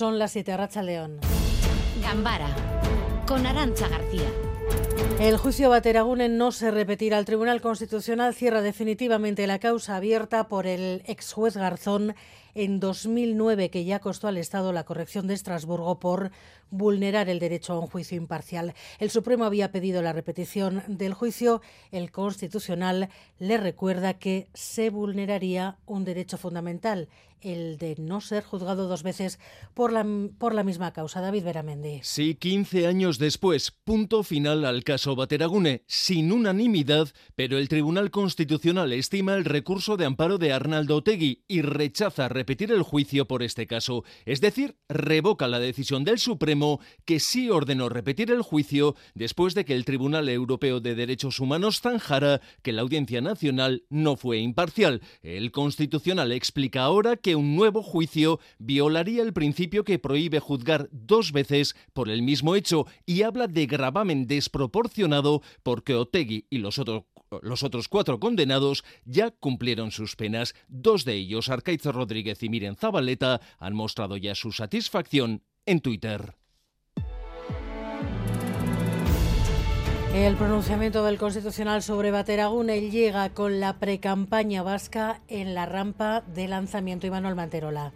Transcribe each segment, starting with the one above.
Son las 7 Racha León. Gambara con Arancha García. El juicio Bateragune no se repetirá. El Tribunal Constitucional cierra definitivamente la causa abierta por el ex juez Garzón en 2009, que ya costó al Estado la corrección de Estrasburgo por vulnerar el derecho a un juicio imparcial. El Supremo había pedido la repetición del juicio. El Constitucional le recuerda que se vulneraría un derecho fundamental, el de no ser juzgado dos veces por la, por la misma causa. David Beramendi. Sí, 15 años después, punto final al caso Bateragune, sin unanimidad, pero el Tribunal Constitucional estima el recurso de amparo de Arnaldo Otegui y rechaza repetir el juicio por este caso. Es decir, revoca la decisión del Supremo que sí ordenó repetir el juicio después de que el Tribunal Europeo de Derechos Humanos zanjara que la Audiencia Nacional no fue imparcial. El Constitucional explica ahora que un nuevo juicio violaría el principio que prohíbe juzgar dos veces por el mismo hecho y habla de gravamen desproporcionado porque Otegui y los otros los otros cuatro condenados ya cumplieron sus penas. Dos de ellos, Arcaizo Rodríguez y Miren Zabaleta, han mostrado ya su satisfacción en Twitter. El pronunciamiento del Constitucional sobre Bateragune llega con la precampaña vasca en la rampa de lanzamiento Manuel Manterola.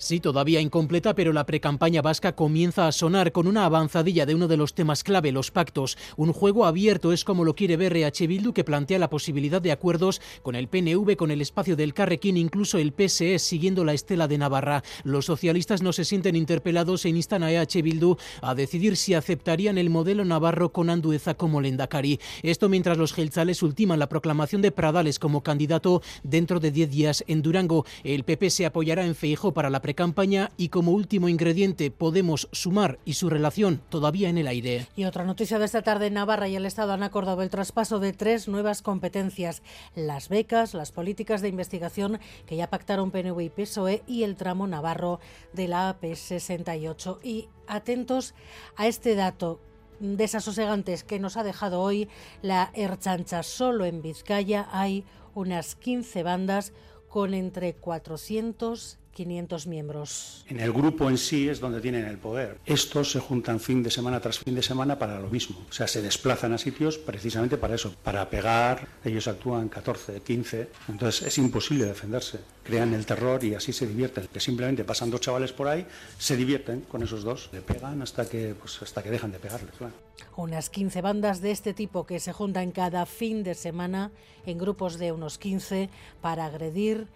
Sí, todavía incompleta, pero la precampaña vasca comienza a sonar con una avanzadilla de uno de los temas clave, los pactos. Un juego abierto es como lo quiere ver EH Bildu, que plantea la posibilidad de acuerdos con el PNV, con el espacio del Carrequín, incluso el PSE, siguiendo la estela de Navarra. Los socialistas no se sienten interpelados e instan a EH Bildu a decidir si aceptarían el modelo navarro con Andueza como lendakari. Esto mientras los gelzales ultiman la proclamación de Pradales como candidato dentro de 10 días en Durango. El PP se apoyará en Feijo para la campaña y como último ingrediente Podemos sumar y su relación todavía en el aire. Y otra noticia de esta tarde, Navarra y el Estado han acordado el traspaso de tres nuevas competencias, las becas, las políticas de investigación que ya pactaron PNV y PSOE y el tramo navarro de la AP 68. Y atentos a este dato desasosegantes que nos ha dejado hoy la Erchancha. Solo en Vizcaya hay unas 15 bandas con entre 400 500 miembros. En el grupo en sí es donde tienen el poder. Estos se juntan fin de semana tras fin de semana para lo mismo. O sea, se desplazan a sitios precisamente para eso, para pegar. Ellos actúan 14, 15. Entonces es imposible defenderse. Crean el terror y así se divierten. Que simplemente pasan dos chavales por ahí, se divierten con esos dos. Le pegan hasta que, pues, hasta que dejan de pegarles. Claro. Unas 15 bandas de este tipo que se juntan cada fin de semana en grupos de unos 15 para agredir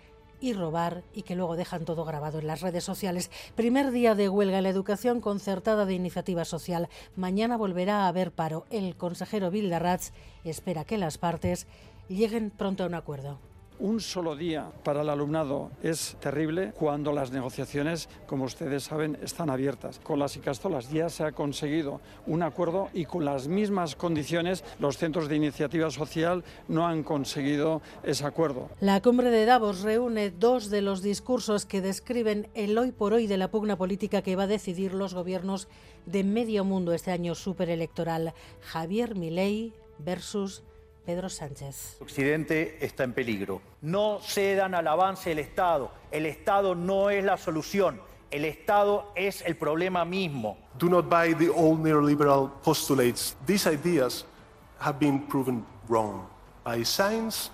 y robar y que luego dejan todo grabado en las redes sociales. Primer día de huelga en la educación concertada de iniciativa social. Mañana volverá a haber paro. El consejero Bildarratz espera que las partes lleguen pronto a un acuerdo un solo día para el alumnado es terrible cuando las negociaciones, como ustedes saben, están abiertas. Con las Icastolas ya se ha conseguido un acuerdo y con las mismas condiciones los centros de iniciativa social no han conseguido ese acuerdo. La cumbre de Davos reúne dos de los discursos que describen el hoy por hoy de la pugna política que va a decidir los gobiernos de medio mundo este año superelectoral. Javier Milei versus Pedro Sánchez. Occidente está en peligro. No cedan al avance del Estado. El Estado no es la solución. El Estado es el problema mismo. Do not buy the old neoliberal postulates. These ideas have been proven wrong by science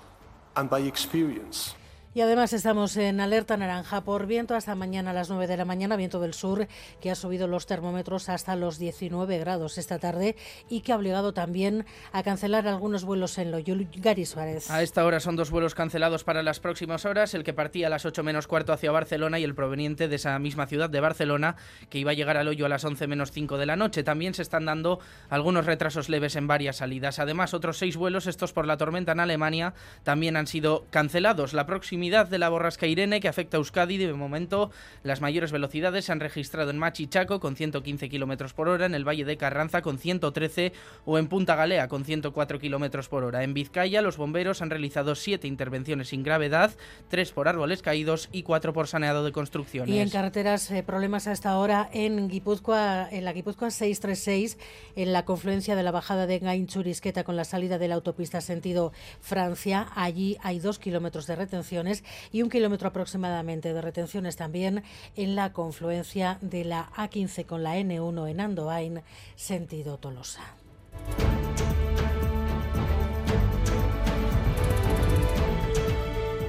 and by experience. Y además estamos en alerta naranja por viento hasta mañana a las 9 de la mañana, viento del sur, que ha subido los termómetros hasta los 19 grados esta tarde y que ha obligado también a cancelar algunos vuelos en Loyola. Gary Suárez. A esta hora son dos vuelos cancelados para las próximas horas, el que partía a las 8 menos cuarto hacia Barcelona y el proveniente de esa misma ciudad de Barcelona, que iba a llegar al hoyo a las 11 menos 5 de la noche. También se están dando algunos retrasos leves en varias salidas. Además, otros seis vuelos, estos por la tormenta en Alemania, también han sido cancelados. La próxima de la borrasca Irene que afecta a Euskadi. De momento, las mayores velocidades se han registrado en Machichaco con 115 km por hora, en el Valle de Carranza con 113 o en Punta Galea con 104 km por hora. En Vizcaya, los bomberos han realizado siete intervenciones sin gravedad, tres por árboles caídos y cuatro por saneado de construcciones. Y en carreteras, eh, problemas hasta ahora en Guipúzcoa, en la Guipúzcoa 636, en la confluencia de la bajada de Gainchurisqueta con la salida de la autopista sentido Francia. Allí hay dos kilómetros de retenciones y un kilómetro aproximadamente de retenciones también en la confluencia de la A15 con la N1 en Andoain, sentido Tolosa.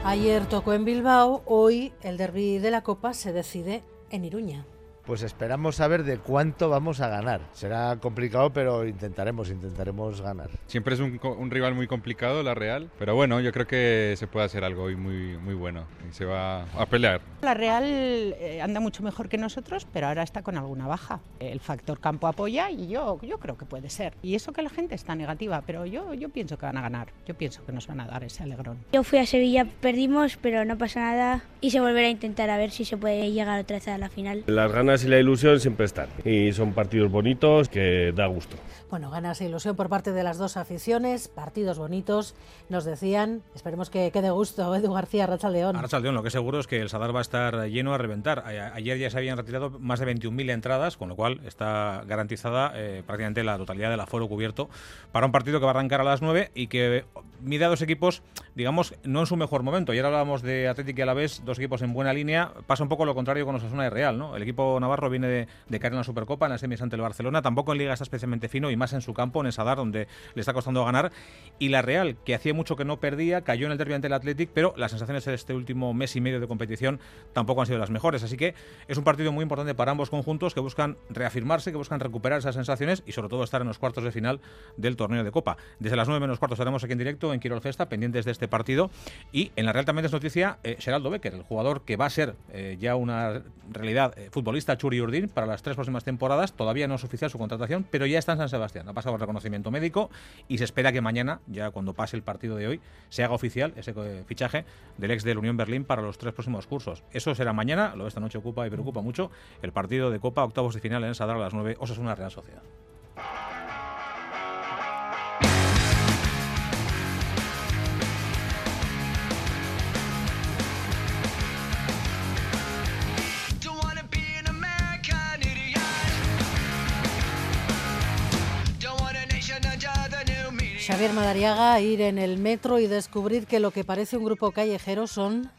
Ayer tocó en Bilbao, hoy el derby de la Copa se decide en Iruña pues esperamos saber de cuánto vamos a ganar. Será complicado, pero intentaremos, intentaremos ganar. Siempre es un, rival muy complicado, la Real, pero bueno, yo creo que se puede hacer algo hoy muy, muy bueno y se va a pelear. La Real eh, anda mucho mejor que nosotros, pero ahora está con alguna baja. El factor campo apoya y yo, yo creo que puede ser. Y eso que la gente está negativa, pero yo, yo pienso que van a ganar. Yo pienso que nos van a dar ese alegrón. Yo fui a Sevilla, perdimos, pero no pasa nada y se volverá a intentar a ver si se puede llegar otra vez a la final. Las ganas y la ilusión siempre están. Y son partidos bonitos que da gusto. Bueno, ganas e ilusión por parte de las dos aficiones, partidos bonitos, nos decían. Esperemos que quede gusto, Edu García, Rachaldeón. Rachaldeón, lo que seguro es que el Sadar va a estar lleno a reventar. Ayer ya se habían retirado más de 21.000 entradas, con lo cual está garantizada eh, prácticamente la totalidad del aforo cubierto para un partido que va a arrancar a las 9 y que mide a dos equipos, digamos, no en su mejor momento. Ayer hablábamos de Atlético y Alavés, dos equipos en buena línea. Pasa un poco lo contrario con Osasuna y Real, ¿no? El equipo Navarro viene de, caer en la Supercopa, en las semis ante el Barcelona. Tampoco en Liga está especialmente fino y más en su campo, en el Sadar, donde le está costando ganar. Y la Real, que hacía mucho que no perdía, cayó en el derbi ante el Athletic, pero las sensaciones de este último mes y medio de competición tampoco han sido las mejores. Así que es un partido muy importante para ambos conjuntos que buscan reafirmarse, que buscan recuperar esas sensaciones y sobre todo estar en los cuartos de final del torneo de Copa. Desde las 9 menos cuartos estaremos aquí en directo en Quirol Festa, pendientes de este partido. Y en la Real también es noticia eh, Geraldo Becker, el jugador que va a ser eh, ya una realidad eh, futbolista Churi Urdin para las tres próximas temporadas. Todavía no es oficial su contratación, pero ya está en San Sebastián. Ha pasado el reconocimiento médico y se espera que mañana, ya cuando pase el partido de hoy, se haga oficial ese fichaje del ex de la Unión Berlín para los tres próximos cursos. Eso será mañana, lo esta noche ocupa y preocupa mucho, el partido de Copa, octavos de final en Sadar a las 9, una Real Sociedad. Javier Madariaga, ir en el metro y descubrir que lo que parece un grupo callejero son...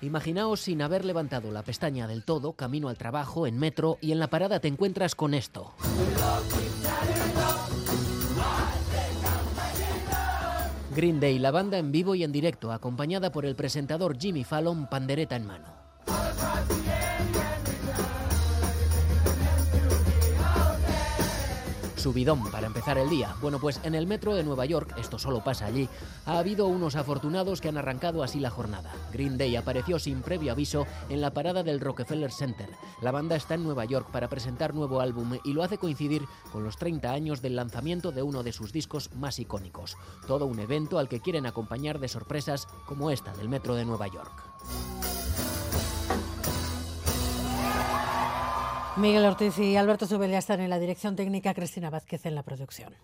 Imaginaos sin haber levantado la pestaña del todo, camino al trabajo, en metro, y en la parada te encuentras con esto. Green Day, la banda en vivo y en directo, acompañada por el presentador Jimmy Fallon, pandereta en mano. Subidón para empezar el día. Bueno, pues en el metro de Nueva York, esto solo pasa allí, ha habido unos afortunados que han arrancado así la jornada. Green Day apareció sin previo aviso en la parada del Rockefeller Center. La banda está en Nueva York para presentar nuevo álbum y lo hace coincidir con los 30 años del lanzamiento de uno de sus discos más icónicos. Todo un evento al que quieren acompañar de sorpresas como esta del metro de Nueva York. Miguel Ortiz y Alberto Zubel ya están en la dirección técnica, Cristina Vázquez en la producción.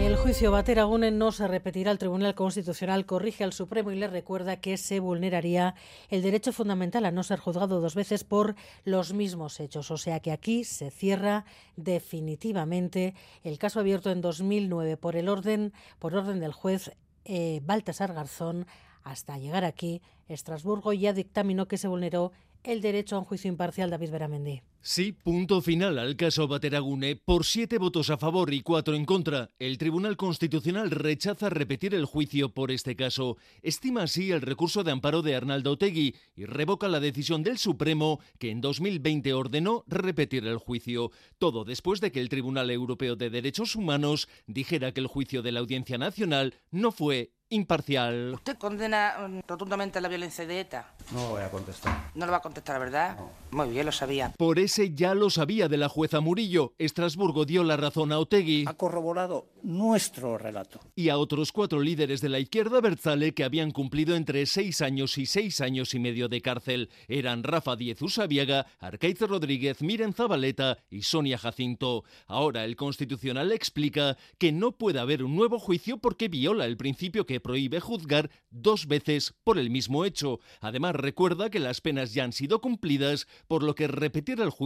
El juicio Bateragunen no se repetirá. El Tribunal Constitucional corrige al Supremo y le recuerda que se vulneraría el derecho fundamental a no ser juzgado dos veces por los mismos hechos. O sea que aquí se cierra definitivamente el caso abierto en 2009 por el orden, por orden del juez eh, Baltasar Garzón. Hasta llegar aquí, Estrasburgo ya dictaminó que se vulneró el derecho a un juicio imparcial, David Beramendi. Sí, punto final al caso Bateragune. Por siete votos a favor y cuatro en contra, el Tribunal Constitucional rechaza repetir el juicio por este caso. Estima así el recurso de amparo de Arnaldo Otegui y revoca la decisión del Supremo que en 2020 ordenó repetir el juicio. Todo después de que el Tribunal Europeo de Derechos Humanos dijera que el juicio de la Audiencia Nacional no fue imparcial. ¿Usted condena mm, rotundamente la violencia de ETA? No voy a contestar. No lo va a contestar, ¿verdad? Muy bien, lo sabía. Por ese ya lo sabía de la jueza Murillo. Estrasburgo dio la razón a Otegui. Ha corroborado nuestro relato. Y a otros cuatro líderes de la izquierda Berzale que habían cumplido entre seis años y seis años y medio de cárcel. Eran Rafa Diez Usabiaga, Arcaiz Rodríguez, Miren Zabaleta y Sonia Jacinto. Ahora el Constitucional explica que no puede haber un nuevo juicio porque viola el principio que prohíbe juzgar dos veces por el mismo hecho. Además, recuerda que las penas ya han sido cumplidas, por lo que repetir el juicio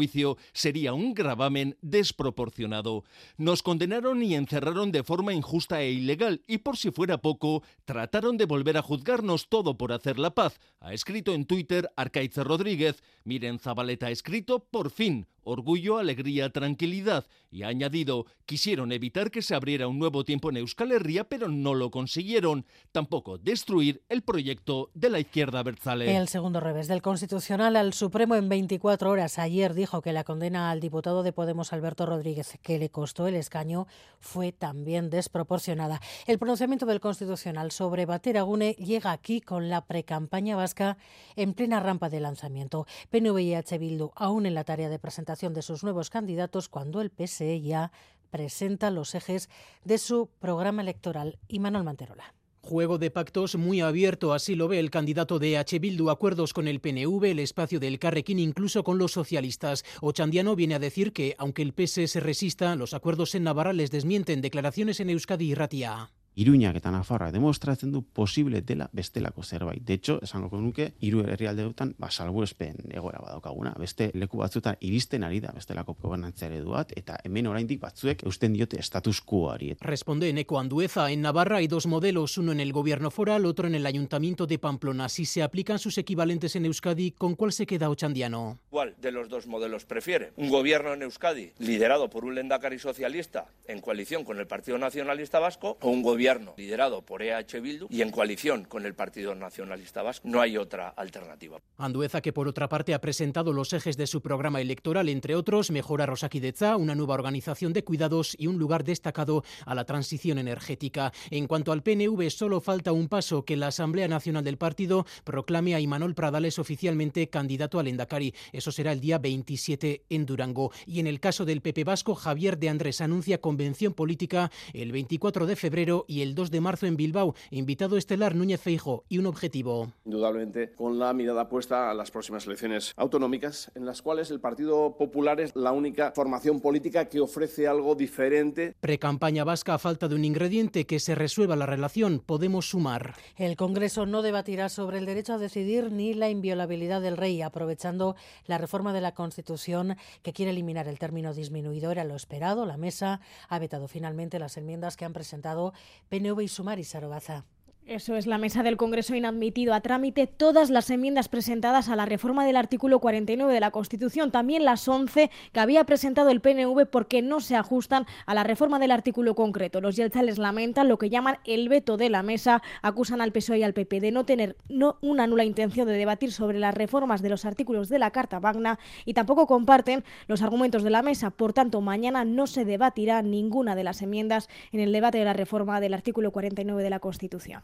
sería un gravamen desproporcionado. Nos condenaron y encerraron de forma injusta e ilegal y por si fuera poco, trataron de volver a juzgarnos todo por hacer la paz, ha escrito en Twitter Arcaiza Rodríguez. Miren Zabaleta ha escrito por fin orgullo, alegría, tranquilidad y ha añadido, quisieron evitar que se abriera un nuevo tiempo en Euskal Herria, pero no lo consiguieron. Tampoco destruir el proyecto de la izquierda Berzale. El segundo revés del Constitucional al Supremo en 24 horas. Ayer dijo que la condena al diputado de Podemos Alberto Rodríguez, que le costó el escaño, fue también desproporcionada. El pronunciamiento del Constitucional sobre Bateragune llega aquí con la precampaña vasca en plena rampa de lanzamiento. PNV y H. Bildu aún en la tarea de presentación de sus nuevos candidatos cuando el PSE ya presenta los ejes de su programa electoral. Y Manuel Manterola. Juego de pactos muy abierto, así lo ve el candidato de H. Bildu, acuerdos con el PNV, el espacio del Carrequín, incluso con los socialistas. Ochandiano viene a decir que, aunque el PS se resista, los acuerdos en Navarra les desmienten declaraciones en Euskadi y Ratia. Iruñak eta Nafarra demostratzen du posible dela bestelako zerbait. De hecho, esango nuke, hiru herrialdeetan ba salbuespen egoera badaukaguna. Beste leku batzuetan iristen ari da bestelako gobernantzia eredu bat eta hemen oraindik batzuek eusten diote status quoari. Responde Eneco Andueza, en Navarra hay dos modelos, uno en el gobierno foral, otro en el ayuntamiento de Pamplona. Si se aplican sus equivalentes en Euskadi, ¿con cuál se queda Ochandiano? ¿Cuál de los dos modelos prefiere? ¿Un gobierno en Euskadi liderado por un lendakari socialista en coalición con el Partido Nacionalista Vasco o un gobierno liderado por EH Bildu y en coalición con el Partido Nacionalista Vasco. No hay otra alternativa. Andueza, que por otra parte ha presentado los ejes de su programa electoral, entre otros, mejora Rosakideza, una nueva organización de cuidados y un lugar destacado a la transición energética. En cuanto al PNV, solo falta un paso que la Asamblea Nacional del Partido proclame a Imanol Pradales oficialmente candidato al Endacari. Eso será el día 27 en Durango. Y en el caso del PP Vasco, Javier de Andrés anuncia convención política el 24 de febrero y el 2 de marzo en Bilbao. Invitado estelar Núñez Feijo y un objetivo. Indudablemente con la mirada puesta a las próximas elecciones autonómicas, en las cuales el Partido Popular es la única formación política que ofrece algo diferente. Precampaña vasca a falta de un ingrediente que se resuelva la relación. Podemos sumar. El Congreso no debatirá sobre el derecho a decidir ni la inviolabilidad del rey, aprovechando la reforma de la Constitución que quiere eliminar el término disminuidor a lo esperado. La mesa ha vetado finalmente las enmiendas que han presentado PNV y Sumar y. Eso es, la mesa del Congreso inadmitido a trámite todas las enmiendas presentadas a la reforma del artículo 49 de la Constitución, también las 11 que había presentado el PNV porque no se ajustan a la reforma del artículo concreto. Los yelzales lamentan lo que llaman el veto de la mesa, acusan al PSOE y al PP de no tener no, una nula intención de debatir sobre las reformas de los artículos de la Carta Magna y tampoco comparten los argumentos de la mesa. Por tanto, mañana no se debatirá ninguna de las enmiendas en el debate de la reforma del artículo 49 de la Constitución.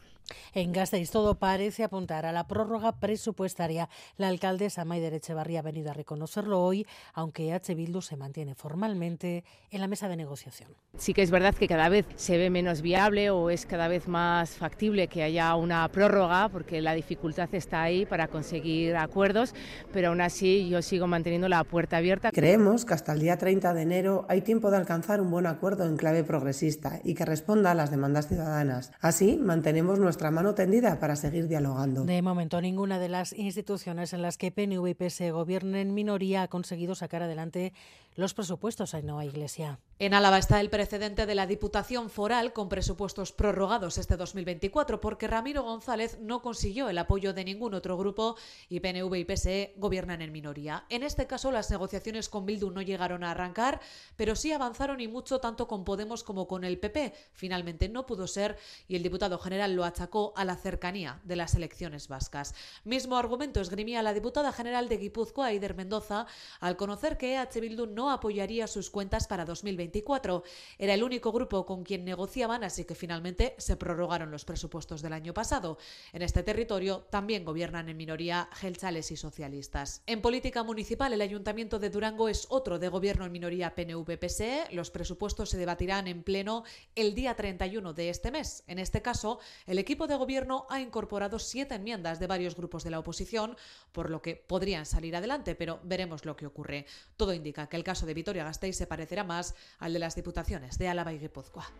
En Gasteiz todo parece apuntar a la prórroga presupuestaria. La alcaldesa Maider Echevarría ha venido a reconocerlo hoy, aunque H. Bildu se mantiene formalmente en la mesa de negociación. Sí que es verdad que cada vez se ve menos viable o es cada vez más factible que haya una prórroga, porque la dificultad está ahí para conseguir acuerdos, pero aún así yo sigo manteniendo la puerta abierta. Creemos que hasta el día 30 de enero hay tiempo de alcanzar un buen acuerdo en clave progresista y que responda a las demandas ciudadanas. Así mantenemos nuestra mano tendida para seguir dialogando. De momento, ninguna de las instituciones en las que PNV y PSE gobiernen en minoría ha conseguido sacar adelante los presupuestos a Nueva Iglesia. En Álava está el precedente de la Diputación Foral con presupuestos prorrogados este 2024 porque Ramiro González no consiguió el apoyo de ningún otro grupo y PNV y PSE gobiernan en minoría. En este caso las negociaciones con Bildu no llegaron a arrancar, pero sí avanzaron y mucho tanto con Podemos como con el PP. Finalmente no pudo ser y el diputado general lo achacó a la cercanía de las elecciones vascas. Mismo argumento esgrimía la diputada general de Guipúzcoa, Aider Mendoza, al conocer que EH Bildu no apoyaría sus cuentas para 2024. Era el único grupo con quien negociaban, así que finalmente se prorrogaron los presupuestos del año pasado. En este territorio también gobiernan en minoría gelchales y socialistas. En política municipal, el Ayuntamiento de Durango es otro de gobierno en minoría PNV-PSE. Los presupuestos se debatirán en pleno el día 31 de este mes. En este caso, el equipo de gobierno ha incorporado siete enmiendas de varios grupos de la oposición, por lo que podrían salir adelante, pero veremos lo que ocurre. Todo indica que el caso de Vitoria-Gasteiz se parecerá más al de las diputaciones de Álava y Guipúzcoa.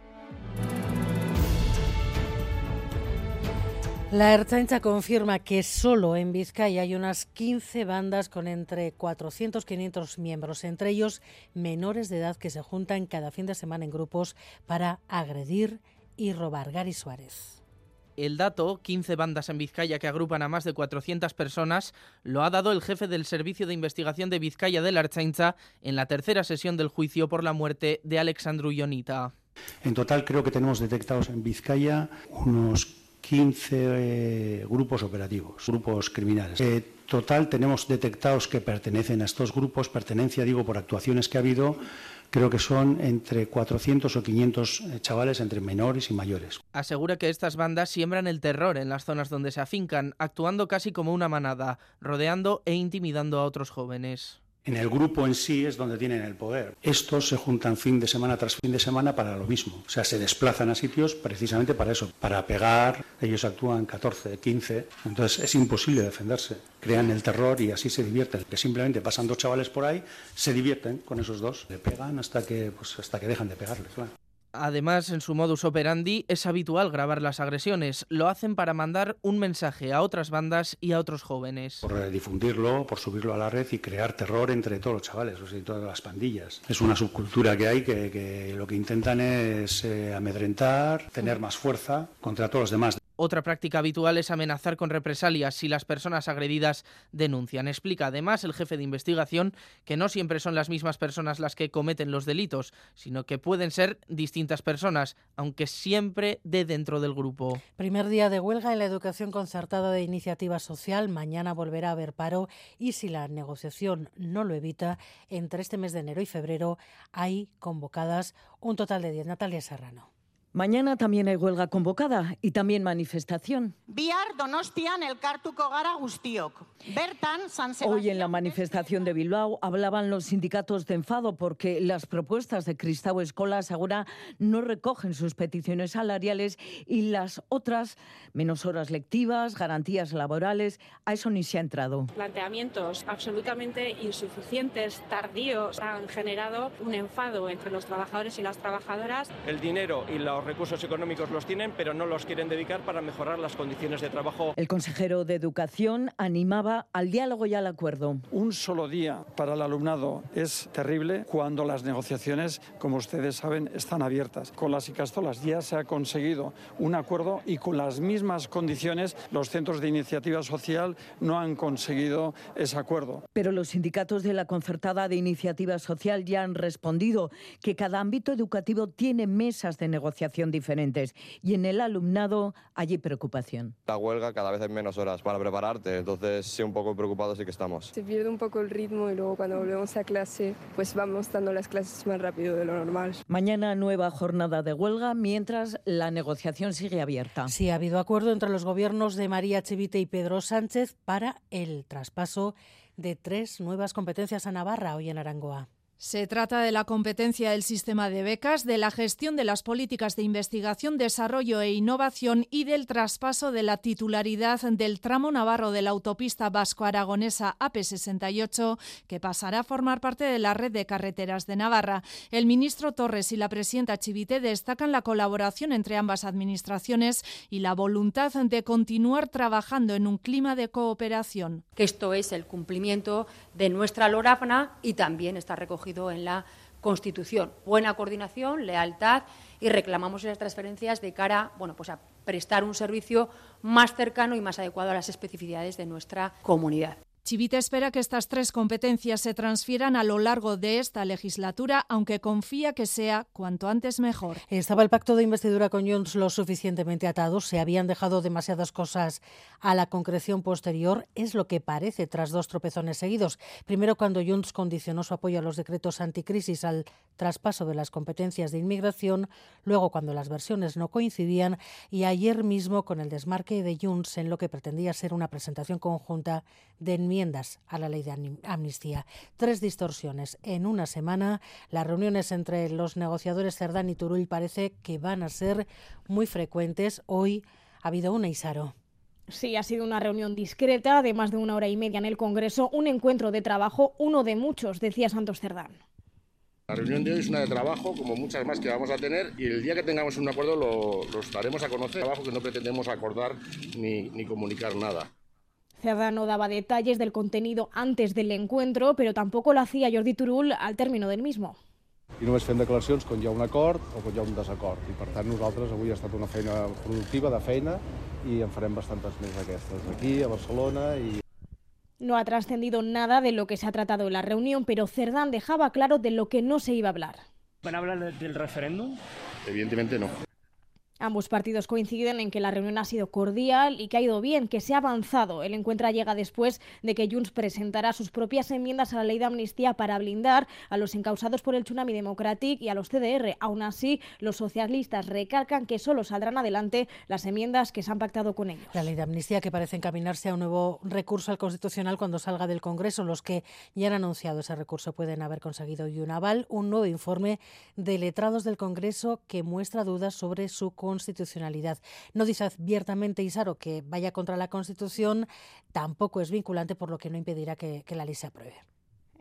La Ertzaintza confirma que solo en Vizcaya hay unas 15 bandas con entre 400 y 500 miembros, entre ellos menores de edad que se juntan cada fin de semana en grupos para agredir y robar. Gary Suárez. El dato, 15 bandas en Vizcaya que agrupan a más de 400 personas, lo ha dado el jefe del Servicio de Investigación de Vizcaya de la Ertzaintza en la tercera sesión del juicio por la muerte de Alexandru Ionita. En total creo que tenemos detectados en Vizcaya unos 15 eh, grupos operativos, grupos criminales. En total tenemos detectados que pertenecen a estos grupos, pertenencia digo por actuaciones que ha habido, creo que son entre 400 o 500 eh, chavales entre menores y mayores. Asegura que estas bandas siembran el terror en las zonas donde se afincan, actuando casi como una manada, rodeando e intimidando a otros jóvenes. En el grupo en sí es donde tienen el poder. Estos se juntan fin de semana tras fin de semana para lo mismo. O sea, se desplazan a sitios precisamente para eso, para pegar. Ellos actúan 14, 15. Entonces es imposible defenderse. Crean el terror y así se divierten. Que simplemente pasan dos chavales por ahí, se divierten con esos dos. Le pegan hasta que, pues, hasta que dejan de pegarles. Claro. Además, en su modus operandi es habitual grabar las agresiones. Lo hacen para mandar un mensaje a otras bandas y a otros jóvenes. Por difundirlo, por subirlo a la red y crear terror entre todos los chavales, o sea, todas las pandillas. Es una subcultura que hay que, lo que intentan es eh, amedrentar, tener más fuerza contra todos los demás. Otra práctica habitual es amenazar con represalias si las personas agredidas denuncian. Explica además el jefe de investigación que no siempre son las mismas personas las que cometen los delitos, sino que pueden ser distintas personas, aunque siempre de dentro del grupo. Primer día de huelga en la educación concertada de iniciativa social. Mañana volverá a haber paro y si la negociación no lo evita, entre este mes de enero y febrero hay convocadas un total de 10. Natalia Serrano. Mañana también hay huelga convocada y también manifestación. Hoy en la manifestación de Bilbao hablaban los sindicatos de enfado porque las propuestas de Cristau Escolas ahora no recogen sus peticiones salariales y las otras, menos horas lectivas, garantías laborales, a eso ni se ha entrado. Planteamientos absolutamente insuficientes, tardíos, han generado un enfado entre los trabajadores y las trabajadoras. El dinero y los recursos económicos los tienen, pero no los quieren dedicar para mejorar las condiciones de trabajo. El consejero de Educación animaba al diálogo y al acuerdo. Un solo día para el alumnado es terrible cuando las negociaciones, como ustedes saben, están abiertas. Con las Icastolas ya se ha conseguido un acuerdo y con las mismas condiciones los centros de iniciativa social no han conseguido ese acuerdo. Pero los sindicatos de la concertada de iniciativa social ya han respondido que cada ámbito educativo tiene mesas de negociación diferentes y en el alumnado hay preocupación. La huelga cada vez hay menos horas para prepararte, entonces sí un poco preocupados sí que estamos. Se pierde un poco el ritmo y luego cuando volvemos a clase pues vamos dando las clases más rápido de lo normal. Mañana nueva jornada de huelga mientras la negociación sigue abierta. Sí, ha habido acuerdo entre los gobiernos de María Chivite y Pedro Sánchez para el traspaso de tres nuevas competencias a Navarra hoy en Arangoa. Se trata de la competencia del sistema de becas, de la gestión de las políticas de investigación, desarrollo e innovación y del traspaso de la titularidad del tramo navarro de la autopista vasco-aragonesa AP68, que pasará a formar parte de la red de carreteras de Navarra. El ministro Torres y la presidenta Chivite destacan la colaboración entre ambas administraciones y la voluntad de continuar trabajando en un clima de cooperación. Esto es el cumplimiento de nuestra LORAPNA y también está recogido en la Constitución. Buena coordinación, lealtad y reclamamos esas transferencias de cara bueno, pues a prestar un servicio más cercano y más adecuado a las especificidades de nuestra comunidad. Chivite espera que estas tres competencias se transfieran a lo largo de esta legislatura, aunque confía que sea cuanto antes mejor. Estaba el pacto de investidura con Junts lo suficientemente atado, se habían dejado demasiadas cosas a la concreción posterior, es lo que parece tras dos tropezones seguidos. Primero cuando Junts condicionó su apoyo a los decretos anticrisis al traspaso de las competencias de inmigración, luego cuando las versiones no coincidían y ayer mismo con el desmarque de Junts en lo que pretendía ser una presentación conjunta de enmiendas a la ley de amnistía. Tres distorsiones en una semana. Las reuniones entre los negociadores Cerdán y Turull parece que van a ser muy frecuentes. Hoy ha habido una Isaro. Sí, ha sido una reunión discreta de más de una hora y media en el Congreso, un encuentro de trabajo, uno de muchos, decía Santos Cerdán. La reunión de hoy es una de trabajo, como muchas más que vamos a tener, y el día que tengamos un acuerdo lo, lo daremos a conocer. Trabajo que no pretendemos acordar ni, ni comunicar nada. Cerda no daba detalles del contenido antes del encuentro, pero tampoco lo hacía Jordi Turul al término del mismo. i només fem declaracions quan hi ha un acord o quan hi ha un desacord. I per tant nosaltres avui ha estat una feina productiva de feina i en farem bastantes més d'aquestes aquí, a Barcelona i No ha trascendido nada de lo que se ha tratado en la reunión, pero Cerdán dejaba claro de lo que no se iba a hablar. ¿Van a hablar del referéndum? Evidentemente no. Ambos partidos coinciden en que la reunión ha sido cordial y que ha ido bien, que se ha avanzado. El encuentro llega después de que Junts presentará sus propias enmiendas a la ley de amnistía para blindar a los encausados por el tsunami democratic y a los CDR. Aún así, los socialistas recalcan que solo saldrán adelante las enmiendas que se han pactado con ellos. La ley de amnistía que parece encaminarse a un nuevo recurso al Constitucional cuando salga del Congreso. Los que ya han anunciado ese recurso pueden haber conseguido hoy un aval, un nuevo informe de letrados del Congreso que muestra dudas sobre su constitucionalidad. No dice abiertamente Isaro que vaya contra la Constitución, tampoco es vinculante, por lo que no impedirá que, que la ley se apruebe.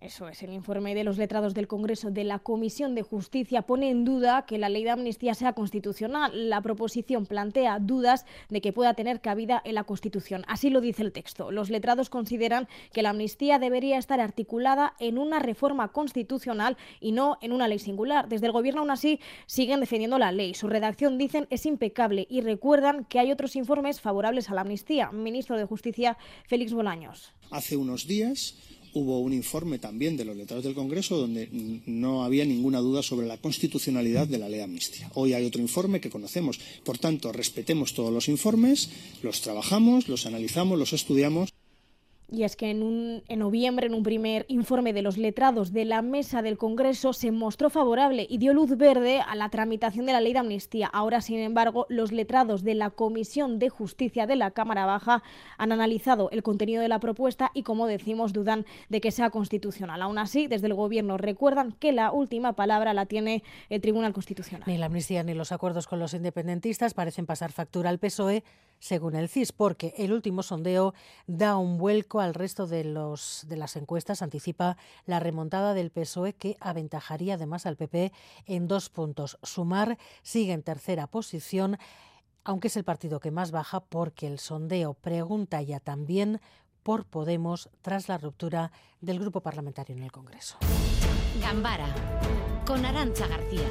Eso es, el informe de los letrados del Congreso de la Comisión de Justicia pone en duda que la ley de amnistía sea constitucional. La proposición plantea dudas de que pueda tener cabida en la Constitución. Así lo dice el texto. Los letrados consideran que la amnistía debería estar articulada en una reforma constitucional y no en una ley singular. Desde el Gobierno, aún así, siguen defendiendo la ley. Su redacción, dicen, es impecable y recuerdan que hay otros informes favorables a la amnistía. Ministro de Justicia, Félix Bolaños. Hace unos días hubo un informe también de los letrados del Congreso donde no había ninguna duda sobre la constitucionalidad de la ley amnistía. Hoy hay otro informe que conocemos. Por tanto, respetemos todos los informes, los trabajamos, los analizamos, los estudiamos. Y es que en, un, en, noviembre, en un primer informe de los letrados de la mesa del Congreso, se mostró favorable y dio luz verde a la tramitación de la ley de amnistía. Ahora, sin embargo, los letrados de la Comisión de Justicia de la Cámara Baja han analizado el contenido de la propuesta y, como decimos, dudan de que sea constitucional. Aún así, desde el Gobierno recuerdan que la última palabra la tiene el Tribunal Constitucional. Ni la amnistía ni los acuerdos con los independentistas parecen pasar factura al PSOE, según el CIS, porque el último sondeo da un vuelco al resto de, los, de las encuestas anticipa la remontada del PSOE que aventajaría además al PP en dos puntos. Sumar sigue en tercera posición, aunque es el partido que más baja porque el sondeo pregunta ya también por Podemos tras la ruptura del grupo parlamentario en el Congreso. Gambara con Arancha García.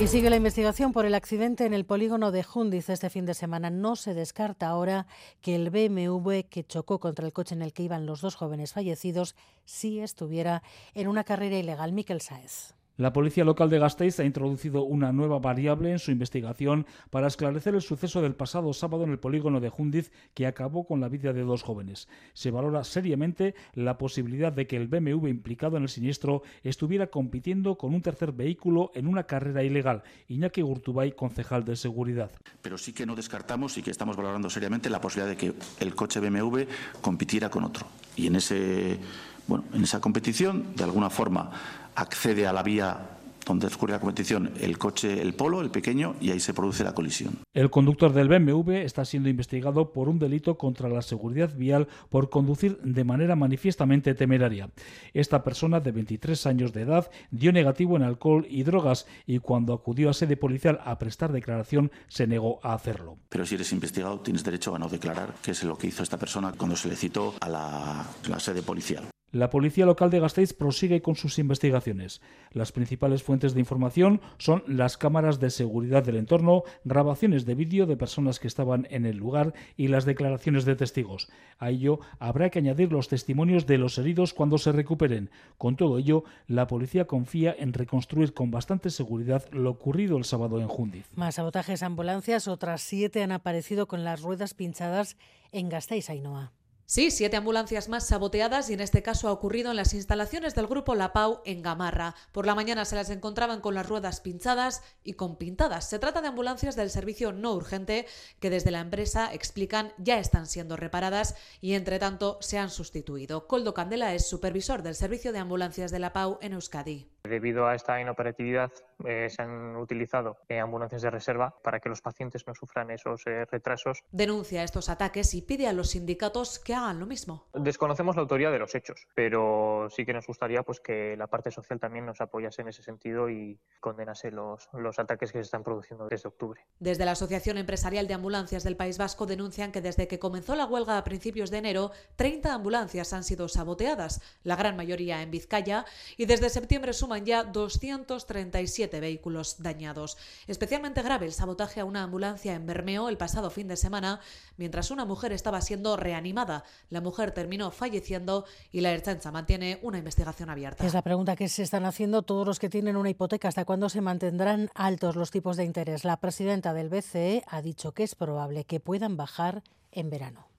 Y sigue la investigación por el accidente en el polígono de Jundiz este fin de semana. No se descarta ahora que el BMW que chocó contra el coche en el que iban los dos jóvenes fallecidos sí estuviera en una carrera ilegal. Miquel Saez. La policía local de Gasteiz ha introducido una nueva variable en su investigación para esclarecer el suceso del pasado sábado en el polígono de Jundiz que acabó con la vida de dos jóvenes. Se valora seriamente la posibilidad de que el BMW implicado en el siniestro estuviera compitiendo con un tercer vehículo en una carrera ilegal. Iñaki Urtubay, concejal de seguridad. Pero sí que no descartamos y que estamos valorando seriamente la posibilidad de que el coche BMW compitiera con otro. Y en ese bueno, en esa competición, de alguna forma, accede a la vía donde ocurre la competición el coche, el polo, el pequeño, y ahí se produce la colisión. El conductor del BMW está siendo investigado por un delito contra la seguridad vial por conducir de manera manifiestamente temeraria. Esta persona de 23 años de edad dio negativo en alcohol y drogas y cuando acudió a sede policial a prestar declaración se negó a hacerlo. Pero si eres investigado tienes derecho a no declarar qué es lo que hizo esta persona cuando se le citó a la, la sede policial. La policía local de Gasteiz prosigue con sus investigaciones. Las principales fuentes de información son las cámaras de seguridad del entorno, grabaciones de vídeo de personas que estaban en el lugar y las declaraciones de testigos. A ello habrá que añadir los testimonios de los heridos cuando se recuperen. Con todo ello, la policía confía en reconstruir con bastante seguridad lo ocurrido el sábado en Jundiz. Más sabotajes ambulancias, otras siete han aparecido con las ruedas pinchadas en Gasteiz, Ainhoa. Sí, siete ambulancias más saboteadas y en este caso ha ocurrido en las instalaciones del grupo La Pau en Gamarra. Por la mañana se las encontraban con las ruedas pinchadas y con pintadas. Se trata de ambulancias del servicio no urgente que desde la empresa explican ya están siendo reparadas y entre tanto se han sustituido. Coldo Candela es supervisor del servicio de ambulancias de La Pau en Euskadi. Debido a esta inoperatividad, eh, se han utilizado eh, ambulancias de reserva para que los pacientes no sufran esos eh, retrasos. Denuncia estos ataques y pide a los sindicatos que hagan lo mismo. Desconocemos la autoría de los hechos, pero sí que nos gustaría pues, que la parte social también nos apoyase en ese sentido y condenase los, los ataques que se están produciendo desde octubre. Desde la Asociación Empresarial de Ambulancias del País Vasco denuncian que desde que comenzó la huelga a principios de enero, 30 ambulancias han sido saboteadas, la gran mayoría en Vizcaya, y desde septiembre suman ya 237 vehículos dañados. Especialmente grave el sabotaje a una ambulancia en Bermeo el pasado fin de semana, mientras una mujer estaba siendo reanimada. La mujer terminó falleciendo y la Ertzaintza mantiene una investigación abierta. Es la pregunta que se están haciendo todos los que tienen una hipoteca. ¿Hasta cuándo se mantendrán altos los tipos de interés? La presidenta del BCE ha dicho que es probable que puedan bajar en verano.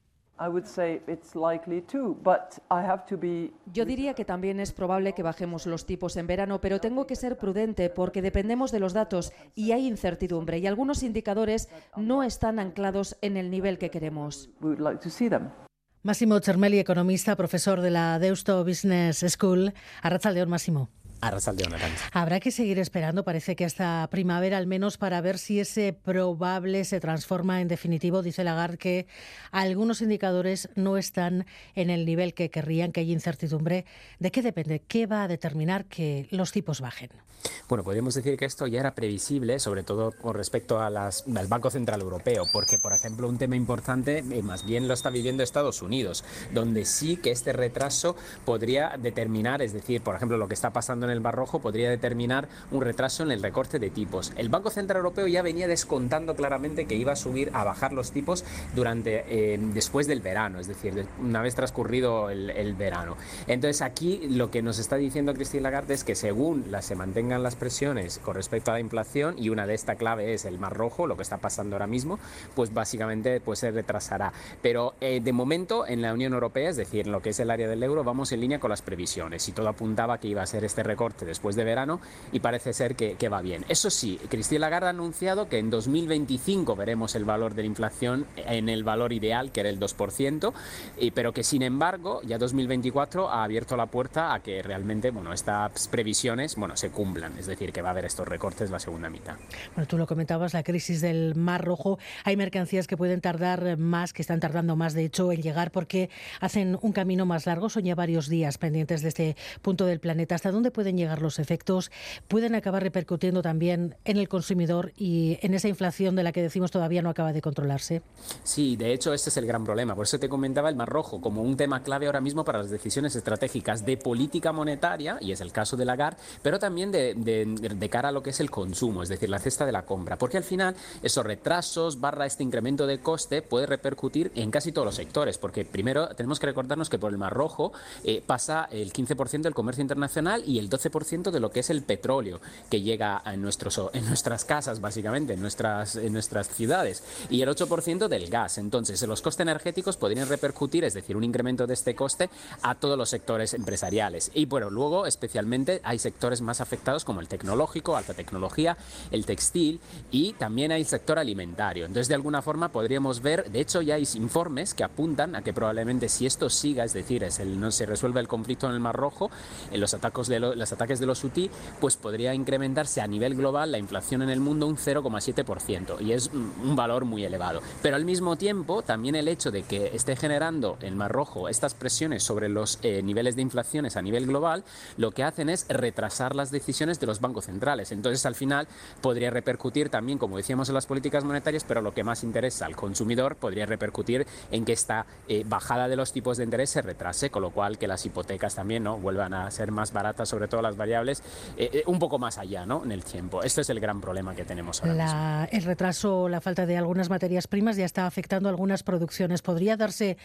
Yo diría que también es probable que bajemos los tipos en verano, pero tengo que ser prudente porque dependemos de los datos y hay incertidumbre y algunos indicadores no están anclados en el nivel que queremos. Máximo Cermeli, economista, profesor de la Deusto Business School. León, Máximo. Habrá que seguir esperando, parece que hasta primavera al menos, para ver si ese probable se transforma en definitivo. Dice Lagarde que algunos indicadores no están en el nivel que querrían, que hay incertidumbre. ¿De qué depende? ¿Qué va a determinar que los tipos bajen? Bueno, podríamos decir que esto ya era previsible, sobre todo con respecto a las, al Banco Central Europeo, porque, por ejemplo, un tema importante, eh, más bien lo está viviendo Estados Unidos, donde sí que este retraso podría determinar, es decir, por ejemplo, lo que está pasando en el Mar Rojo podría determinar un retraso en el recorte de tipos. El Banco Central Europeo ya venía descontando claramente que iba a subir, a bajar los tipos durante eh, después del verano, es decir, una vez transcurrido el, el verano. Entonces aquí lo que nos está diciendo Cristina Lagarde es que según la, se mantengan las presiones con respecto a la inflación y una de esta clave es el Mar Rojo, lo que está pasando ahora mismo, pues básicamente pues se retrasará. Pero eh, de momento en la Unión Europea, es decir, en lo que es el área del euro, vamos en línea con las previsiones y todo apuntaba que iba a ser este recorte después de verano y parece ser que, va bien. Eso sí, Cristina Lagarde ha anunciado que en 2025 veremos el valor de la inflación en el valor ideal, que era el 2%, y, pero que sin embargo ya 2024 ha abierto la puerta a que realmente bueno, estas previsiones bueno, se cumplan, es decir, que va a haber estos recortes la segunda mitad. Bueno, tú lo comentabas, la crisis del Mar Rojo, hay mercancías que pueden tardar más, que están tardando más de hecho en llegar porque hacen un camino más largo, son ya varios días pendientes de este punto del planeta. ¿Hasta dónde pueden llegar los efectos? ¿Pueden acabar repercutiendo también en el consumidor y en esa inflación de la que decimos todavía no acaba de controlarse? Sí, de hecho ese es el gran problema. Por eso te comentaba el Mar Rojo como un tema clave ahora mismo para las decisiones estratégicas de política monetaria, y es el caso de Lagarde, pero también de, cara a lo que es el consumo, es decir, la cesta de la compra. Porque al final esos retrasos barra este incremento de coste puede repercutir en casi todos los sectores. Porque primero tenemos que recordarnos que por el Mar Rojo eh, pasa el 15% del comercio internacional y el 12% de lo que es el petróleo que llega en, nuestros, en nuestras casas, básicamente, en nuestras, en nuestras ciudades. Y el 8% del gas. Entonces, los costes energéticos podrían repercutir, es decir, un incremento de este coste a todos los sectores empresariales. Y bueno, luego especialmente hay sectores más afectados como el tecnológico, alta tecnología, el textil y también hay el sector alimentario. Entonces, de alguna forma podríamos ver, de hecho ya hay informes que apuntan a que probablemente si esto siga, es decir, es el, no se resuelve el conflicto en el Mar Rojo, en los, ataques de lo, los ataques de los UTI, pues podría incrementarse a nivel global la inflación en el mundo un 0,7% y es un valor muy elevado. Pero al mismo tiempo, también el hecho de que esté generando el Mar Rojo estas presiones sobre los eh, niveles de inflaciones a nivel global, lo que hacen es retrasar las decisiones de los bancos centrales. Entonces, al final, podría repercutir también, como decíamos, en las políticas monetarias, pero lo que más interesa al consumidor podría repercutir en que esta eh, bajada de los tipos de interés se retrase, con lo cual que las hipotecas también no vuelvan a ser más baratas, sobre todo las variables, eh, eh, un poco más allá ¿no? en el tiempo. Este es el gran problema que tenemos ahora la, mismo. El retraso, la falta de algunas materias primas ya está afectando algunas producciones. ¿Podría darse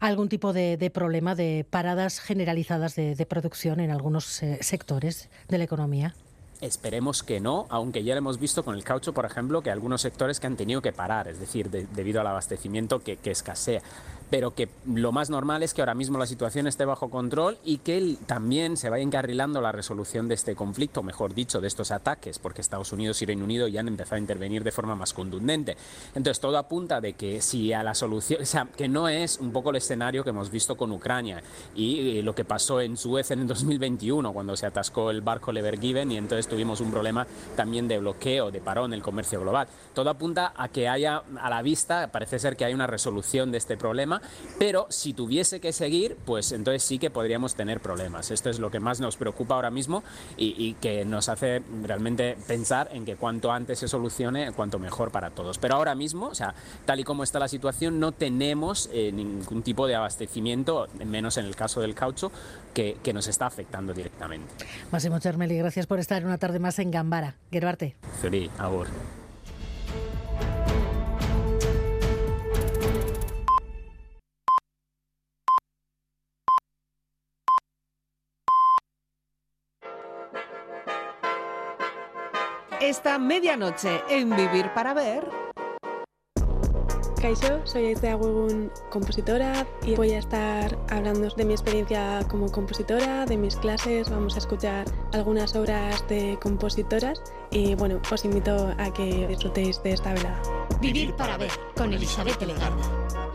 algún tipo de, de problema de paradas generalizadas de, de producción en algunos eh, sectores de la economía? Esperemos que no, aunque ya lo hemos visto con el caucho, por ejemplo, que algunos sectores que han tenido que parar, es decir, de, debido al abastecimiento que, que escasea. Pero que lo más normal es que ahora mismo la situación esté bajo control y que también se vaya encarrilando la resolución de este conflicto, mejor dicho, de estos ataques, porque Estados Unidos y Reino Unido ya han empezado a intervenir de forma más contundente. Entonces todo apunta de que si a la solución, que no es un poco el escenario que hemos visto con Ucrania y lo que pasó en Suez en el 2021 cuando se atascó el barco Lever Given y entonces tuvimos un problema también de bloqueo, de parón en el comercio global. Todo apunta a que haya a la vista, parece ser que hay una resolución de este problema, pero si tuviese que seguir, pues entonces sí que podríamos tener problemas. Esto es lo que más nos preocupa ahora mismo y, que nos hace realmente pensar en que cuanto antes se solucione, cuanto mejor para todos. Pero ahora mismo, o sea, tal y como está la situación, no tenemos eh, ningún tipo de abastecimiento, menos en el caso del caucho, que, que nos está afectando directamente. Máximo Chermeli, gracias por estar una tarde más en Gambara. Gerbarte. Feliz, ahora. Esta medianoche en Vivir para Ver. Kaisho, soy Aizea Huegun, compositora y voy a estar hablando de mi experiencia como compositora, de mis clases, vamos a escuchar algunas obras de compositoras y bueno, os invito a que disfrutéis de esta velada. Vivir para ver con Elizabeth Legarda.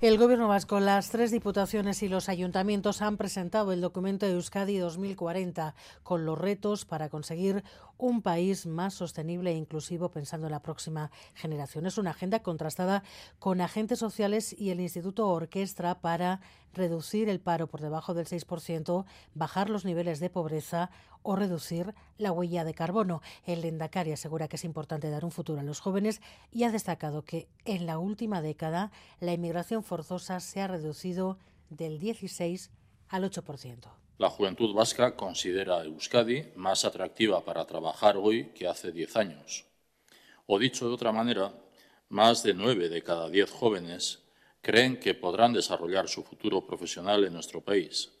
El Gobierno vasco, las tres diputaciones y los ayuntamientos han presentado el documento de Euskadi 2040 con los retos para conseguir un país más sostenible e inclusivo pensando en la próxima generación. Es una agenda contrastada con agentes sociales y el Instituto Orquestra para reducir el paro por debajo del 6%, bajar los niveles de pobreza o reducir la huella de carbono. El Lendakari asegura que es importante dar un futuro a los jóvenes y ha destacado que en la última década la inmigración forzosa se ha reducido del 16 al 8%. La juventud vasca considera Euskadi más atractiva para trabajar hoy que hace 10 años. O dicho de otra manera, más de 9 de cada 10 jóvenes creen que podrán desarrollar su futuro profesional en nuestro país.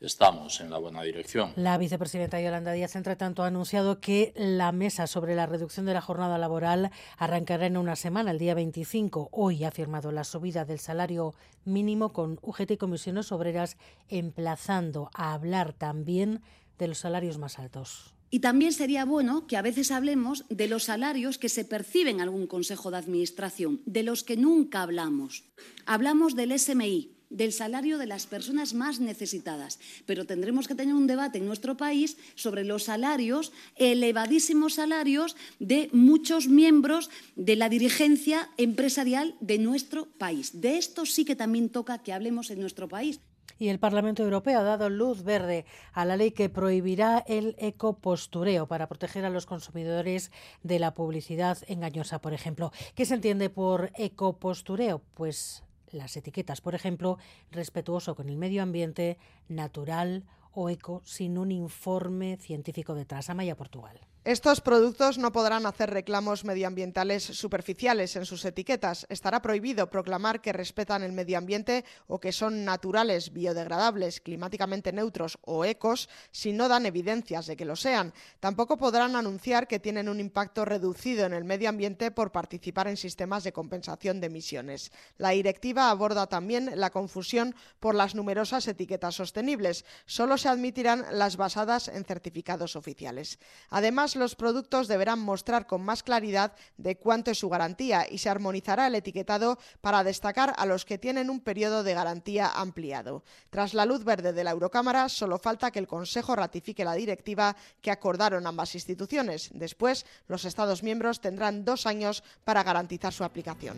Estamos en la buena dirección. La vicepresidenta Yolanda Díaz, entre tanto, ha anunciado que la mesa sobre la reducción de la jornada laboral arrancará en una semana, el día 25. Hoy ha firmado la subida del salario mínimo con UGT y comisiones obreras, emplazando a hablar también de los salarios más altos. Y también sería bueno que a veces hablemos de los salarios que se perciben en algún consejo de administración, de los que nunca hablamos. Hablamos del SMI, del salario de las personas más necesitadas. Pero tendremos que tener un debate en nuestro país sobre los salarios, elevadísimos salarios de muchos miembros de la dirigencia empresarial de nuestro país. De esto sí que también toca que hablemos en nuestro país. Y el Parlamento Europeo ha dado luz verde a la ley que prohibirá el ecopostureo para proteger a los consumidores de la publicidad engañosa, por ejemplo. ¿Qué se entiende por ecopostureo? Pues las etiquetas, por ejemplo, respetuoso con el medio ambiente, natural o eco, sin un informe científico detrás. Amaya Portugal. Estos productos no podrán hacer reclamos medioambientales superficiales en sus etiquetas. Estará prohibido proclamar que respetan el medio ambiente o que son naturales, biodegradables, climáticamente neutros o ecos si no dan evidencias de que lo sean. Tampoco podrán anunciar que tienen un impacto reducido en el medio ambiente por participar en sistemas de compensación de emisiones. La directiva aborda también la confusión por las numerosas etiquetas sostenibles. Solo se admitirán las basadas en certificados oficiales. Además, los productos deberán mostrar con más claridad de cuánto es su garantía y se armonizará el etiquetado para destacar a los que tienen un periodo de garantía ampliado. Tras la luz verde de la Eurocámara, solo falta que el Consejo ratifique la directiva que acordaron ambas instituciones. Después, los Estados miembros tendrán dos años para garantizar su aplicación.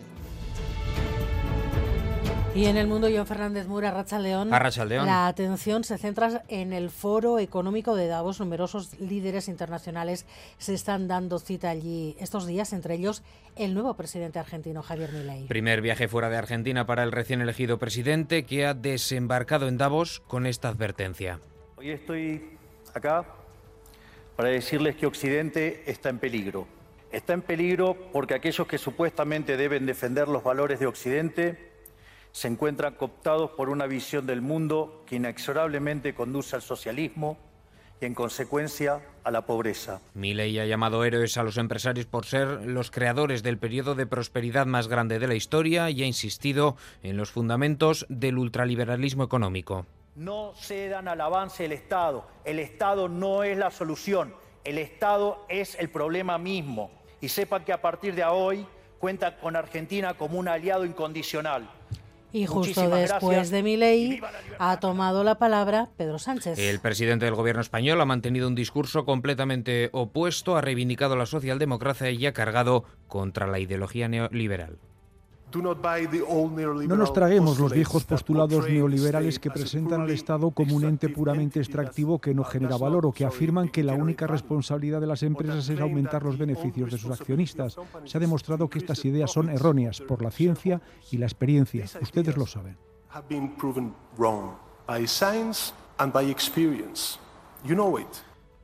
Y en el mundo, John Fernández Mura, Racha León. La atención se centra en el foro económico de Davos. Numerosos líderes internacionales se están dando cita allí estos días, entre ellos el nuevo presidente argentino, Javier Milei. Primer viaje fuera de Argentina para el recién elegido presidente que ha desembarcado en Davos con esta advertencia. Hoy estoy acá para decirles que Occidente está en peligro. Está en peligro porque aquellos que supuestamente deben defender los valores de Occidente se encuentran cooptados por una visión del mundo que inexorablemente conduce al socialismo y, en consecuencia, a la pobreza. Milei ha llamado héroes a los empresarios por ser los creadores del periodo de prosperidad más grande de la historia y ha insistido en los fundamentos del ultraliberalismo económico. No cedan al avance del Estado. El Estado no es la solución. El Estado es el problema mismo. Y sepan que a partir de hoy cuenta con Argentina como un aliado incondicional. Y justo después de mi ley ha tomado la palabra Pedro Sánchez. El presidente del gobierno español ha mantenido un discurso completamente opuesto, ha reivindicado la socialdemocracia y ha cargado contra la ideología neoliberal. No nos traguemos los viejos postulados neoliberales que presentan al Estado como un ente puramente extractivo que no genera valor o que afirman que la única responsabilidad de las empresas es aumentar los beneficios de sus accionistas. Se ha demostrado que estas ideas son erróneas por la ciencia y la experiencia. Ustedes lo saben.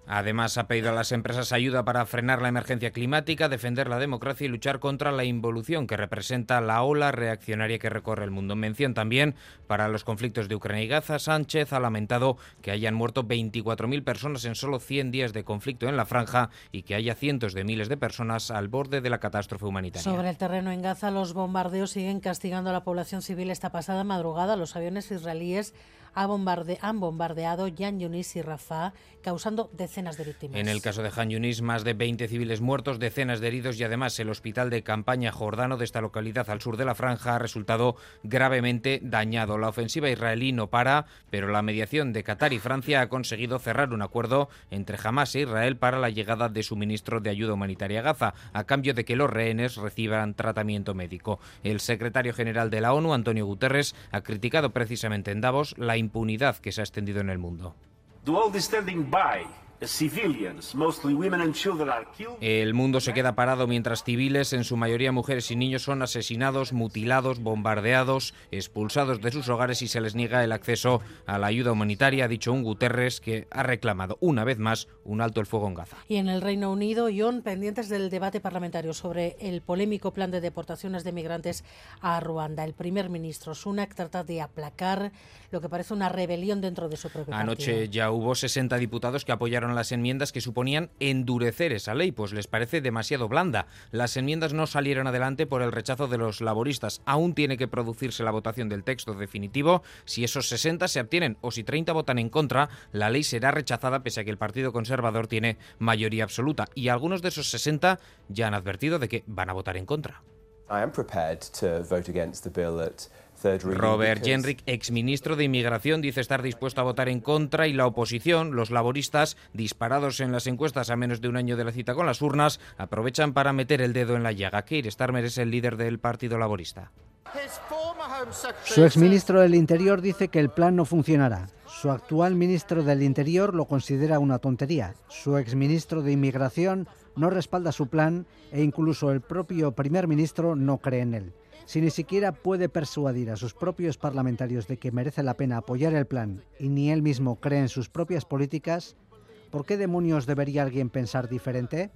Además, ha pedido a las empresas ayuda para frenar la emergencia climática, defender la democracia y luchar contra la involución que representa la ola reaccionaria que recorre el mundo. Mención también para los conflictos de Ucrania y Gaza. Sánchez ha lamentado que hayan muerto 24.000 personas en solo 100 días de conflicto en la franja y que haya cientos de miles de personas al borde de la catástrofe humanitaria. Sobre el terreno en Gaza, los bombardeos siguen castigando a la población civil esta pasada madrugada. Los aviones israelíes han bombardeado Yan Yunis y Rafah, causando decenas de víctimas. En el caso de Han Yunis, más de 20 civiles muertos, decenas de heridos y además el hospital de campaña jordano de esta localidad al sur de la franja ha resultado gravemente dañado. La ofensiva israelí no para, pero la mediación de Qatar y Francia ha conseguido cerrar un acuerdo entre Hamas e Israel para la llegada de suministro de ayuda humanitaria a Gaza, a cambio de que los rehenes reciban tratamiento médico. El secretario general de la ONU, Antonio Guterres, ha criticado precisamente en Davos la impunidad que se ha extendido en el mundo. El mundo se queda parado mientras civiles, en su mayoría mujeres y niños, son asesinados, mutilados, bombardeados, expulsados de sus hogares y se les niega el acceso a la ayuda humanitaria, ha dicho un Guterres que ha reclamado una vez más un alto el fuego en Gaza. Y en el Reino Unido, John, pendientes del debate parlamentario sobre el polémico plan de deportaciones de migrantes a Ruanda. El primer ministro Sunak trata de aplacar lo que parece una rebelión dentro de su propio Anoche ya hubo 60 diputados que apoyaron las enmiendas que suponían endurecer esa ley, pues les parece demasiado blanda. Las enmiendas no salieron adelante por el rechazo de los laboristas. Aún tiene que producirse la votación del texto definitivo. Si esos 60 se abstienen o si 30 votan en contra, la ley será rechazada pese a que el Partido Conservador tiene mayoría absoluta. Y algunos de esos 60 ya han advertido de que van a votar en contra. Robert Jenrick, exministro de Inmigración, dice estar dispuesto a votar en contra y la oposición, los laboristas, disparados en las encuestas a menos de un año de la cita con las urnas, aprovechan para meter el dedo en la llaga. Keir Starmer es el líder del Partido Laborista. Su exministro del Interior dice que el plan no funcionará. Su actual ministro del Interior lo considera una tontería. Su exministro de Inmigración no respalda su plan e incluso el propio primer ministro no cree en él. Si ni siquiera puede persuadir a sus propios parlamentarios de que merece la pena apoyar el plan y ni él mismo cree en sus propias políticas, ¿por qué demonios debería alguien pensar diferente?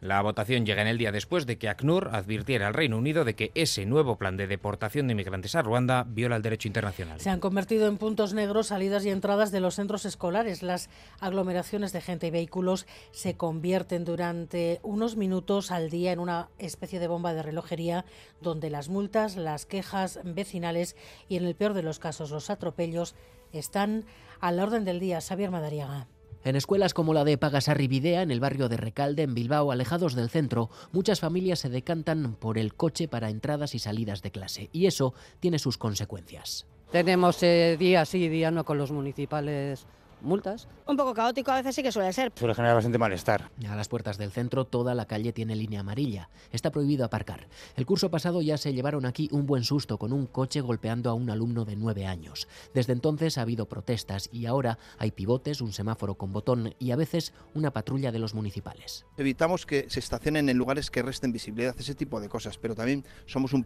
La votación llega en el día después de que ACNUR advirtiera al Reino Unido de que ese nuevo plan de deportación de inmigrantes a Ruanda viola el derecho internacional. Se han convertido en puntos negros salidas y entradas de los centros escolares. Las aglomeraciones de gente y vehículos se convierten durante unos minutos al día en una especie de bomba de relojería donde las multas, las quejas vecinales y en el peor de los casos los atropellos están a la orden del día. Xavier Madariaga. En escuelas como la de Pagasarribidea, en el barrio de Recalde, en Bilbao, alejados del centro, muchas familias se decantan por el coche para entradas y salidas de clase, y eso tiene sus consecuencias. Tenemos eh, día sí, día no con los municipales multas. Un poco caótico a veces sí que suele ser. Suele generar bastante malestar. A las puertas del centro toda la calle tiene línea amarilla. Está prohibido aparcar. El curso pasado ya se llevaron aquí un buen susto con un coche golpeando a un alumno de nueve años. Desde entonces ha habido protestas y ahora hay pivotes, un semáforo con botón y a veces una patrulla de los municipales. Evitamos que se estacionen en lugares que resten visibilidad, ese tipo de cosas, pero también somos un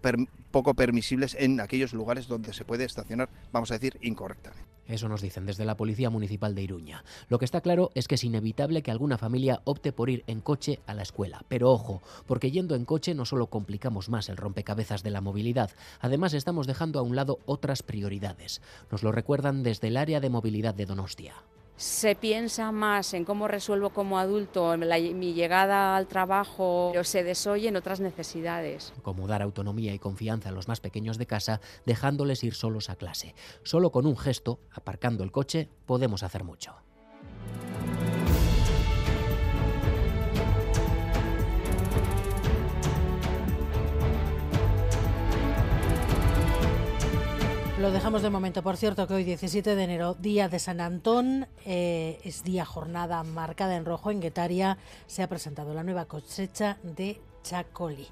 poco permisibles en aquellos lugares donde se puede estacionar, vamos a decir, incorrectamente. Eso nos dicen desde la Policía Municipal de Iruña. Lo que está claro es que es inevitable que alguna familia opte por ir en coche a la escuela. Pero ojo, porque yendo en coche no solo complicamos más el rompecabezas de la movilidad, además estamos dejando a un lado otras prioridades. Nos lo recuerdan desde el área de movilidad de Donostia se piensa más en cómo resuelvo como adulto mi llegada al trabajo, pero se desoyen otras necesidades. Como dar autonomía y confianza a los más pequeños de casa, dejándoles ir solos a clase. Solo con un gesto, aparcando el coche, podemos hacer mucho. Lo dejamos de momento. Por cierto, que hoy 17 de enero, día de San Antón, eh, es día jornada marcada en rojo. En Guetaria se ha presentado la nueva cosecha de Chacoli.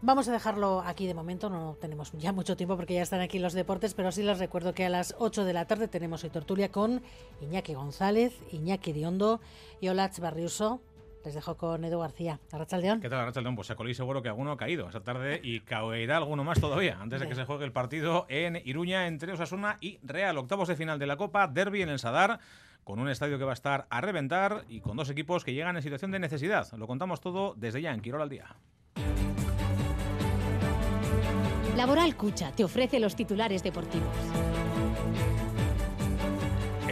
Vamos a dejarlo aquí de momento, no tenemos ya mucho tiempo porque ya están aquí los deportes, pero sí les recuerdo que a las 8 de la tarde tenemos hoy tertulia con Iñaki González, Iñaki Diondo y Olach Barriuso. Les dejo con Edu García. Arrachaldeón. ¿Qué tal, Arrachaldeón? Pues Colí seguro que alguno ha caído esta tarde y caerá alguno más todavía antes de que se juegue el partido en Iruña entre Osasuna y Real. Octavos de final de la Copa, derby en el Sadar con un estadio que va a estar a reventar y con dos equipos que llegan en situación de necesidad. Lo contamos todo desde ya en Quirol al día. Laboral Cucha te ofrece los titulares deportivos.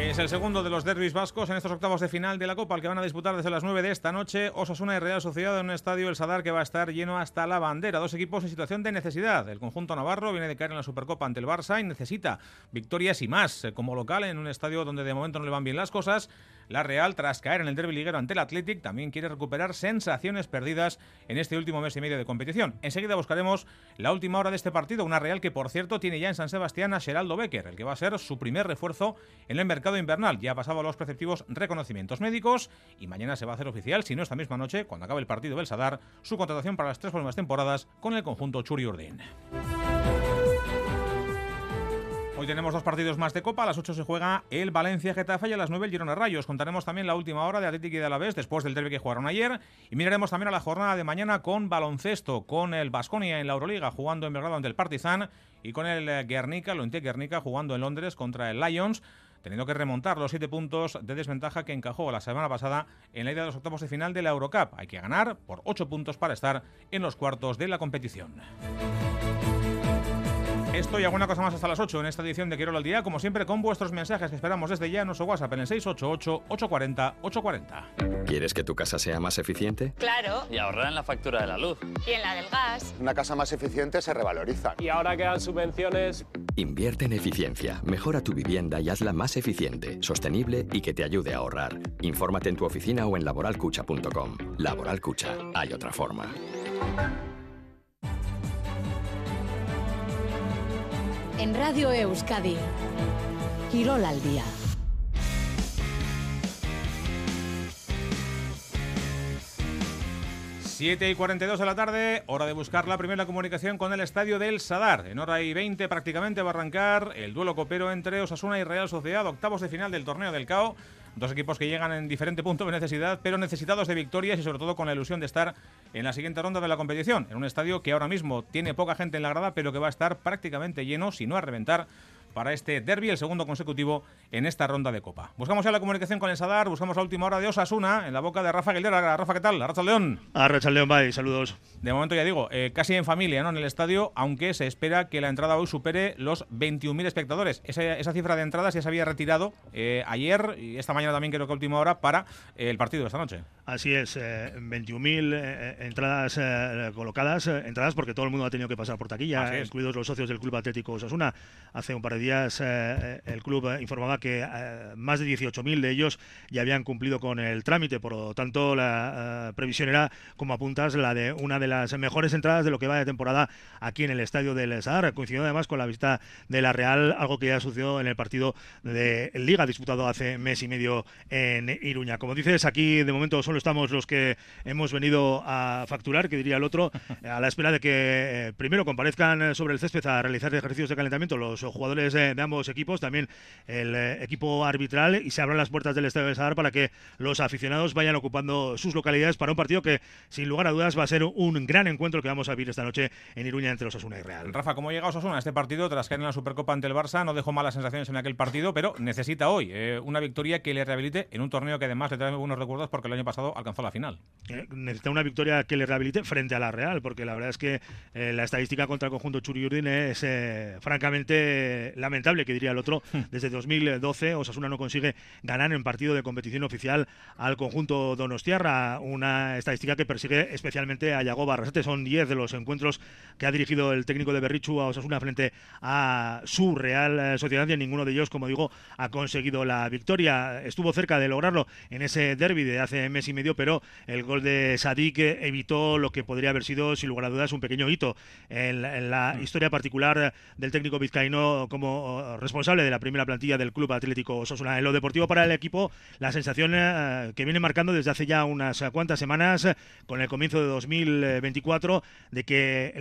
Es el segundo de los derbis vascos en estos octavos de final de la Copa, al que van a disputar desde las 9 de esta noche Osasuna y Real Sociedad en un estadio El Sadar que va a estar lleno hasta la bandera. Dos equipos en situación de necesidad. El conjunto navarro viene de caer en la Supercopa ante el Barça y necesita victorias y más como local en un estadio donde de momento no le van bien las cosas. La Real, tras caer en el derby liguero ante el Athletic, también quiere recuperar sensaciones perdidas en este último mes y medio de competición. Enseguida buscaremos la última hora de este partido, una Real que, por cierto, tiene ya en San Sebastián a Geraldo Becker, el que va a ser su primer refuerzo en el mercado invernal. Ya ha pasado los preceptivos reconocimientos médicos y mañana se va a hacer oficial, si no esta misma noche, cuando acabe el partido del Sadar, su contratación para las tres próximas temporadas con el conjunto Churi Urdin. Hoy tenemos dos partidos más de Copa. A las 8 se juega el Valencia-Getafe y a las 9 el Girona Rayos. Contaremos también la última hora de Atlético y de Alavés después del derby que jugaron ayer. Y miraremos también a la jornada de mañana con baloncesto, con el Basconia en la Euroliga jugando en Belgrado ante el Partizan y con el Guernica, lo Guernica jugando en Londres contra el Lions teniendo que remontar los siete puntos de desventaja que encajó la semana pasada en la ida de los octavos de final de la Eurocup. Hay que ganar por ocho puntos para estar en los cuartos de la competición. Esto y alguna cosa más hasta las 8 en esta edición de Quiero al Día, como siempre con vuestros mensajes que esperamos desde ya en nuestro WhatsApp en el 688-840-840. ¿Quieres que tu casa sea más eficiente? Claro. Y ahorrar en la factura de la luz. Y en la del gas. Una casa más eficiente se revaloriza. Y ahora que dan subvenciones... Invierte en eficiencia, mejora tu vivienda y hazla más eficiente, sostenible y que te ayude a ahorrar. Infórmate en tu oficina o en laboralcucha.com. Laboral Cucha, hay otra forma. En Radio Euskadi. Quirol al día. Siete y 42 de la tarde, hora de buscar la primera comunicación con el estadio del Sadar. En hora y 20 prácticamente va a arrancar el duelo copero entre Osasuna y Real Sociedad, octavos de final del torneo del CAO. Dos equipos que llegan en diferente punto de necesidad, pero necesitados de victorias y sobre todo con la ilusión de estar en la siguiente ronda de la competición, en un estadio que ahora mismo tiene poca gente en la grada, pero que va a estar prácticamente lleno, si no a reventar, para este derby, el segundo consecutivo en esta ronda de Copa. Buscamos ya la comunicación con el Sadar, buscamos la última hora de Osasuna, en la boca de Rafa Aguilera. Rafa, ¿qué tal? Arracha León. Arracha León, bye, saludos. De momento ya digo, eh, casi en familia ¿no? en el estadio, aunque se espera que la entrada hoy supere los 21.000 espectadores. Esa, cifra de entradas ya se había retirado eh, ayer y esta mañana también creo que última hora para eh, el partido de esta noche. Así es, 21.000 entradas colocadas, entradas porque todo el mundo ha tenido que pasar por taquilla, incluidos los socios del Club Atlético Osasuna. Hace un par de días el club informaba que más de 18.000 de ellos ya habían cumplido con el trámite, por lo tanto la previsión era, como apuntas, la de una de las mejores entradas de lo que va de temporada aquí en el estadio del Sadar, coincidiendo además con la visita de la Real, algo que ya sucedió en el partido de Liga disputado hace mes y medio en Iruña. Como dices, aquí de momento solo estamos los que hemos venido a facturar, que diría el otro, a la espera de que eh, primero comparezcan sobre el césped a realizar ejercicios de calentamiento los jugadores de, ambos equipos, también el eh, equipo arbitral y se abran las puertas del Estadio de Sadar para que los aficionados vayan ocupando sus localidades para un partido que sin lugar a dudas va a ser un gran encuentro que vamos a vivir esta noche en Iruña entre Osasuna y Real. Rafa, ¿cómo llega Osasuna a este partido tras caer en la Supercopa ante el Barça? No dejó malas sensaciones en aquel partido, pero necesita hoy eh, una victoria que le rehabilite en un torneo que además le trae buenos recuerdos porque el año pasado alcanzó la final. Eh, necesita una victoria que le rehabilite frente a la Real, porque la verdad es que eh, la estadística contra el conjunto Churi es francamente lamentable, que diría el otro. Hmm. Desde 2012 Osasuna no consigue ganar en partido de competición oficial al conjunto Donostiarra, una estadística que persigue especialmente a Yago Barrasete. Son 10 de los encuentros que ha dirigido el técnico de Berrichu a Osasuna frente a su Real Sociedad y ninguno de ellos, como digo, ha conseguido la victoria. Estuvo cerca de lograrlo en ese derby de hace mes y medio, pero el gol de Sadik evitó lo que podría haber sido, sin lugar a dudas, un pequeño hito en la, mm. historia particular del técnico vizcaíno como responsable de la primera plantilla del Club Atlético Osasuna. En lo deportivo para el equipo, la sensación eh, que viene marcando desde hace ya unas cuantas semanas, con el comienzo de 2024, de que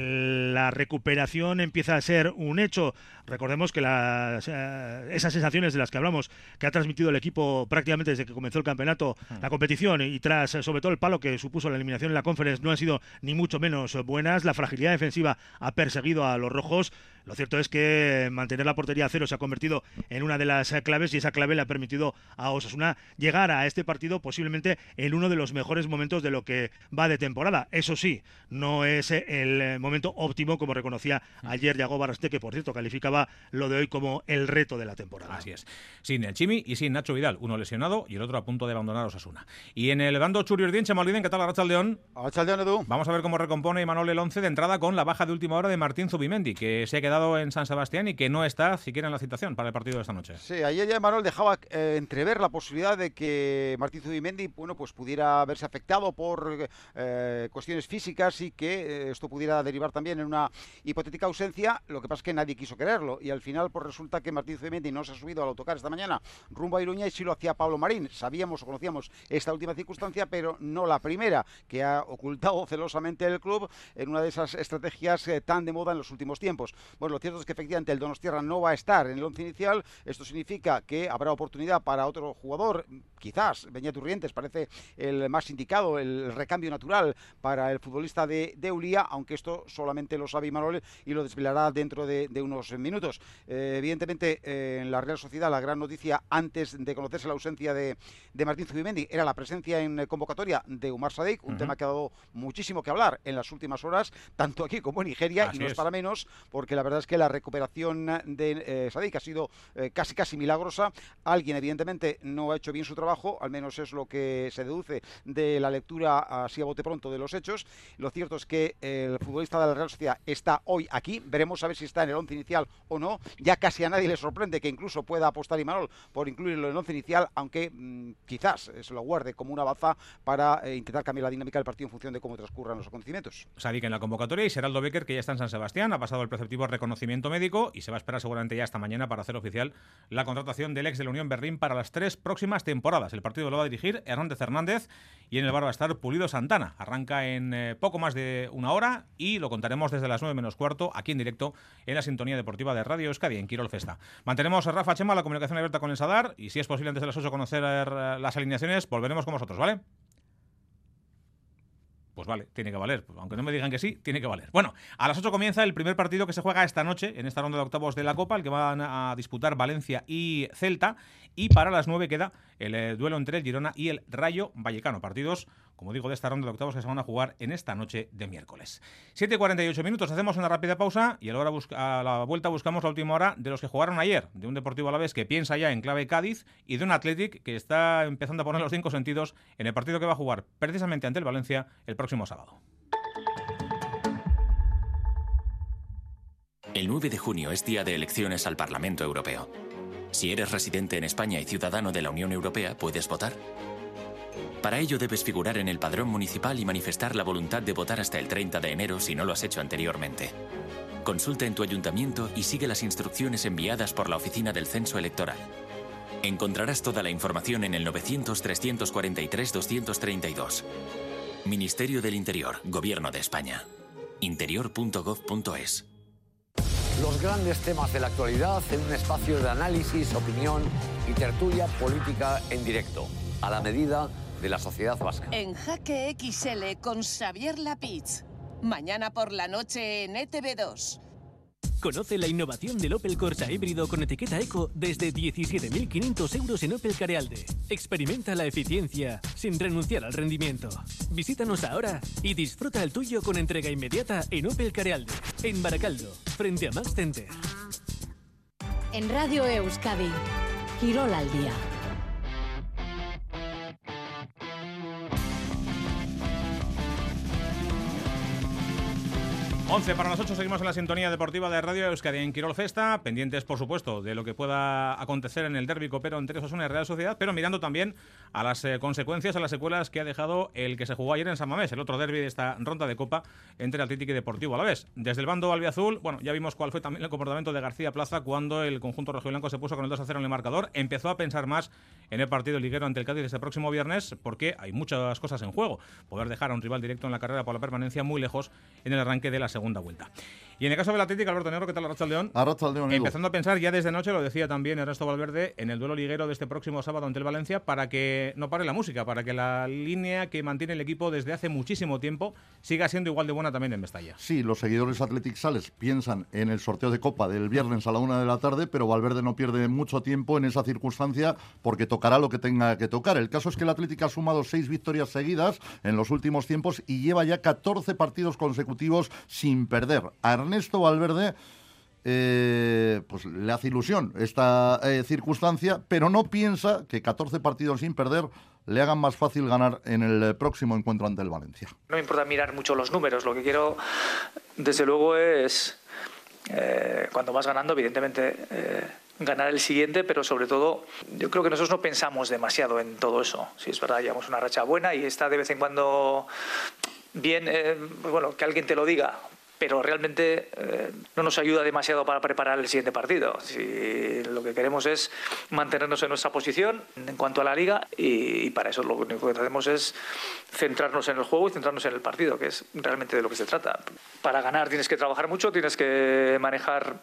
la recuperación empieza a ser un hecho. Recordemos que las, eh, esas sensaciones de las que hablamos, que ha transmitido el equipo prácticamente desde que comenzó el campeonato, mm. la competición y tras sobre todo el palo que supuso la eliminación en la conference, no han sido ni mucho menos buenas. La fragilidad defensiva ha perseguido a los rojos. Lo cierto es que mantener la portería a cero se ha convertido en una de las claves y esa clave le ha permitido a Osasuna llegar a este partido posiblemente en uno de los mejores momentos de lo que va de temporada. Eso sí, no es el momento óptimo como reconocía ayer Yago Baraste, que por cierto calificaba lo de hoy como el reto de la temporada. Así es. Sin el Chimi y sin Nacho Vidal, uno lesionado y el otro a punto de abandonar a Osasuna. Y en el bando Churi Ordien, Chamaliden, ¿qué tal Arracha León? Edu. Vamos a ver cómo recompone Manuel el 11 de entrada con la baja de última hora de Martín Zubimendi, que se ha quedado en San Sebastián y que no está siquiera en la citación para el partido de esta noche. Sí, ayer ya Manuel dejaba eh, entrever la posibilidad de que Martín Zubimendi bueno, pues pudiera verse afectado por eh, cuestiones físicas y que eh, esto pudiera derivar también en una hipotética ausencia. Lo que pasa es que nadie quiso quererlo y al final pues resulta que Martín Zubimendi no se ha subido al autocar esta mañana rumbo a Iruña y sí lo hacía Pablo Marín. Sabíamos o conocíamos esta última circunstancia, pero no la primera, que ha ocultado celosamente el club en una de esas estrategias tan de moda en los últimos tiempos. Lo cierto es que efectivamente el Donostierra no va a estar en el once inicial. Esto significa que habrá oportunidad para otro jugador, quizás Beñat Urrientes parece el más indicado, el recambio natural para el futbolista de, de Ulía, aunque esto solamente lo sabe Imanol y lo desvelará dentro de, unos minutos. Eh, evidentemente, eh, en la Real Sociedad la gran noticia antes de conocerse la ausencia de, de Martín Zubimendi era la presencia en convocatoria de Umar Sadik, un tema que ha dado muchísimo que hablar en las últimas horas, tanto aquí como en Nigeria, y no es para menos, porque la verdad es que la recuperación de eh, Sadik ha sido eh, casi casi milagrosa. Alguien evidentemente no ha hecho bien su trabajo, al menos es lo que se deduce de la lectura así a bote pronto de los hechos. Lo cierto es que el futbolista de la Real Sociedad está hoy aquí, veremos a ver si está en el once inicial o no. Ya casi a nadie le sorprende que incluso pueda apostar Imanol por incluirlo en el once inicial, aunque mm, quizás se lo guarde como una baza para eh, intentar cambiar la dinámica del partido en función de cómo transcurran los acontecimientos. Sadik en la convocatoria y Seraldo Becker, que ya está en San Sebastián, ha pasado el preceptivo reconocimiento médico y se va a esperar seguramente ya esta mañana para hacer oficial la contratación del ex de la Unión Berlín para las tres próximas temporadas. El partido lo va a dirigir Hernández Hernández y en el bar va a estar Pulido Santana. Arranca en eh, poco más de una hora y lo contaremos desde las 9 menos cuarto aquí en directo en la sintonía deportiva de Radio Euskadi en Quirol Festa. Mantenemos a Rafa Chema la comunicación abierta con el Sadar y si es posible antes de las 8 conocer eh, las alineaciones, volveremos con vosotros, ¿vale? Pues vale, tiene que valer. Aunque no me digan que sí, tiene que valer. Bueno, a las 8 comienza el primer partido que se juega esta noche, en esta ronda de octavos de la Copa, el que van a disputar Valencia y Celta. Y para las 9 queda el eh, duelo entre el Girona y el Rayo Vallecano. Partidos como digo, de esta ronda de octavos que se van a jugar en esta noche de miércoles. 7.48 minutos, hacemos una rápida pausa y a la, a la vuelta buscamos la última hora de los que jugaron ayer, de un Deportivo a la vez que piensa ya en clave Cádiz y de un Athletic que está empezando a poner los cinco sentidos en el partido que va a jugar precisamente ante el Valencia el próximo sábado. El 9 de junio es día de elecciones al Parlamento Europeo. Si eres residente en España y ciudadano de la Unión Europea, puedes votar. Para ello debes figurar en el padrón municipal y manifestar la voluntad de votar hasta el 30 de enero si no lo has hecho anteriormente. Consulta en tu ayuntamiento y sigue las instrucciones enviadas por la Oficina del Censo Electoral. Encontrarás toda la información en el 900-343-232. Ministerio del Interior, Gobierno de España. interior.gov.es los grandes temas de la actualidad en un espacio de análisis, opinión y tertulia política en directo, a la medida de la sociedad vasca. En Jaque XL con Xavier Lapitz. Mañana por la noche en ETV2. Conoce la innovación del Opel Corsa híbrido con etiqueta Eco desde 17.500 euros en Opel Carealde. Experimenta la eficiencia sin renunciar al rendimiento. Visítanos ahora y disfruta el tuyo con entrega inmediata en Opel Carealde, en Baracaldo, frente a Max Center. En Radio Euskadi, Quirol al día. 11 para las 8 seguimos en la sintonía deportiva de Radio Euskadi en Quirol Festa, pendientes por supuesto de lo que pueda acontecer en el derbi copero entre Osasuna y Real Sociedad, pero mirando también a las eh, consecuencias, a las secuelas que ha dejado el que se jugó ayer en San Mamés, el otro derbi de esta ronda de Copa entre Atlético y Deportivo a la vez. Desde el bando albiazul, bueno, ya vimos cuál fue también el comportamiento de García Plaza cuando el conjunto rojiblanco se puso con el 2 a 0 en el marcador, empezó a pensar más en el partido liguero ante el Cádiz este próximo viernes porque hay muchas cosas en juego. Poder dejar a un rival directo en la carrera por la permanencia muy lejos en el arranque de la segunda vuelta. Y en el caso del Atlético, Alberto Negro, ¿qué tal Arracha León? Arracha León. Empezando a pensar ya desde noche, lo decía también Ernesto Valverde, en el duelo liguero de este próximo sábado ante el Valencia, para que no pare la música, para que la línea que mantiene el equipo desde hace muchísimo tiempo siga siendo igual de buena también en Mestalla. Sí, los seguidores Athletic Sales piensan en el sorteo de Copa del viernes a la una de la tarde, pero Valverde no pierde mucho tiempo en esa circunstancia porque tocará lo que tenga que tocar. El caso es que el Atlético ha sumado seis victorias seguidas en los últimos tiempos y lleva ya 14 partidos consecutivos sin perder. A Ernesto Valverde eh, pues le hace ilusión esta eh, circunstancia, pero no piensa que 14 partidos sin perder le hagan más fácil ganar en el próximo encuentro ante el Valencia. No me importa mirar mucho los números, lo que quiero desde luego es, eh, cuando vas ganando, evidentemente, ganar el siguiente, pero sobre todo yo creo que nosotros no pensamos demasiado en todo eso. Si es verdad, llevamos una racha buena y está de vez en cuando bien, bueno, que alguien te lo diga, pero realmente eh, no nos ayuda demasiado para preparar el siguiente partido. Si lo que queremos es mantenernos en nuestra posición en cuanto a la liga y, para eso lo único que hacemos es centrarnos en el juego y centrarnos en el partido, que es realmente de lo que se trata. Para ganar tienes que trabajar mucho, tienes que manejar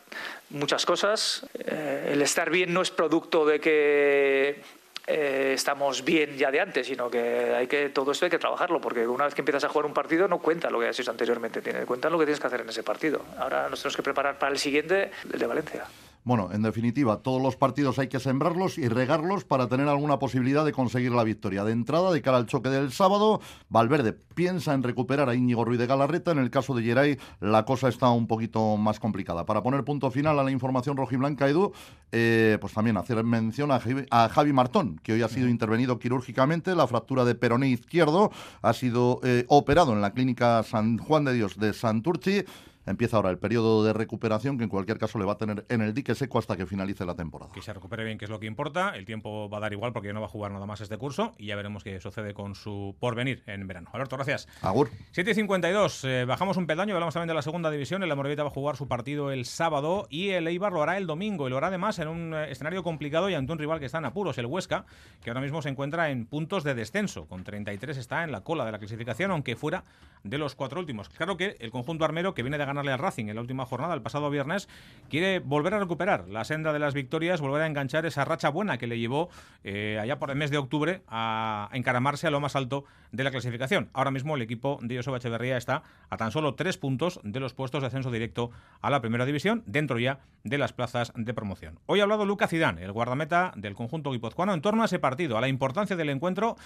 muchas cosas. Eh, el estar bien no es producto de que eh, estamos bien ya de antes, sino que hay que todo esto hay que trabajarlo, porque una vez que empiezas a jugar un partido no cuenta lo que has hecho anteriormente, cuenta lo que tienes que hacer en ese partido. Ahora nos tenemos que preparar para el siguiente, el de Valencia. Bueno, en definitiva, todos los partidos hay que sembrarlos y regarlos para tener alguna posibilidad de conseguir la victoria. De entrada, de cara al choque del sábado, Valverde piensa en recuperar a Íñigo Ruiz de Galarreta. En el caso de Geray, la cosa está un poquito más complicada. Para poner punto final a la información rojiblanca, Edu, eh, pues también hacer mención a Javi, Martón, que hoy ha sido intervenido quirúrgicamente. La fractura de peroné izquierdo ha sido eh, operado en la clínica San Juan de Dios de Santurchi. Empieza ahora el periodo de recuperación que en cualquier caso le va a tener en el dique seco hasta que finalice la temporada. Que se recupere bien, que es lo que importa. El tiempo va a dar igual porque no va a jugar nada más este curso y ya veremos qué sucede con su porvenir en verano. Alberto, gracias. Agur. 7.52, eh, bajamos un peldaño, hablamos también de la segunda división. El Amorebieta va a jugar su partido el sábado y el Eibar lo hará el domingo y lo hará además en un eh, escenario complicado y ante un rival que está en apuros, el Huesca, que ahora mismo se encuentra en puntos de descenso. Con 33 está en la cola de la clasificación, aunque fuera de los cuatro últimos. Claro que el conjunto armero que viene de ganarle al Racing en la última jornada, el pasado viernes, quiere volver a recuperar la senda de las victorias, volver a enganchar esa racha buena que le llevó eh, allá por el mes de octubre a encaramarse a lo más alto de la clasificación. Ahora mismo el equipo de Joseba Echeverría está a tan solo tres puntos de los puestos de ascenso directo a la primera división, dentro ya de las plazas de promoción. Hoy ha hablado Luca Zidane, el guardameta del conjunto guipuzcoano, en torno a ese partido, a la importancia del encuentro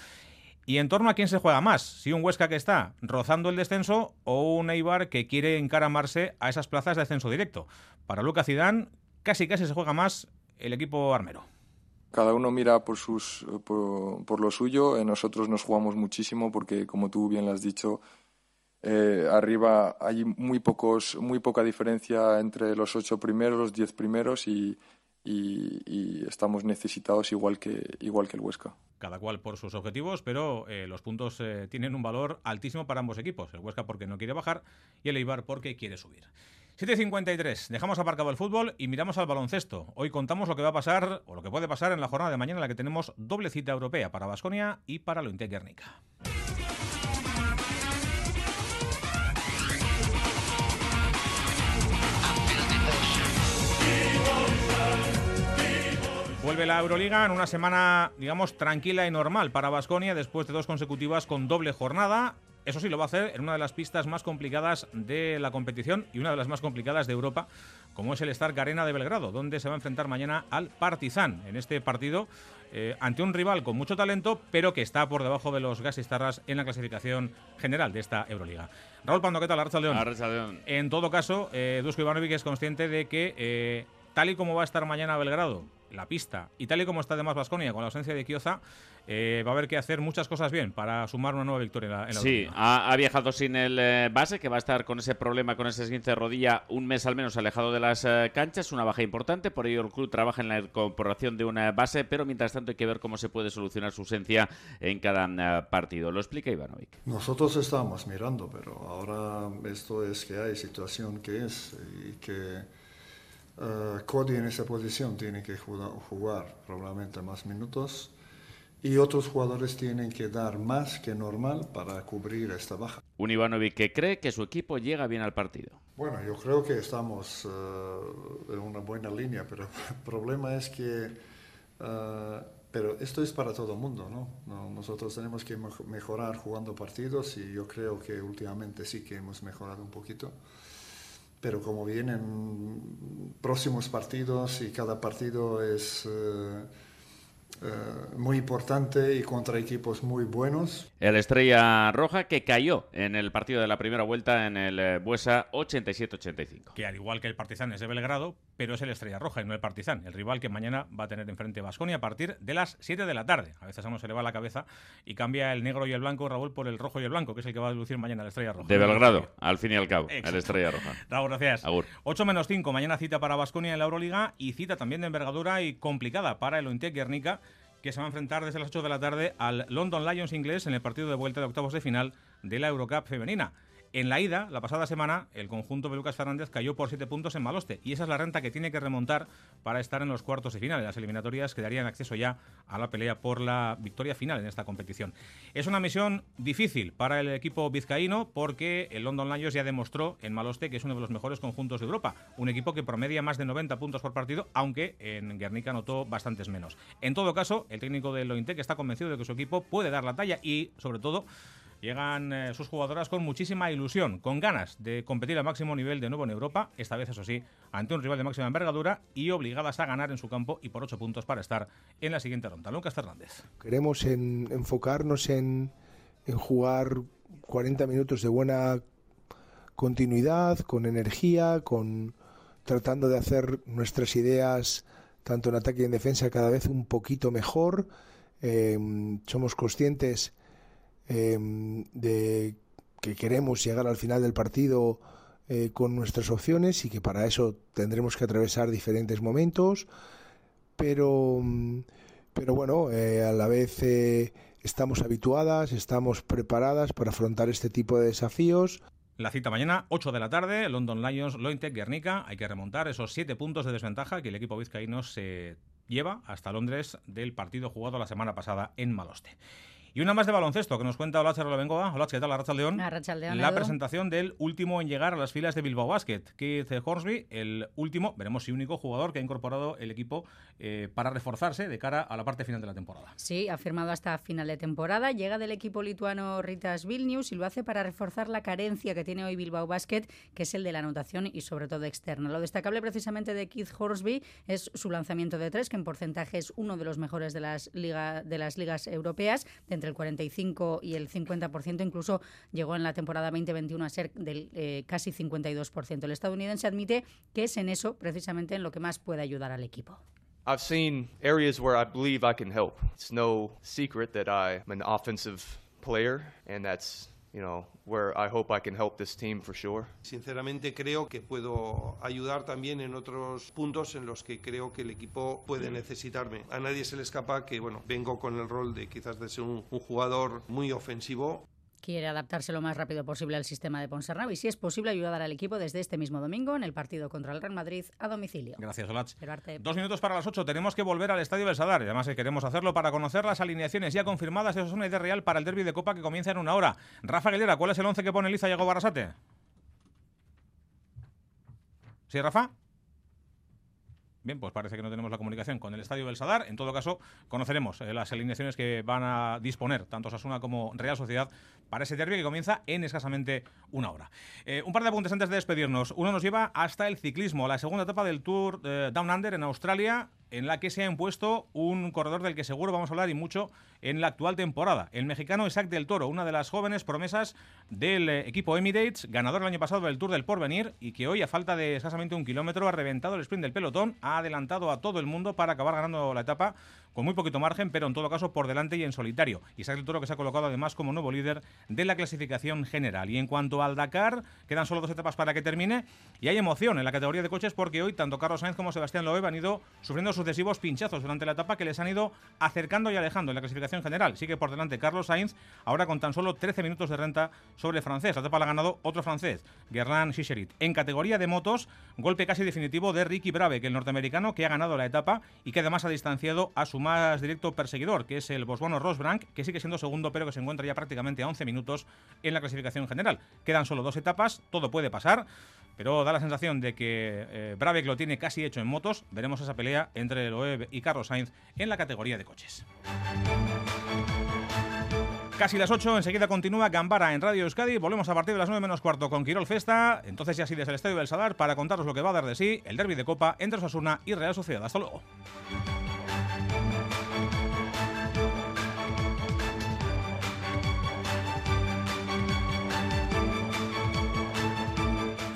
y en torno a quién se juega más, si un Huesca que está rozando el descenso o un Eibar que quiere encaramarse a esas plazas de ascenso directo. Para Lucas Zidane, casi casi se juega más el equipo armero. Cada uno mira por, sus, por, lo suyo, eh, nosotros nos jugamos muchísimo porque, como tú bien lo has dicho, eh, arriba hay muy, pocos, muy poca diferencia entre los ocho primeros, los diez primeros y, y, estamos necesitados igual que, igual que el Huesca. Cada cual por sus objetivos, pero eh, los puntos eh, tienen un valor altísimo para ambos equipos. El Huesca porque no quiere bajar y el Eibar porque quiere subir. 7.53, dejamos aparcado el fútbol y miramos al baloncesto. Hoy contamos lo que va a pasar o lo que puede pasar en la jornada de mañana en la que tenemos doble cita europea para Basconia y para lo Guernica. Vuelve la Euroliga en una semana, digamos, tranquila y normal para Basconia después de dos consecutivas con doble jornada. Eso sí, lo va a hacer en una de las pistas más complicadas de la competición y una de las más complicadas de Europa, como es el Stark Arena de Belgrado, donde se va a enfrentar mañana al Partizan en este partido eh, ante un rival con mucho talento, pero que está por debajo de los Gasistarras en la clasificación general de esta Euroliga. Raúl Pando, ¿qué tal? Arracha León. En todo caso, eh, Dusko Ivanovic es consciente de que, eh, tal y como va a estar mañana Belgrado, la pista, y tal y como está además Basconia con la ausencia de Kioza, eh, va a haber que hacer muchas cosas bien para sumar una nueva victoria en la, en Sí, ha, viajado sin el eh, base, que va a estar con ese problema, con ese esguince de rodilla, un mes al menos alejado de las eh, canchas, una baja importante, por ello el club trabaja en la incorporación de una base, pero mientras tanto hay que ver cómo se puede solucionar su ausencia en cada partido. Lo explica Ivanovic. Nosotros estamos mirando, pero ahora esto es que hay situación que es y que Uh, Cody en esa posición tiene que jugar, probablemente más minutos y otros jugadores tienen que dar más que normal para cubrir esta baja. Un Ivanovic que cree que su equipo llega bien al partido. Bueno, yo creo que estamos uh, en una buena línea, pero el problema es que... Uh, pero esto es para todo el mundo, ¿no? Nosotros tenemos que mejorar jugando partidos y yo creo que últimamente sí que hemos mejorado un poquito pero como vienen próximos partidos y cada partido es eh, eh, muy importante y contra equipos muy buenos. El Estrella Roja que cayó en el partido de la primera vuelta en el eh, Buesa 87-85. Que al igual que el Partizan es de Belgrado, pero es el Estrella Roja y no el Partizan, el rival que mañana va a tener enfrente a Basconia a partir de las 7 de la tarde. A veces a uno se le va la cabeza y cambia el negro y el blanco, Raúl, por el rojo y el blanco, que es el que va a lucir mañana el Estrella Roja. De Belgrado, al fin y al cabo, el Estrella Roja. Raúl, gracias. 8 menos 5, mañana cita para Basconia en la Euroliga y cita también de envergadura y complicada para el Ointec Guernica que se va a enfrentar desde las 8 de la tarde al London Lions inglés en el partido de vuelta de octavos de final de la Eurocup femenina. En la ida, la pasada semana, el conjunto de Lucas Fernández cayó por 7 puntos en Maloste y esa es la renta que tiene que remontar para estar en los cuartos de final. Las eliminatorias que darían acceso ya a la pelea por la victoria final en esta competición. Es una misión difícil para el equipo vizcaíno porque el London Lions ya demostró en Maloste que es uno de los mejores conjuntos de Europa. Un equipo que promedia más de 90 puntos por partido, aunque en Guernica notó bastantes menos. En todo caso, el técnico del Lointec está convencido de que su equipo puede dar la talla y, sobre todo, Llegan eh, sus jugadoras con muchísima ilusión, con ganas de competir al máximo nivel de nuevo en Europa, esta vez eso sí, ante un rival de máxima envergadura y obligadas a ganar en su campo y por ocho puntos para estar en la siguiente ronda. Lucas Fernández. Queremos enfocarnos en, en jugar 40 minutos de buena continuidad, con energía, con tratando de hacer nuestras ideas tanto en ataque y en defensa cada vez un poquito mejor. Eh, somos conscientes Em, de que queremos llegar al final del partido eh, con nuestras opciones y que para eso tendremos que atravesar diferentes momentos, pero, mm, pero bueno, eh, a la vez eh, estamos habituadas, estamos preparadas para afrontar este tipo de desafíos. La cita mañana, 8 de la tarde, London Lions, Lointec, Guernica. Hay que remontar esos 7 puntos de desventaja que el equipo vizcaíno se lleva hasta Londres del partido jugado la semana pasada en Maloste. Y una más de baloncesto que nos cuenta Olach Bengoa. Olach, ¿qué tal? Arracha León. La presentación del último en llegar a las filas de Bilbao Basket, Keith Hornsby, el último, veremos si único jugador que ha incorporado el equipo eh, para reforzarse de cara a la parte final de la temporada. Sí, ha firmado hasta final de temporada. Llega del equipo lituano Ritas Vilnius y lo hace para reforzar la carencia que tiene hoy Bilbao Basket, que es el de la anotación y sobre todo externa. Lo destacable precisamente de Keith Horsby es su lanzamiento de tres, que en porcentaje es uno de los mejores de las, liga, de las ligas europeas entre el 45 y el 50%, incluso llegó en la temporada 2021 a ser del eh, casi 52%. El estadounidense admite que es en eso precisamente en lo que más puede ayudar al equipo. I've seen areas where I believe I can help. It's no secret that I'm an offensive player and that's you know, where I hope I can help this team for sure. Sinceramente creo que puedo ayudar también en otros puntos en los que creo que el equipo puede necesitarme. A nadie se le escapa que, bueno, vengo con el rol de quizás de ser un, un jugador muy ofensivo quiere adaptarse lo más rápido posible al sistema de Ponsarnau y si es posible ayudar al equipo desde este mismo domingo en el partido contra el Real Madrid a domicilio. Gracias, Olach. Dos minutos para las ocho. Tenemos que volver al Estadio del Sadar. Y además eh, queremos hacerlo para conocer las alineaciones ya confirmadas de Osasuna y de Real para el derby de Copa que comienza en una hora. Rafa Aguilera, ¿cuál es el once que pone Liza Yago Barrasate? ¿Sí, Rafa? Bien, pues parece que no tenemos la comunicación con el Estadio del Sadar. En todo caso, conoceremos eh, las alineaciones que van a disponer tanto Sasuna como Real Sociedad para ese derbi que comienza en escasamente una hora. Eh, un par de apuntes antes de despedirnos. Uno nos lleva hasta el ciclismo, la segunda etapa del Tour eh, Down Under en Australia en la que se ha impuesto un corredor del que seguro vamos a hablar y mucho en la actual temporada. El mexicano Isaac del Toro, una de las jóvenes promesas del eh, equipo Emirates, ganador el año pasado del Tour del Porvenir y que hoy, a falta de escasamente un kilómetro, ha reventado el sprint del pelotón, ha adelantado a todo el mundo para acabar ganando la etapa con muy poquito margen, pero en todo caso por delante y en solitario. Isaac del Toro que se ha colocado además como nuevo líder de la clasificación general. Y en cuanto al Dakar, quedan solo dos etapas para que termine y hay emoción en la categoría de coches porque hoy tanto Carlos Sainz como Sebastián Loeb han ido sufriendo sucesivos pinchazos durante la etapa que les han ido acercando y alejando en la clasificación general. Sigue por delante Carlos Sainz, ahora con tan solo 13 minutos de renta sobre el francés. La etapa la ha ganado otro francés, Gerland Chicherit. En categoría de motos, golpe casi definitivo de Ricky Brave, que el norteamericano que ha ganado la etapa y que además ha distanciado a su más directo perseguidor, que es el bosbono Rosbrank, que sigue siendo segundo, pero que se encuentra ya prácticamente a 11 minutos en la clasificación general. Quedan solo dos etapas, todo puede pasar pero da la sensación de que eh, lo tiene casi hecho en motos. Veremos esa pelea entre Loeb y Carlos Sainz en la categoría de coches. Casi las 8, enseguida continúa Gambara en Radio Euskadi. Volvemos a partir de las 9 menos cuarto con Quirol Festa. Entonces ya así desde el Estadio del Sadar para contaros lo que va a dar de sí el derby de Copa entre Osasuna y Real Sociedad. Hasta luego.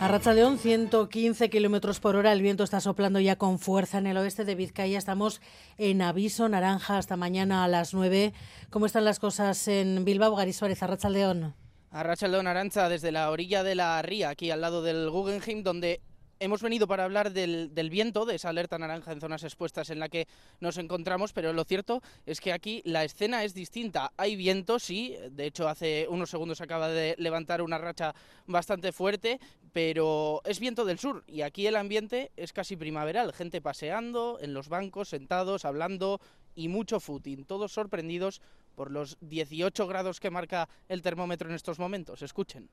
A Racha León, 115 kilómetros por hora. El viento está soplando ya con fuerza en el oeste de Vizcaya. Estamos en aviso naranja hasta mañana a las 9. ¿Cómo están las cosas en Bilbao, Gary Suárez, a Racha León? A Racha León Arancha, desde la orilla de la ría, aquí al lado del Guggenheim, donde hemos venido para hablar del, viento, de esa alerta naranja en zonas expuestas en la que nos encontramos, pero lo cierto es que aquí la escena es distinta. Hay viento, sí, de hecho hace unos segundos acaba de levantar una racha bastante fuerte, pero es viento del sur y aquí el ambiente es casi primaveral, gente paseando en los bancos, sentados, hablando y mucho footing, todos sorprendidos por los 18 grados que marca el termómetro en estos momentos. Escuchen.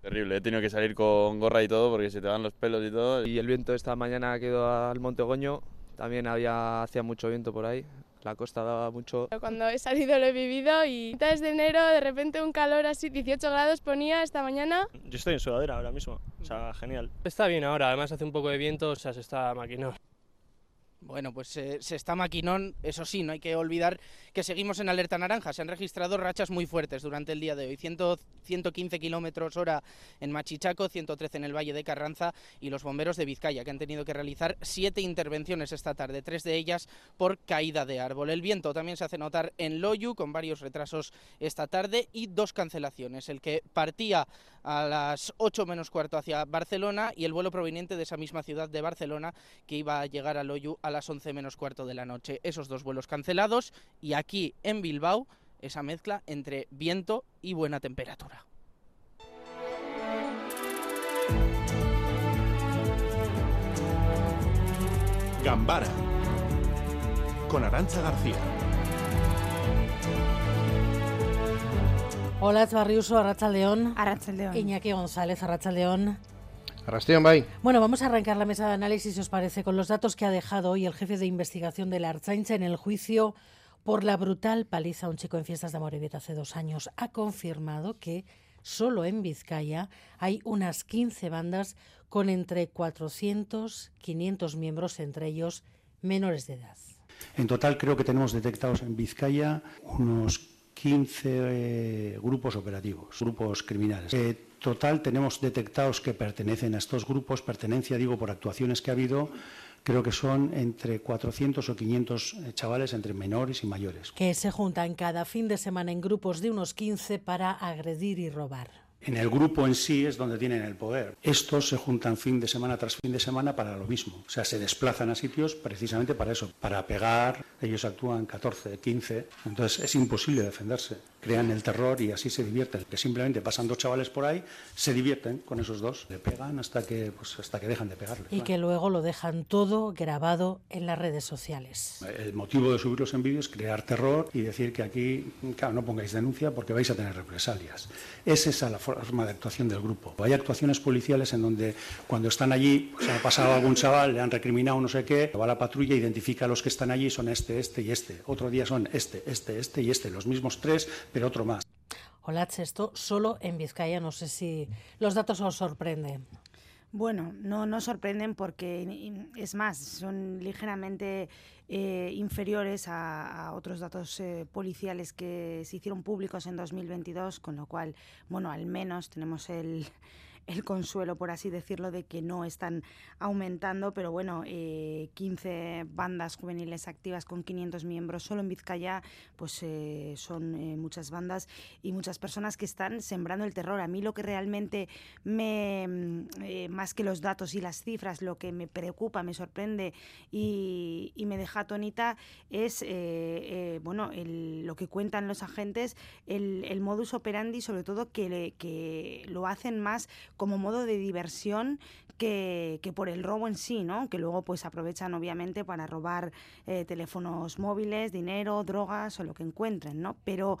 Terrible, he tenido que salir con gorra y todo porque se te van los pelos y todo. Y el viento esta mañana quedó al Monte Goño, también había, hacía mucho viento por ahí, la costa daba mucho. Cuando he salido lo he vivido y desde enero de repente un calor así, 18 grados ponía esta mañana. Yo estoy en sudadera ahora mismo, o sea, genial. Está bien ahora, además hace un poco de viento, o sea, se está maquinando. Bueno, pues eh, se está maquinón, eso sí, no hay que olvidar que seguimos en alerta naranja. Se han registrado rachas muy fuertes durante el día de hoy. 115 kilómetros hora en Machichaco, 113 en el Valle de Carranza y los bomberos de Vizcaya, que han tenido que realizar siete intervenciones esta tarde, tres de ellas por caída de árbol. El viento también se hace notar en Loyu, con varios retrasos esta tarde y dos cancelaciones. El que partía a las 8 menos cuarto hacia Barcelona y el vuelo proveniente de esa misma ciudad de Barcelona que iba a llegar a Loyu a las 11 menos cuarto de la noche. Esos dos vuelos cancelados y aquí en Bilbao esa mezcla entre viento y buena temperatura. Gambara con Arancha García. Hola, es Barriuso, Arracha León. Arracha León. Iñaki González, Arracha León. Arrastión, bye. Bueno, vamos a arrancar la mesa de análisis, si os parece, con los datos que ha dejado hoy el jefe de investigación de la Archaincha en el juicio por la brutal paliza a un chico en fiestas de Morevieta hace dos años. Ha confirmado que solo en Vizcaya hay unas 15 bandas con entre 400 500 miembros, entre ellos menores de edad. En total creo que tenemos detectados en Vizcaya unos 15 eh, grupos operativos, grupos criminales. En total tenemos detectados que pertenecen a estos grupos, pertenencia digo por actuaciones que ha habido, creo que son entre 400 o 500 eh, chavales entre menores y mayores. Que se juntan cada fin de semana en grupos de unos 15 para agredir y robar. En el grupo en sí es donde tienen el poder. Estos se juntan fin de semana tras fin de semana para lo mismo. O sea, se desplazan a sitios precisamente para eso, para pegar. Ellos actúan 14, 15. Entonces es imposible defenderse crean el terror y así se divierten. Que simplemente pasan dos chavales por ahí, se divierten con esos dos, le pegan hasta que, pues, hasta que dejan de pegarle. Y que luego lo dejan todo grabado en las redes sociales. El motivo de subirlos en vídeo es crear terror y decir que aquí, claro, no pongáis denuncia porque vais a tener represalias. Es esa la forma de actuación del grupo. Hay actuaciones policiales en donde cuando están allí, se ha pasado algún chaval, le han recriminado no sé qué, va la patrulla, identifica a los que están allí, son este, este y este. Otro día son este, este, este y este, los mismos tres, pero otro más. Hola, esto solo en Vizcaya, no sé si los datos os sorprenden. Bueno, no nos sorprenden porque, es más, son ligeramente eh, inferiores a, otros datos eh, policiales que se hicieron públicos en 2022, con lo cual, bueno, al menos tenemos el, el consuelo, por así decirlo, de que no están aumentando, pero bueno, 15 eh, bandas juveniles activas con 500 miembros solo en Vizcaya, pues eh, son eh, muchas bandas y muchas personas que están sembrando el terror. A mí lo que realmente me, mm, más que los datos y las cifras, lo que me preocupa, me sorprende y, me deja atónita es, bueno, lo que cuentan los agentes, el, modus operandi, sobre todo que lo hacen más como modo de diversión que, que, por el robo en sí, ¿no? Que luego pues aprovechan obviamente para robar eh, teléfonos móviles, dinero, drogas o lo que encuentren, ¿no? Pero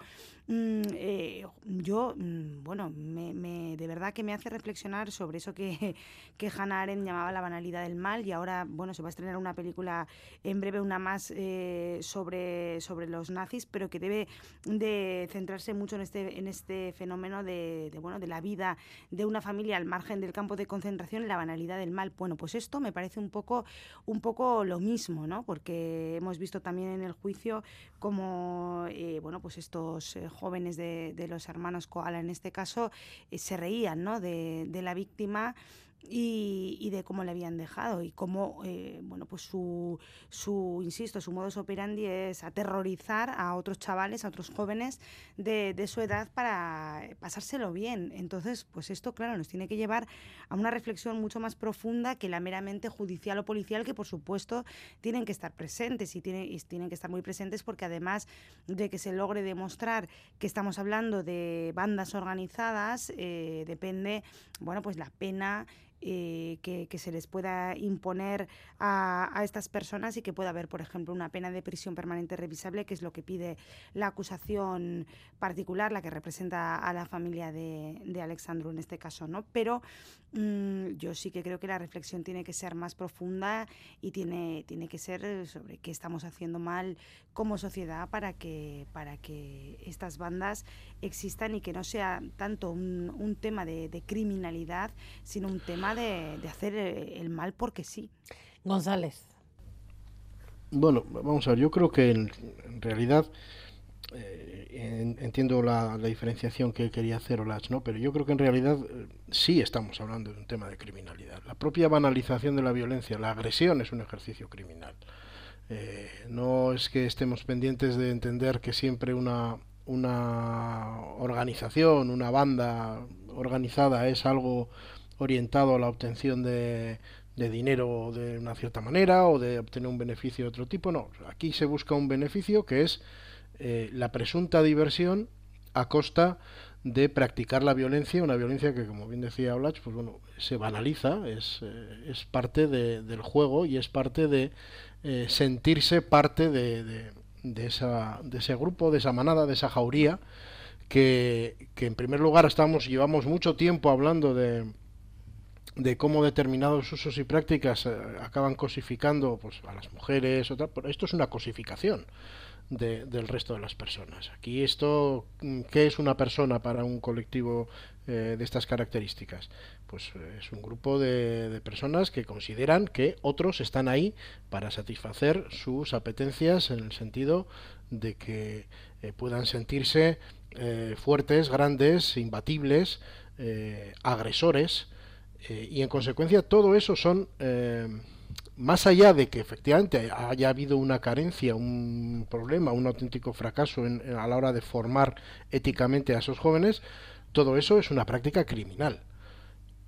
Mm, eh, yo, mm, bueno, me, de verdad que me hace reflexionar sobre eso que, que Hannah Arendt llamaba la banalidad del mal y ahora, bueno, se va a estrenar una película en breve, una más eh, sobre, sobre los nazis, pero que debe de centrarse mucho en este, en este fenómeno de, bueno, de la vida de una familia al margen del campo de concentración la banalidad del mal. Bueno, pues esto me parece un poco, un poco lo mismo, ¿no? Porque hemos visto también en el juicio como, eh, bueno, pues estos jóvenes de, de, los hermanos Koala en este caso eh, se reían ¿no? de, de la víctima y, de cómo le habían dejado y cómo, eh, bueno, pues su, su, insisto, su modus operandi es aterrorizar a otros chavales, a otros jóvenes de, de, su edad para pasárselo bien. Entonces, pues esto, claro, nos tiene que llevar a una reflexión mucho más profunda que la meramente judicial o policial, que por supuesto tienen que estar presentes y tienen, y tienen que estar muy presentes porque además de que se logre demostrar que estamos hablando de bandas organizadas, eh, depende, bueno, pues la pena eh, que, se les pueda imponer a, estas personas y que pueda haber, por ejemplo, una pena de prisión permanente revisable, que es lo que pide la acusación particular, la que representa a la familia de, de Alexandru en este caso, ¿no? Pero mm, yo sí que creo que la reflexión tiene que ser más profunda y tiene, tiene que ser sobre qué estamos haciendo mal como sociedad para que, para que estas bandas existan y que no sea tanto un, tema de criminalidad, sino un tema de, hacer eh, el mal porque sí. González. Bueno, vamos a ver, yo creo que en, realidad eh, entiendo la, diferenciación que quería hacer Olach, ¿no? pero yo creo que en realidad eh, sí estamos hablando de un tema de criminalidad. La propia banalización de la violencia, la agresión es un ejercicio criminal. no es que estemos pendientes de entender que siempre una, una organización, una banda organizada es algo orientado a la obtención de, de dinero de una cierta manera o de obtener un beneficio de otro tipo. No, aquí se busca un beneficio que es eh, la presunta diversión a costa de practicar la violencia, una violencia que, como bien decía Olach, pues bueno, se banaliza, es, eh, es parte de, del juego y es parte de eh, sentirse parte de, de, de, esa, de ese grupo, de esa manada, de esa jauría, que, que en primer lugar estamos, llevamos mucho tiempo hablando de, de cómo determinados usos y prácticas eh, acaban cosificando pues, a las mujeres. Esto es una cosificación del resto de las personas. Aquí esto, mm, ¿qué es una persona para un colectivo eh, de estas características? Pues eh, es un grupo de, personas que consideran que otros están ahí para satisfacer sus apetencias en el sentido de que puedan sentirse fuertes, grandes, imbatibles, agresores, eh, y en consecuencia todo eso son, eh, más allá de que efectivamente haya habido una carencia, un problema, un auténtico fracaso a la hora de formar éticamente a esos jóvenes, todo eso es una práctica criminal.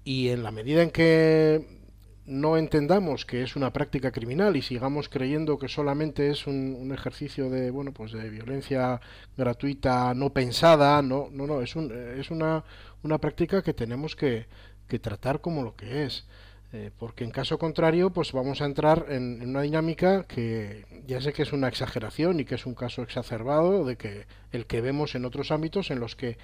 Y en la medida en que no entendamos que es una práctica criminal y sigamos creyendo que solamente es un, ejercicio de bueno pues de violencia gratuita no pensada no no no es un, es una, una práctica que tenemos que, que tratar como lo que es. Eh, porque en caso contrario, pues vamos a entrar en, una dinámica que ya sé que es una exageración y que es un caso exacerbado de que el que vemos en otros ámbitos en los que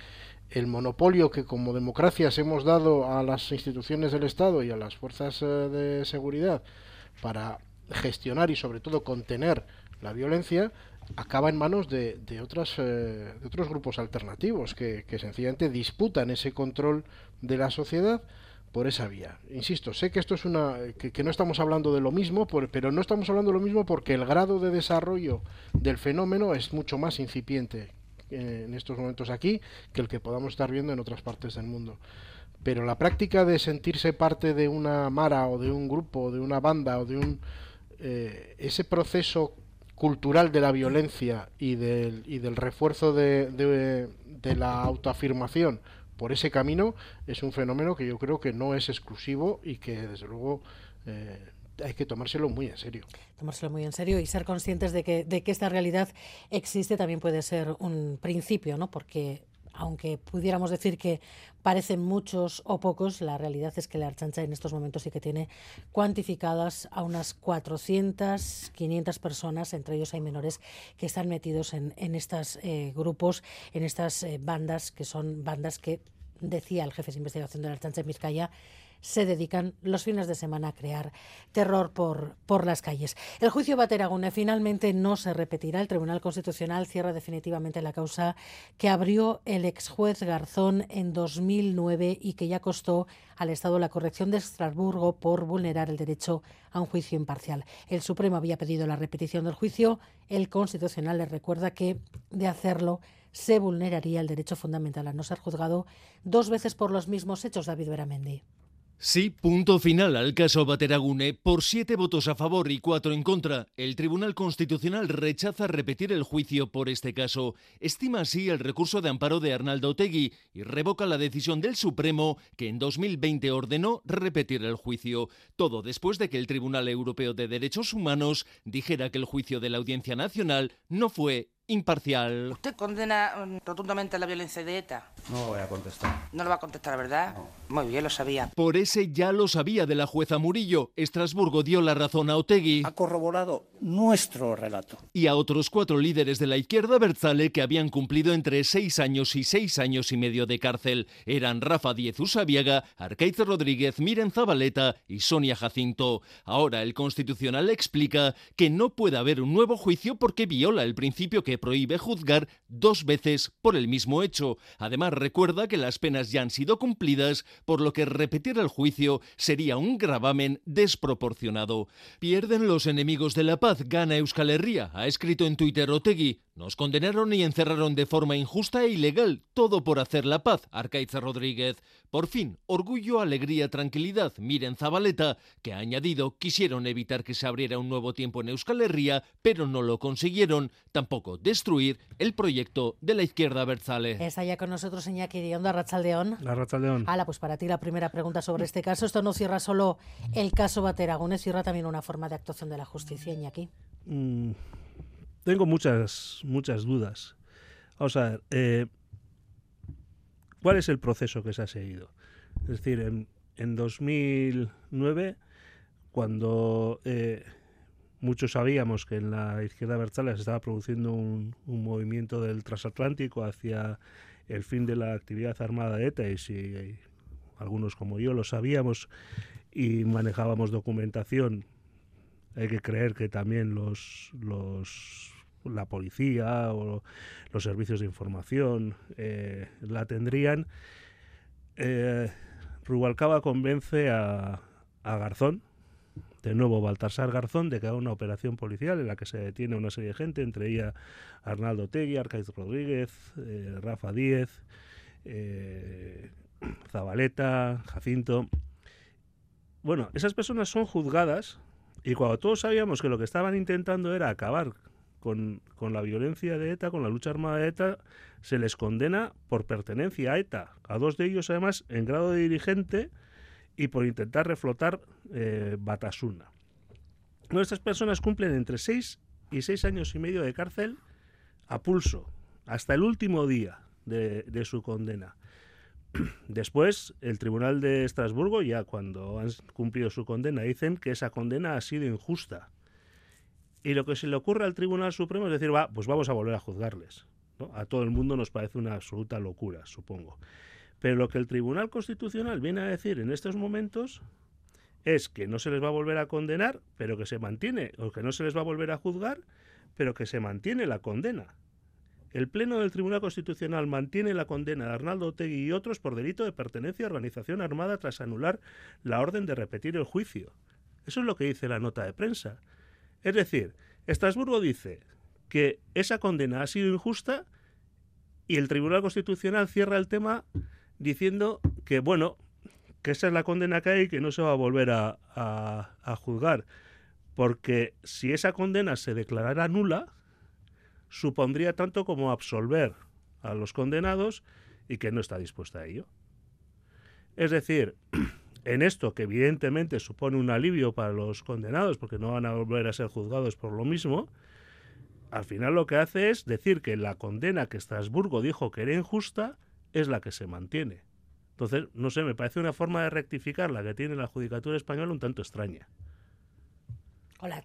el monopolio que como democracias hemos dado a las instituciones del Estado y a las fuerzas eh, de seguridad para gestionar y sobre todo contener la violencia acaba en manos de, de otras, eh, de otros grupos alternativos que, que sencillamente disputan ese control de la sociedad por esa vía. Insisto, sé que esto es una que, no estamos hablando de lo mismo, pero no estamos hablando de lo mismo porque el grado de desarrollo del fenómeno es mucho más incipiente eh, en estos momentos aquí que el que podamos estar viendo en otras partes del mundo. Pero la práctica de sentirse parte de una mara o de un grupo, de una banda o de un eh, ese proceso cultural de la violencia y del, y del refuerzo de, de la autoafirmación por ese camino es un fenómeno que yo creo que no es exclusivo y que desde luego eh, hay que tomárselo muy en serio. Tomárselo muy en serio y ser conscientes de que, de que esta realidad existe también puede ser un principio, ¿no? Porque aunque pudiéramos decir que parecen muchos o pocos, la realidad es que la Archancha en estos momentos sí que tiene cuantificadas a unas 400, 500 personas, entre ellos hay menores que están metidos en, estos eh, grupos, en estas eh, bandas, que son bandas que, decía el jefe de investigación de la Archancha en Vizcaya, se dedican los fines de semana a crear terror por, por las calles. El juicio Bateragune finalmente no se repetirá. El Tribunal Constitucional cierra definitivamente la causa que abrió el ex juez Garzón en 2009 y que ya costó al Estado la corrección de Estrasburgo por vulnerar el derecho a un juicio imparcial. El Supremo había pedido la repetición del juicio. El Constitucional le recuerda que de hacerlo se vulneraría el derecho fundamental a no ser juzgado dos veces por los mismos hechos, David Beramendi. Sí, punto final al caso Bateragune. Por siete votos a favor y cuatro en contra, el Tribunal Constitucional rechaza repetir el juicio por este caso. Estima así el recurso de amparo de Arnaldo Otegui y revoca la decisión del Supremo que en 2020 ordenó repetir el juicio. Todo después de que el Tribunal Europeo de Derechos Humanos dijera que el juicio de la Audiencia Nacional no fue imparcial. ¿Usted condena mm, rotundamente la violencia de ETA? No voy a contestar. ¿No lo va a contestar, verdad? Muy bien, lo sabía. Por ese ya lo sabía de la jueza Murillo. Estrasburgo dio la razón a Otegui. Ha corroborado nuestro relato. Y a otros cuatro líderes de la izquierda Berzale que habían cumplido entre seis años y seis años y medio de cárcel. Eran Rafa Diez Usabiaga, Arcaiz Rodríguez, Miren Zabaleta y Sonia Jacinto. Ahora el Constitucional explica que no puede haber un nuevo juicio porque viola el principio que prohíbe juzgar dos veces por el mismo hecho. Además, recuerda que las penas ya han sido cumplidas, por lo que repetir el juicio sería un gravamen desproporcionado. Pierden los enemigos de la paz, gana Euskal Herria, ha escrito en Twitter Otegui. Nos condenaron y encerraron de forma injusta e ilegal, todo por hacer la paz, Arcaiza Rodríguez. Por fin, orgullo, alegría, tranquilidad. Miren Zabaleta, que ha añadido, quisieron evitar que se abriera un nuevo tiempo en Euskal Herria, pero no lo consiguieron. Tampoco destruir el proyecto de la izquierda Berzale. Está ya con nosotros Iñaki Diondo, Arrachaldeón. Arrachaldeón. Hala, pues para ti la primera pregunta sobre este caso. Esto no cierra solo el caso Bateragunes, cierra también una forma de actuación de la justicia, Iñaki. Mm, tengo muchas, muchas dudas. Vamos a ver, eh, ¿cuál es el proceso que se ha seguido? Es decir, en, en 2009, cuando eh, muchos sabíamos que en la izquierda versal se estaba produciendo un, movimiento del transatlántico hacia el fin de la actividad armada de ETA, y si algunos como yo lo sabíamos y manejábamos documentación, hay que creer que también los, los la policía o los servicios de información eh, la tendrían. Eh, Rubalcaba convence a, Garzón, de nuevo Baltasar Garzón, de que haga una operación policial en la que se detiene una serie de gente, entre ella Arnaldo Tegui, Arcaiz Rodríguez, eh, Rafa Díez, Zabaleta, Jacinto. Bueno, esas personas son juzgadas y cuando todos sabíamos que lo que estaban intentando era acabar con, la violencia de ETA, con la lucha armada de ETA, se les condena por pertenencia a ETA. A dos de ellos, además, en grado de dirigente y por intentar reflotar eh, Batasuna. Nuestras personas cumplen entre seis y seis años y medio de cárcel a pulso, hasta el último día de, su condena. Después, el Tribunal de Estrasburgo, ya cuando han cumplido su condena, dicen que esa condena ha sido injusta. Y lo que se le ocurre al Tribunal Supremo es decir, va, pues vamos a volver a juzgarles. A todo el mundo nos parece una absoluta locura, supongo. Pero lo que el Tribunal Constitucional viene a decir en estos momentos es que no se les va a volver a condenar, pero que se mantiene, o que no se les va a volver a juzgar, pero que se mantiene la condena. El Pleno del Tribunal Constitucional mantiene la condena de Arnaldo Otegui y otros por delito de pertenencia a organización armada tras anular la orden de repetir el juicio. Eso es lo que dice la nota de prensa. Es decir, Estrasburgo dice que esa condena ha sido injusta y el Tribunal Constitucional cierra el tema diciendo que, bueno, que esa es la condena que hay y que no se va a volver a, a juzgar. Porque si esa condena se declarara nula, supondría tanto como absolver a los condenados y que no está dispuesta a ello. Es decir, en esto que evidentemente supone un alivio para los condenados porque no van a volver a ser juzgados por lo mismo, al final lo que hace es decir que la condena que Estrasburgo dijo que era injusta es la que se mantiene. Entonces, no sé, me parece una forma de rectificar la que tiene la Judicatura Española un tanto extraña. Hola.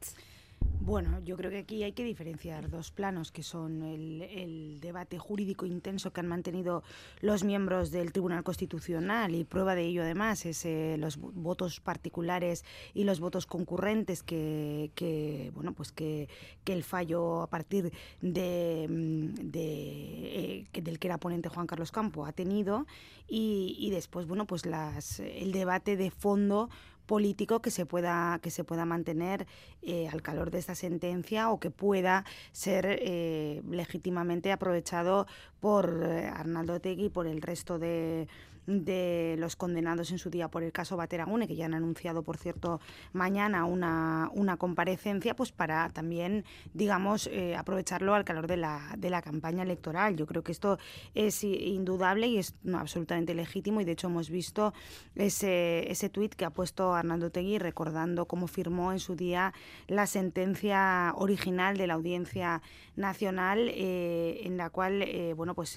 Bueno, yo creo que aquí hay que diferenciar dos planos, que son el, debate jurídico intenso que han mantenido los miembros del Tribunal Constitucional y prueba de ello además es eh, los votos particulares y los votos concurrentes que, bueno, pues que, el fallo a partir de, mm, eh, del que era ponente Juan Carlos Campo ha tenido y, y después, bueno, pues las, el debate de fondo político que se pueda, que se pueda mantener eh, al calor de esta sentencia o que pueda ser eh, legítimamente aprovechado por eh, Arnaldo Tegui y por el resto de, de los condenados en su día por el caso Bateragune, que ya han anunciado, por cierto, mañana una, una comparecencia, pues para también, digamos, eh, aprovecharlo al calor de la, de la campaña electoral. Yo creo que esto es indudable y es absolutamente legítimo y de hecho hemos visto ese, ese tuit que ha puesto Arnaldo Tegui recordando cómo firmó en su día la sentencia original de la Audiencia Nacional eh, en la cual, eh, bueno, pues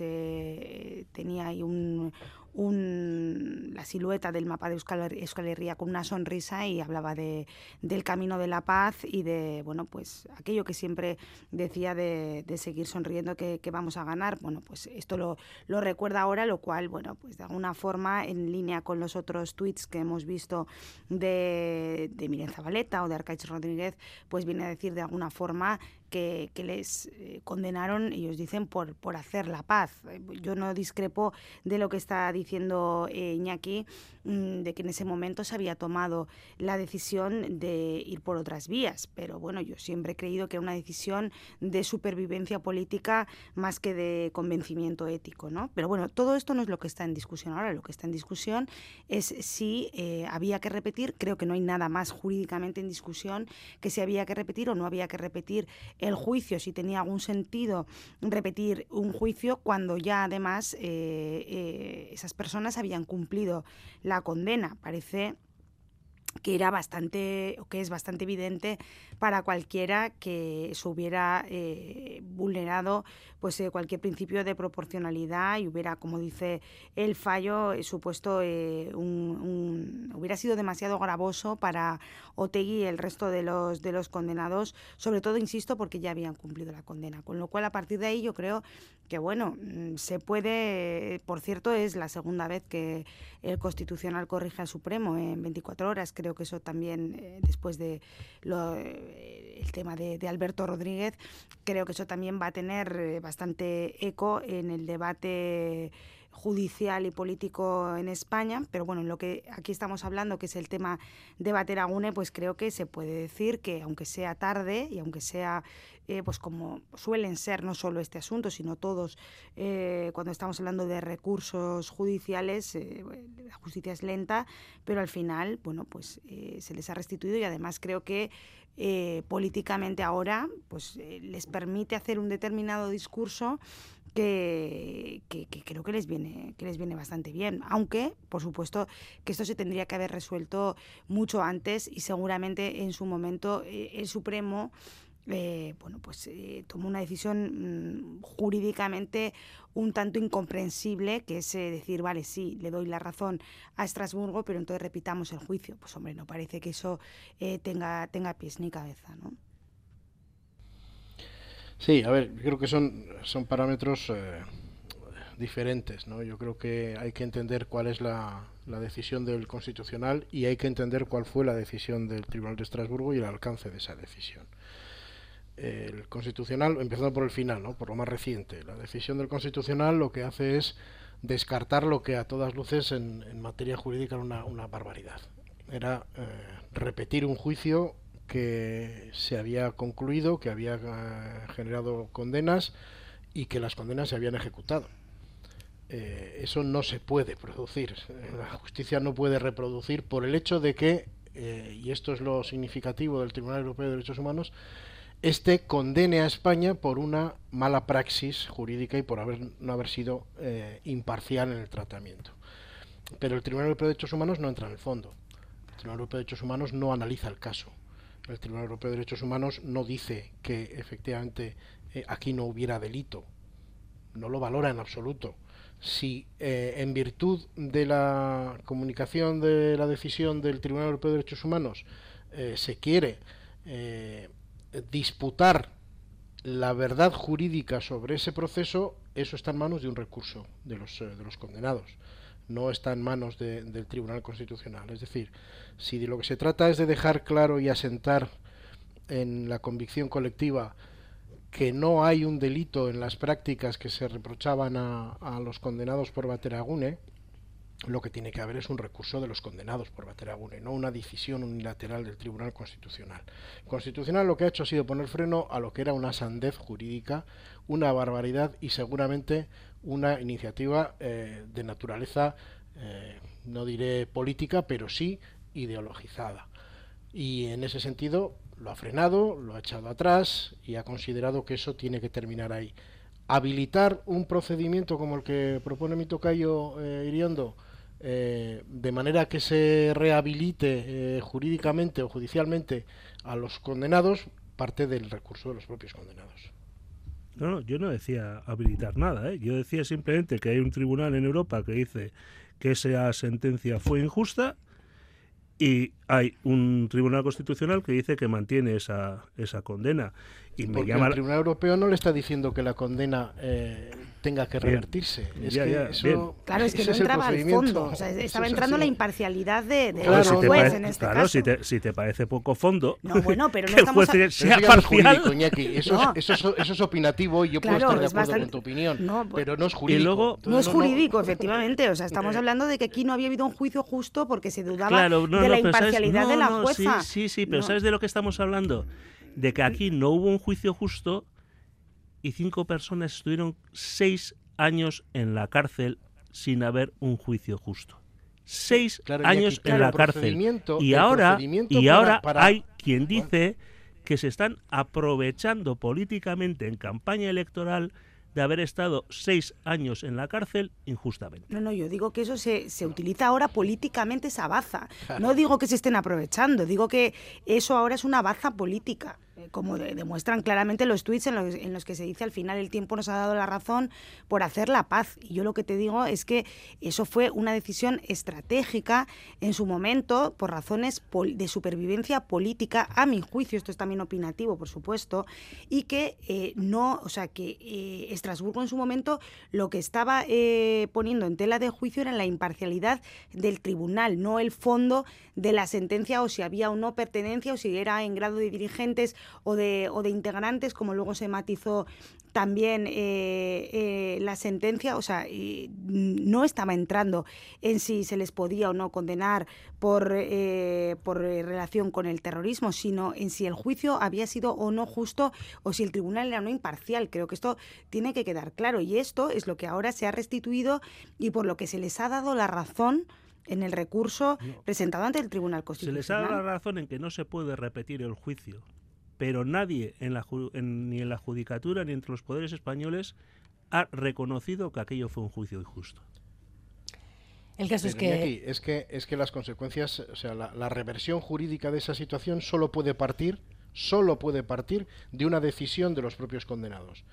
tenía ahí un un, la silueta del mapa de Euskal, Herria con una sonrisa y hablaba de, del camino de la paz y de, bueno, pues aquello que siempre decía de, seguir sonriendo que, vamos a ganar. Bueno, pues esto lo, lo, recuerda ahora, lo cual, bueno, pues de alguna forma, en línea con los otros tweets que hemos visto de, de Miren Zabaleta o de Arcaich Rodríguez, pues viene a decir de alguna forma que, les eh, condenaron, ellos dicen, por, por hacer la paz. Yo no discrepo de lo que está diciendo eh, Iñaki, mm, de que en ese momento se había tomado la decisión de ir por otras vías, pero bueno, yo siempre he creído que era una decisión de supervivencia política más que de convencimiento ético, ¿no? Pero bueno, todo esto no es lo que está en discusión ahora, lo que está en discusión es si eh, había que repetir, creo que no hay nada más jurídicamente en discusión, que si había que repetir o no había que repetir el juicio, si tenía algún sentido repetir un juicio cuando ya además eh, eh, esas personas habían cumplido la condena. Parece que era bastante, o que es bastante evidente para cualquiera que se hubiera eh, vulnerado pues eh, cualquier principio de proporcionalidad y hubiera, como dice el fallo, eh, supuesto un, hubiera sido demasiado gravoso para Otegui y el resto de los de los condenados, sobre todo insisto porque ya habían cumplido la condena, con lo cual a partir de ahí yo creo que bueno, mm, se puede, por cierto, es la segunda vez que el Constitucional corrige al Supremo en 24 horas, creo que eso también, eh, después de eh, el tema de, Alberto Rodríguez, creo que eso también va a tener eh, bastante eco en el debate judicial y político en España, pero bueno, en lo que aquí estamos hablando, que es el tema de Bateragune, pues creo que se puede decir que aunque sea tarde y aunque sea, eh, pues como suelen ser no solo este asunto, sino todos, eh, cuando estamos hablando de recursos judiciales, eh, la justicia es lenta, pero al final, bueno, pues se les ha restituido y además creo que políticamente ahora, pues les permite hacer un determinado discurso que, creo que les viene que les viene bastante bien aunque por supuesto que esto se tendría que haber resuelto mucho antes y seguramente en su momento eh, el Supremo eh, bueno, pues eh, tomó una decisión mm, jurídicamente un tanto incomprensible, que es eh, decir, vale, sí, le doy la razón a Estrasburgo, pero entonces repitamos el juicio. Pues hombre, no parece que eso tenga, tenga pies ni cabeza, ¿no? Sí, a ver, creo que son, son parámetros diferentes, ¿no? Yo creo que hay que entender cuál es la, la decisión del Constitucional y hay que entender cuál fue la decisión del Tribunal de Estrasburgo y el alcance de esa decisión el Constitucional, empezando por el final, ¿no? por lo más reciente, la decisión del Constitucional lo que hace es descartar lo que a todas luces en, materia jurídica era una, barbaridad. Era eh, repetir un juicio que se había concluido, que había eh, generado condenas y que las condenas se habían ejecutado. Eh, eso no se puede producir. La justicia no puede reproducir por el hecho de que, y esto es lo significativo del Tribunal Europeo de Derechos Humanos, este condene a España por una mala praxis jurídica y por haber, no haber sido eh, imparcial en el tratamiento. Pero el Tribunal Europeo de Derechos Humanos no entra en el fondo. El Tribunal Europeo de Derechos Humanos no analiza el caso. El Tribunal Europeo de Derechos Humanos no dice que efectivamente eh, aquí no hubiera delito. No lo valora en absoluto. Si eh, en virtud de la comunicación de la decisión del Tribunal Europeo de Derechos Humanos se quiere disputar la verdad jurídica sobre ese proceso, eso está en manos de un recurso de los, eh, de los condenados, no está en manos del Tribunal Constitucional. Es decir, si de lo que se trata es de dejar claro y asentar en la convicción colectiva que no hay un delito en las prácticas que se reprochaban a, los condenados por Bateragune, lo que tiene que haber es un recurso de los condenados por Bateragune, no una decisión unilateral del Tribunal Constitucional. Constitucional lo que ha hecho ha sido poner freno a lo que era una sandez jurídica, una barbaridad y seguramente una iniciativa eh, de naturaleza, eh, no diré política, pero sí ideologizada. Y en ese sentido lo ha frenado, lo ha echado atrás y ha considerado que eso tiene que terminar ahí. Habilitar un procedimiento como el que propone mi tocayo eh, Iriondo, de manera que se rehabilite eh, jurídicamente o judicialmente a los condenados, parte del recurso de los propios condenados. No, no, yo no decía habilitar nada, ¿eh? yo decía simplemente que hay un tribunal en Europa que dice que esa sentencia fue injusta y hay un tribunal constitucional que dice que mantiene esa, esa condena. Y me llama... El Tribunal Europeo no le está diciendo que la condena eh, tenga que revertirse. Es que eso, claro, es que no entraba al fondo. O sea, estaba entrando la imparcialidad de, de claro, si juez en este claro, caso. Si te, si te parece poco fondo. No, bueno, pero no estamos. A... Sea parcial. Eso, es, eso, eso, es, opinativo y yo puedo estar de acuerdo con tu opinión. No, pues pero no es jurídico. Y luego, no es jurídico, efectivamente. O sea, estamos hablando de que aquí no había habido un juicio justo porque se dudaba de la imparcialidad de la jueza. Sí, sí, sí, pero ¿sabes de lo que estamos hablando? De que aquí no hubo un juicio justo y cinco personas estuvieron seis años en la cárcel sin haber un juicio justo. Seis años en la cárcel. Y ahora, y ahora hay quien dice que se están aprovechando políticamente en campaña electoral de haber estado seis años en la cárcel injustamente. No, no, yo digo que eso se, se utiliza ahora políticamente esa baza. No digo que se estén aprovechando, digo que eso ahora es una baza política. Eh, como demuestran claramente los tweets en los, en los, que se dice al final el tiempo nos ha dado la razón por hacer la paz. Y yo lo que te digo es que eso fue una decisión estratégica en su momento por razones de supervivencia política, a mi juicio, esto es también opinativo, por supuesto, y que eh, no, o sea, que eh, Estrasburgo en su momento lo que estaba poniendo en tela de juicio era la imparcialidad del tribunal, no el fondo de la sentencia o si había o no pertenencia o si era en grado de dirigentes o de, o de integrantes, como luego se matizó también eh, eh, la sentencia, o sea, no estaba entrando en si se les podía o no condenar por, eh, por relación con el terrorismo, sino en si el juicio había sido o no justo o si el tribunal era no imparcial. Creo que esto tiene que quedar claro y esto es lo que ahora se ha restituido y por lo que se les ha dado la razón en el recurso presentado ante el Tribunal Constitucional. Se les ha dado la razón en que no se puede repetir el juicio pero nadie en la, ni en la judicatura ni entre los poderes españoles ha reconocido que aquello fue un juicio injusto. El caso es que... es que... es que las consecuencias, o sea, la, reversión jurídica de esa situación solo puede partir solo puede partir de una decisión de los propios condenados.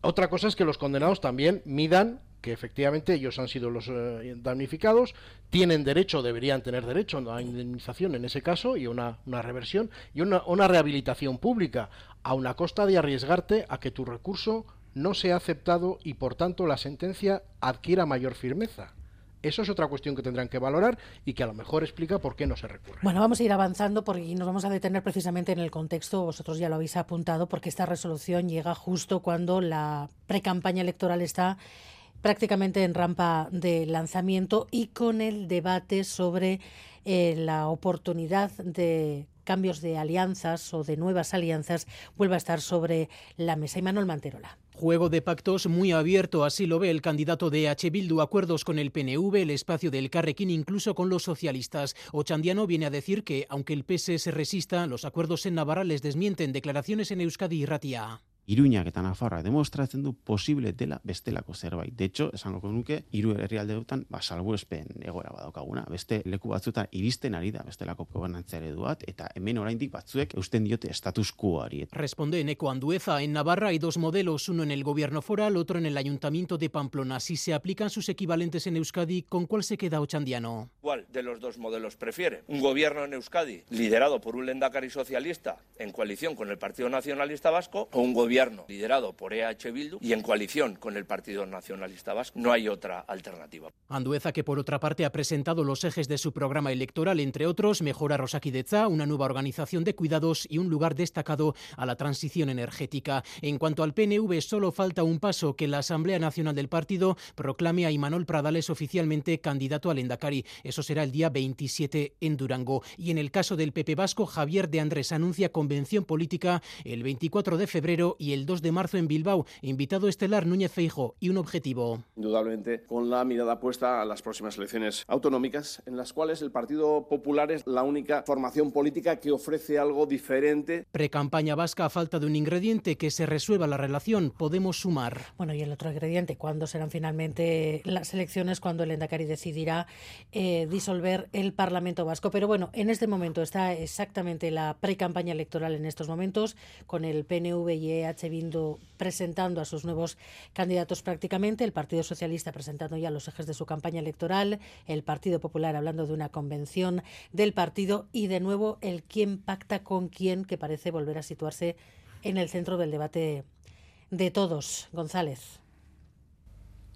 Otra cosa es que los condenados también midan que efectivamente ellos han sido los eh, damnificados, tienen derecho, deberían tener derecho a indemnización en ese caso y una, una reversión y una, una rehabilitación pública, a una costa de arriesgarte a que tu recurso no sea aceptado y por tanto la sentencia adquiera mayor firmeza. Eso es otra cuestión que tendrán que valorar y que a lo mejor explica por qué no se recurre. Bueno, vamos a ir avanzando porque nos vamos a detener precisamente en el contexto, vosotros ya lo habéis apuntado, porque esta resolución llega justo cuando la precampaña electoral está prácticamente en rampa de lanzamiento y con el debate sobre eh, la oportunidad de cambios de alianzas o de nuevas alianzas vuelva a estar sobre la mesa. Y Manuel Manterola. Juego de pactos muy abierto, así lo ve el candidato de H. Bildu, acuerdos con el PNV, el espacio del Carrequín, incluso con los socialistas. Ochandiano viene a decir que, aunque el PS se resista, los acuerdos en Navarra les desmienten declaraciones en Euskadi y Ratia. Iruñak eta Nafarra demostratzen du posible dela bestelako zerbait. De hecho, esango nuke hiru herrialdeetan ba salbuespen egoera badaukaguna. Beste leku batzuetan iristen ari da bestelako gobernantza ereduat eta hemen oraindik batzuek eusten diote status quoari. Responde Eneco Andueza, en Navarra hay dos modelos, uno en el gobierno foral, otro en el ayuntamiento de Pamplona. Si se aplican sus equivalentes en Euskadi, ¿con cuál se queda Ochandiano? ¿Cuál de los dos modelos prefiere? ¿Un gobierno en Euskadi liderado por un lendakari socialista en coalición con el Partido Nacionalista Vasco o un gobierno gobierno liderado por EH Bildu y en coalición con el Partido Nacionalista Vasco. No hay otra alternativa. Andueza, que por otra parte ha presentado los ejes de su programa electoral, entre otros, mejora Rosakideza, una nueva organización de cuidados y un lugar destacado a la transición energética. En cuanto al PNV, solo falta un paso que la Asamblea Nacional del Partido proclame a Imanol Pradales oficialmente candidato al Endacari. Eso será el día 27 en Durango. Y en el caso del PP Vasco, Javier de Andrés anuncia convención política el 24 de febrero y el 2 de marzo en Bilbao. Invitado estelar Núñez Feijo y un objetivo. Indudablemente con la mirada puesta a las próximas elecciones autonómicas, en las cuales el Partido Popular es la única formación política que ofrece algo diferente. Precampaña vasca a falta de un ingrediente que se resuelva la relación. Podemos sumar. Bueno, y el otro ingrediente, ¿cuándo serán finalmente las elecciones? Cuando el Endacari decidirá eh, disolver el Parlamento vasco. Pero bueno, en este momento está exactamente la precampaña electoral en estos momentos, con el PNV y EH EH presentando a sus nuevos candidatos prácticamente, el Partido Socialista presentando ya los ejes de su campaña electoral, el Partido Popular hablando de una convención del partido y de nuevo el quién pacta con quién que parece volver a situarse en el centro del debate de todos. González.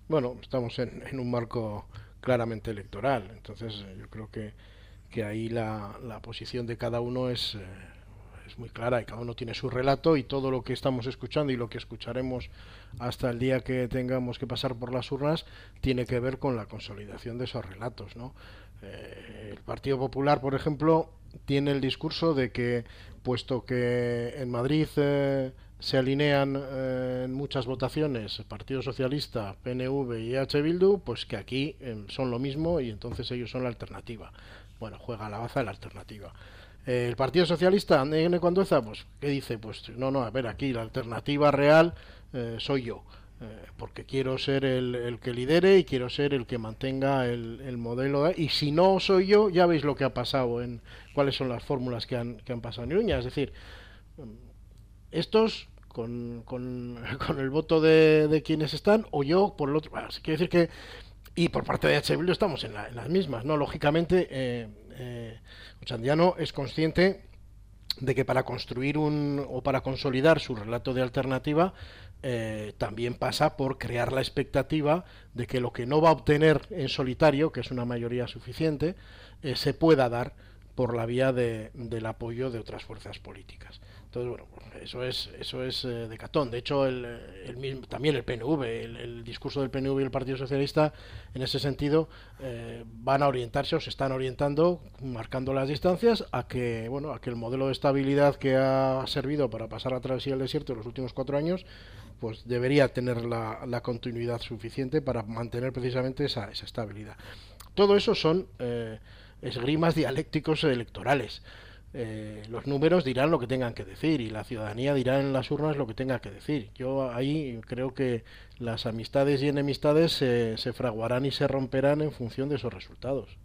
Bueno, estamos en, un marco claramente electoral, entonces eh, yo creo que, que ahí la, la posición de cada uno es... Muy clara y cada uno tiene su relato y todo lo que estamos escuchando y lo que escucharemos hasta el día que tengamos que pasar por las urnas tiene que ver con la consolidación de esos relatos. ¿no? Eh, el Partido Popular, por ejemplo, tiene el discurso de que, puesto que en Madrid eh, se alinean eh, en muchas votaciones Partido Socialista, PNV y EH Bildu, pues que aquí son lo mismo y entonces ellos son la alternativa. Bueno, juega la baza la alternativa el Partido Socialista, N. Cuandueza, pues, ¿qué dice? Pues no, no, a ver, aquí la alternativa real eh, soy yo, eh, porque quiero ser el, que lidere y quiero ser el que mantenga el, modelo. y si no soy yo, ya veis lo que ha pasado, en cuáles son las fórmulas que han, que han pasado en Iruña. Es decir, estos con, con, el voto de, quienes están, o yo por el otro. Bueno, decir que. Y por parte de HB estamos en, las mismas, ¿no? Lógicamente. Eh, eh, Ochandiano es consciente de que para construir un o para consolidar su relato de alternativa eh, también pasa por crear la expectativa de que lo que no va a obtener en solitario, que es una mayoría suficiente, eh, se pueda dar por la vía de, del apoyo de otras fuerzas políticas. Entonces, bueno, eso es, eso es eh, de catón. De hecho, el, el mismo, también el PNV, el, discurso del PNV y el Partido Socialista, en ese sentido, eh, van a orientarse o se están orientando, marcando las distancias, a que, bueno, a que el modelo de estabilidad que ha servido para pasar a través del desierto en los últimos cuatro años, pues debería tener la, la continuidad suficiente para mantener precisamente esa, esa estabilidad. Todo eso son eh, esgrimas dialécticos electorales. Eh, los números dirán lo que tengan que decir y la ciudadanía dirá en las urnas lo que tenga que decir. Yo ahí creo que las amistades y enemistades se, fraguarán y se romperán en función de esos resultados.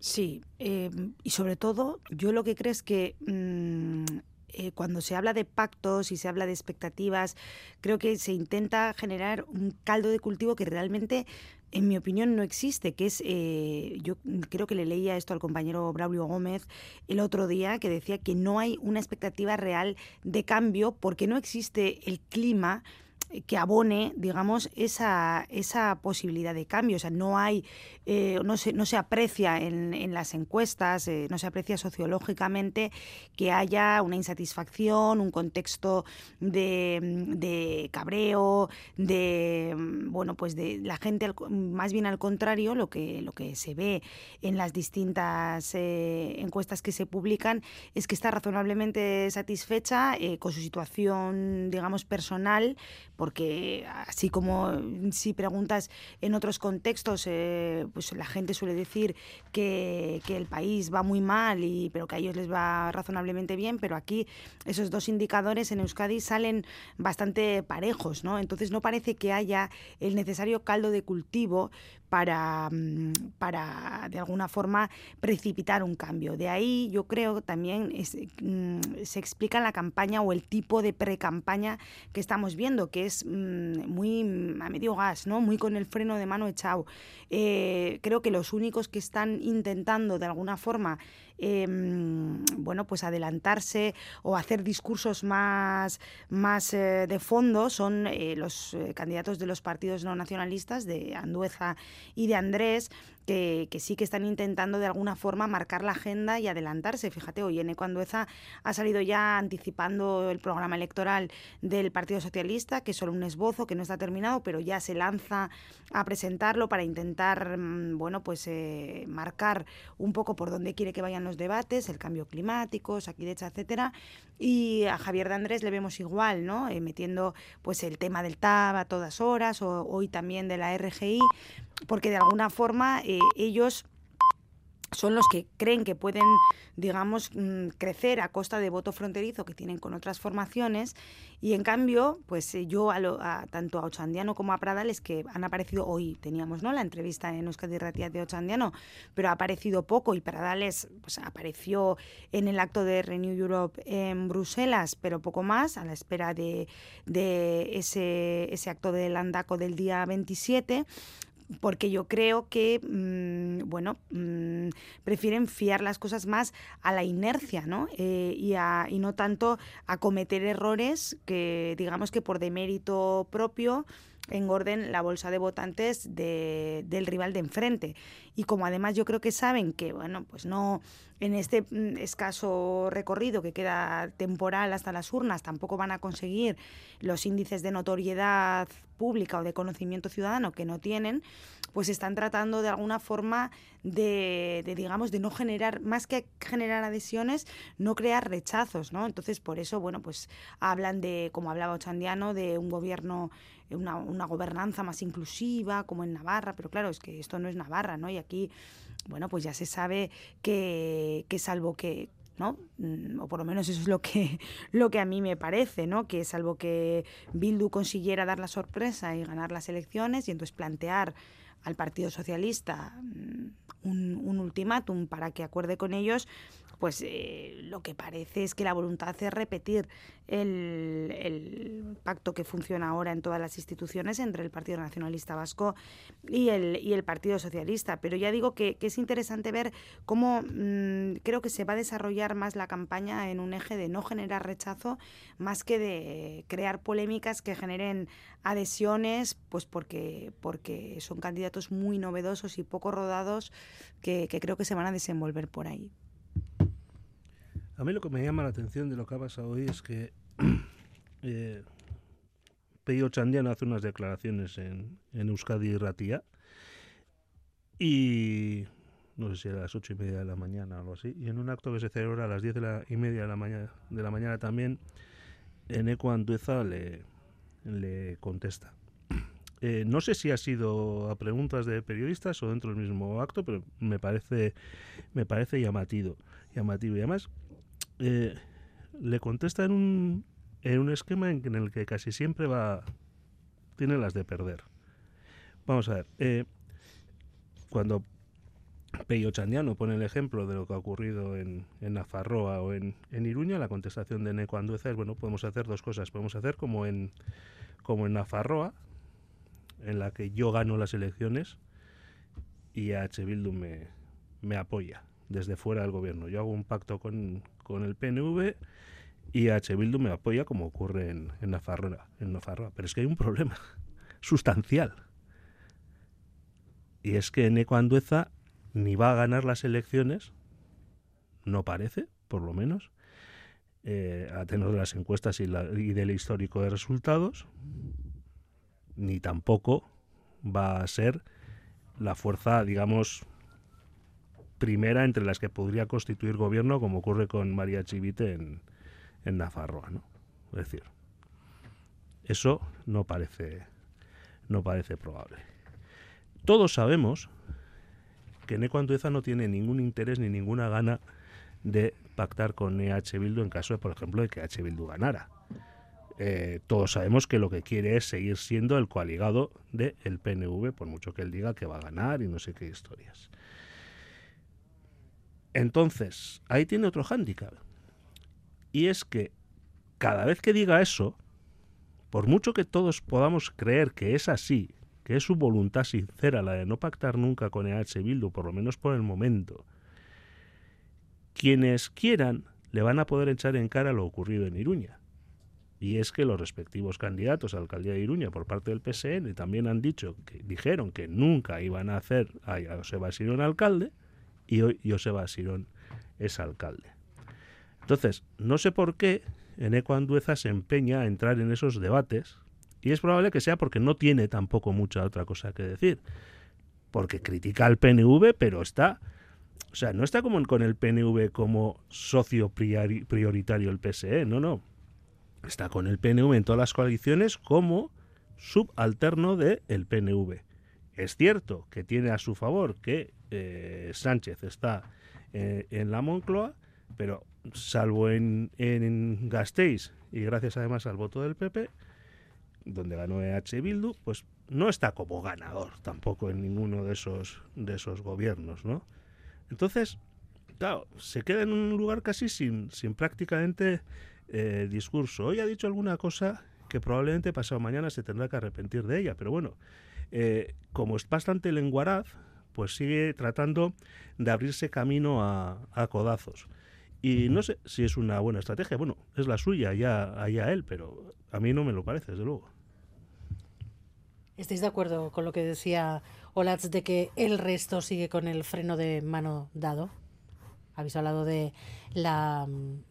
Sí, eh, y sobre todo yo lo que creo es que mm, eh, cuando se habla de pactos y se habla de expectativas, creo que se intenta generar un caldo de cultivo que realmente en mi opinión no existe, que es, eh, yo creo que le leía esto al compañero Braulio Gómez el otro día, que decía que no hay una expectativa real de cambio porque no existe el clima que abone, digamos, esa, esa posibilidad de cambio. O sea, no hay, eh, no, se, no se aprecia en, en las encuestas, eh, no se aprecia sociológicamente que haya una insatisfacción, un contexto de, de cabreo, de bueno, pues de la gente más bien al contrario, lo que, lo que se ve en las distintas eh, encuestas que se publican es que está razonablemente satisfecha con su situación, digamos, personal, porque así como si preguntas en otros contextos, eh, pues la gente suele decir que, que, el país va muy mal, y, pero que a ellos les va razonablemente bien, pero aquí esos dos indicadores en Euskadi salen bastante parejos, ¿no? Entonces no parece que haya el necesario caldo de cultivo para, mm, para de alguna forma precipitar un cambio. De ahí yo creo también mm, se explica la campaña o el tipo de pre-campaña que estamos viendo, que es mm, muy a medio gas, ¿no? muy con el freno de mano echado. Eh, creo que los únicos que están intentando de alguna forma Em, bueno, pues adelantarse o hacer discursos más, más eh, de fondo son eh, los eh, candidatos de los partidos no nacionalistas, de Andueza y de Andrés, que, sí que están intentando de alguna forma marcar la agenda y adelantarse. Fíjate, hoy en Andueza ha salido ya anticipando el programa electoral del Partido Socialista, que es solo un esbozo, que no está terminado, pero ya se lanza a presentarlo para intentar, mm, bueno, pues marcar un poco por dónde quiere que vayan los debates, el cambio climático, Saquidecha, etcétera, y a Javier de Andrés le vemos igual, ¿no? Eh, metiendo pues el tema del TAB a todas horas, o hoy también de la RGI, porque de alguna forma eh, ellos son los que creen que pueden, digamos, mm, crecer a costa de voto fronterizo que tienen con otras formaciones. Y en cambio, pues eh, yo a, tanto a Ochandiano como a Pradales que han aparecido hoy, teníamos no la entrevista en Euskadi Ratia de Ochandiano, pero ha aparecido poco y Pradales pues apareció en el acto de Renew Europe en Bruselas, pero poco más, a la espera de, de ese, ese acto del Andaco del día 27 porque yo creo que, mm, bueno, mm, prefieren fiar las cosas más a la inercia, ¿no? Eh, y, y no tanto a cometer errores que, digamos que por demérito propio, engorden la bolsa de votantes de, del rival de enfrente. Y como además yo creo que saben que, bueno, pues no en este mm, escaso recorrido que queda temporal hasta las urnas tampoco van a conseguir los índices de notoriedad pública o de conocimiento ciudadano que no tienen, pues están tratando de alguna forma de, de, digamos, de no generar, más que generar adhesiones, no crear rechazos, ¿no? Entonces, por eso, bueno, pues hablan de, como hablaba Ochandiano, de un gobierno una, una gobernanza más inclusiva, como en Navarra, pero claro, es que esto no es Navarra, ¿no? Y aquí, bueno, pues ya se sabe que, que salvo que, ¿no? Mm, o por lo menos eso es lo que, lo que a mí me parece, ¿no? Que salvo que Bildu consiguiera dar la sorpresa y ganar las elecciones y entonces plantear al Partido Socialista mm, un, un ultimátum para que acuerde con ellos, pues eh, lo que parece es que la voluntad es repetir el, pacto que funciona ahora en todas las instituciones entre el Partido Nacionalista Vasco y el, Partido Socialista. Pero ya digo que, es interesante ver cómo mmm, creo que se va a desarrollar más la campaña en un eje de no generar rechazo, más que de crear polémicas que generen adhesiones, pues porque, porque son candidatos muy novedosos y poco rodados que creo que se van a desenvolver por ahí. A mí lo que me llama la atención de lo que ha pasado hoy es que eh, Peyo Chandiano hace unas declaraciones en, en Euskadi y Ratía y no sé si a las ocho y media de la mañana o algo así, y en un acto que se celebra a las diez y media de la mañana, de la mañana también, Eneco Andueza le, le contesta. Eh, no sé si ha sido a preguntas de periodistas o dentro del mismo acto, pero me parece, me parece llamativo. llamativo. Y además, eh, le contesta en un, en un esquema en, el que casi siempre va tiene las de perder. Vamos a ver, eh, cuando Peyo Chandiano pone el ejemplo de lo que ha ocurrido en, en Nafarroa o en, en, Iruña, la contestación de Neco Andueza es, bueno, podemos hacer dos cosas. Podemos hacer como en, como en Nafarroa, en la que yo gano las elecciones y H. Bildu me, me apoya desde fuera del gobierno. Yo hago un pacto con, con el PNV y H. Bildu me apoya como ocurre en, en, Nafarroa, en. Pero es que hay un problema sustancial. Y es que Neco Andueza ni va a ganar las elecciones, no parece, por lo menos, eh, a tener las encuestas y, del histórico de resultados, ni tampoco va a ser la fuerza, digamos, primera entre las que podría constituir gobierno, como ocurre con María Chivite en, en Nafarroa, ¿no? Es decir, eso no parece, no parece probable. Todos sabemos que Neco Andueza no tiene ningún interés ni ninguna gana de pactar con EH Bildu en caso de, por ejemplo, de que EH Bildu ganara. Eh, todos sabemos que lo que quiere es seguir siendo el coaligado del el PNV, por mucho que él diga que va a ganar y no sé qué historias. Entonces, ahí tiene otro hándicap. Y es que cada vez que diga eso, por mucho que todos podamos creer que es así, que es su voluntad sincera la de no pactar nunca con EH Bildu, por lo menos por el momento, quienes quieran le van a poder echar en cara lo ocurrido en Iruña. Y es que los respectivos candidatos a la alcaldía de Iruña por parte del PSN también han dicho que dijeron que nunca iban a hacer a Joseba Sirón alcalde y hoy Joseba Sirón es alcalde. Entonces, no sé por qué Eneco Andueza se empeña a entrar en esos debates y es probable que sea porque no tiene tampoco mucha otra cosa que decir. Porque critica al PNV, pero está. O sea, no está como con el PNV como socio prioritario el PSE, no, no. Está con el PNV en todas las coaliciones como subalterno del el PNV. Es cierto que tiene a su favor que eh, Sánchez está eh, en la Moncloa, pero salvo en, en Gasteiz y gracias además al voto del PP, donde ganó EH Bildu, pues no está como ganador tampoco en ninguno de esos, de esos gobiernos, ¿no? Entonces, claro, se queda en un lugar casi sin, sin prácticamente eh, discurso. Hoy ha dicho alguna cosa que probablemente pasado mañana se tendrá que arrepentir de ella, pero bueno, eh, como es bastante lenguaraz, pues sigue tratando de abrirse camino a, a codazos. Y no sé si es una buena estrategia. Bueno, es la suya, ya allá él, pero a mí no me lo parece, desde luego. ¿Estáis de acuerdo con lo que decía Olatz de que el resto sigue con el freno de mano dado? Habéis hablado de la mm,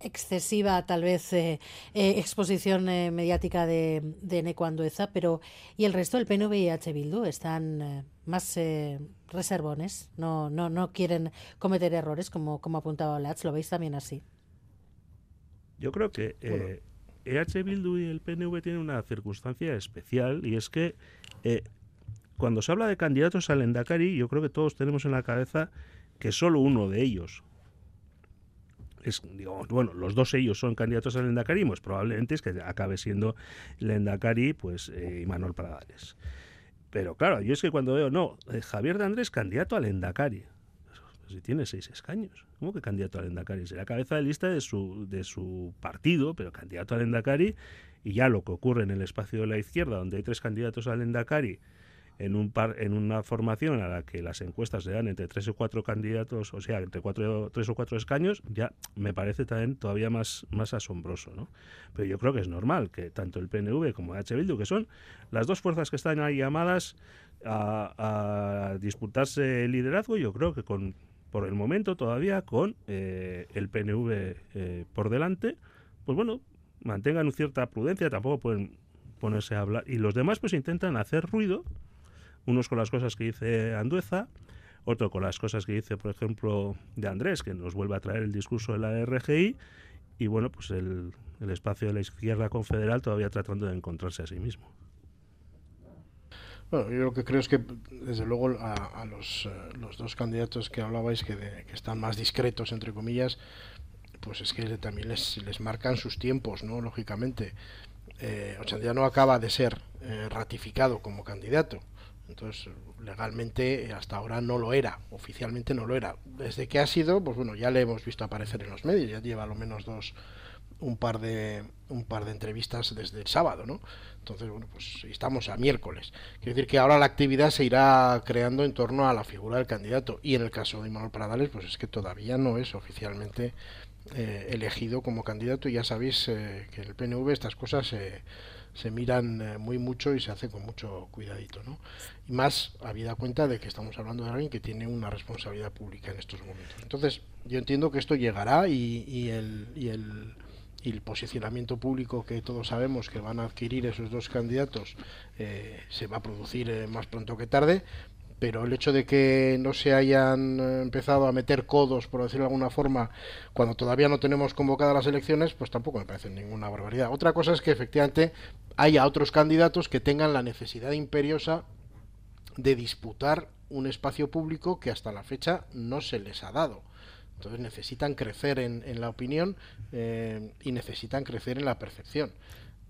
excesiva, tal vez, eh, eh, exposición eh, mediática de, de Neco Andueza, pero ¿y el resto, el PNV y H. Bildu, están eh, más eh, reservones? No, no, no quieren cometer errores, como, como apuntaba Olatz. ¿Lo veis también así? Yo creo que eh, EH Bildu y el PNV tienen una circunstancia especial y es que eh, cuando se habla de candidatos al Endacari, yo creo que todos tenemos en la cabeza que solo uno de ellos es, digamos, bueno, los dos ellos son candidatos al Endacari, pues probablemente es que acabe siendo el Endacari, pues, eh, Imanol Pradales. Pero claro, yo es que cuando veo, no, eh, Javier de Andrés candidato al Endacari, si tiene seis escaños. ¿Cómo que candidato al Endacari? Será cabeza de lista de su, de su partido, pero candidato al Endacari, y ya lo que ocurre en el espacio de la izquierda, donde hay tres candidatos al Endacari, en, un par, en una formación a la que las encuestas le dan entre tres o cuatro candidatos, o sea, entre cuatro, tres o cuatro escaños, ya me parece también todavía más, más asombroso. ¿no? Pero yo creo que es normal que tanto el PNV como H. Bildu, que son las dos fuerzas que están ahí llamadas a, a disputarse el liderazgo, yo creo que con por el momento todavía con eh, el PNV eh, por delante, pues bueno, mantengan cierta prudencia, tampoco pueden ponerse a hablar. Y los demás pues intentan hacer ruido, unos con las cosas que dice Andueza, otro con las cosas que dice, por ejemplo, de Andrés, que nos vuelve a traer el discurso de la RGI, y bueno, pues el, el espacio de la izquierda confederal todavía tratando de encontrarse a sí mismo. Bueno, yo lo que creo es que, desde luego, a, los, uh, los, dos candidatos que hablabais, que, están más discretos, entre comillas, pues es que también les, les marcan sus tiempos, ¿no? Lógicamente. Eh, Ochandiano acaba de ser eh, ratificado como candidato. Entonces, legalmente hasta ahora no lo era, oficialmente no lo era. Desde que ha sido, pues bueno, ya le hemos visto aparecer en los medios, ya lleva lo menos dos un par de un par de entrevistas desde el sábado, ¿no? Entonces, bueno, pues estamos a miércoles. Quiere decir que ahora la actividad se irá creando en torno a la figura del candidato y en el caso de Manuel Pradales, pues es que todavía no es oficialmente eh, elegido como candidato y ya sabéis eh, que en el PNV estas cosas se, se miran eh, muy mucho y se hace con mucho cuidadito, ¿no? Y más habida cuenta de que estamos hablando de alguien que tiene una responsabilidad pública en estos momentos. Entonces, yo entiendo que esto llegará y, y el, y el y el posicionamiento público que todos sabemos que van a adquirir esos dos candidatos eh, se va a producir eh, más pronto que tarde, pero el hecho de que no se hayan eh, empezado a meter codos, por decirlo de alguna forma, cuando todavía no tenemos convocadas las elecciones, pues tampoco me parece ninguna barbaridad. Otra cosa es que efectivamente haya otros candidatos que tengan la necesidad imperiosa de disputar un espacio público que hasta la fecha no se les ha dado. Entonces necesitan crecer en, la opinión eh, y necesitan crecer en la percepción.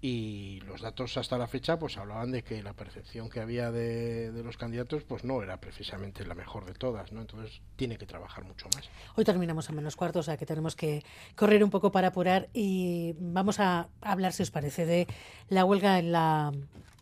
Y los datos hasta la fecha pues hablaban de que la percepción que había de, los candidatos pues no era precisamente la mejor de todas, ¿no? Entonces tiene que trabajar mucho más. Hoy terminamos a menos cuartos, o sea que tenemos que correr un poco para apurar y vamos a hablar, si os parece, de la huelga en la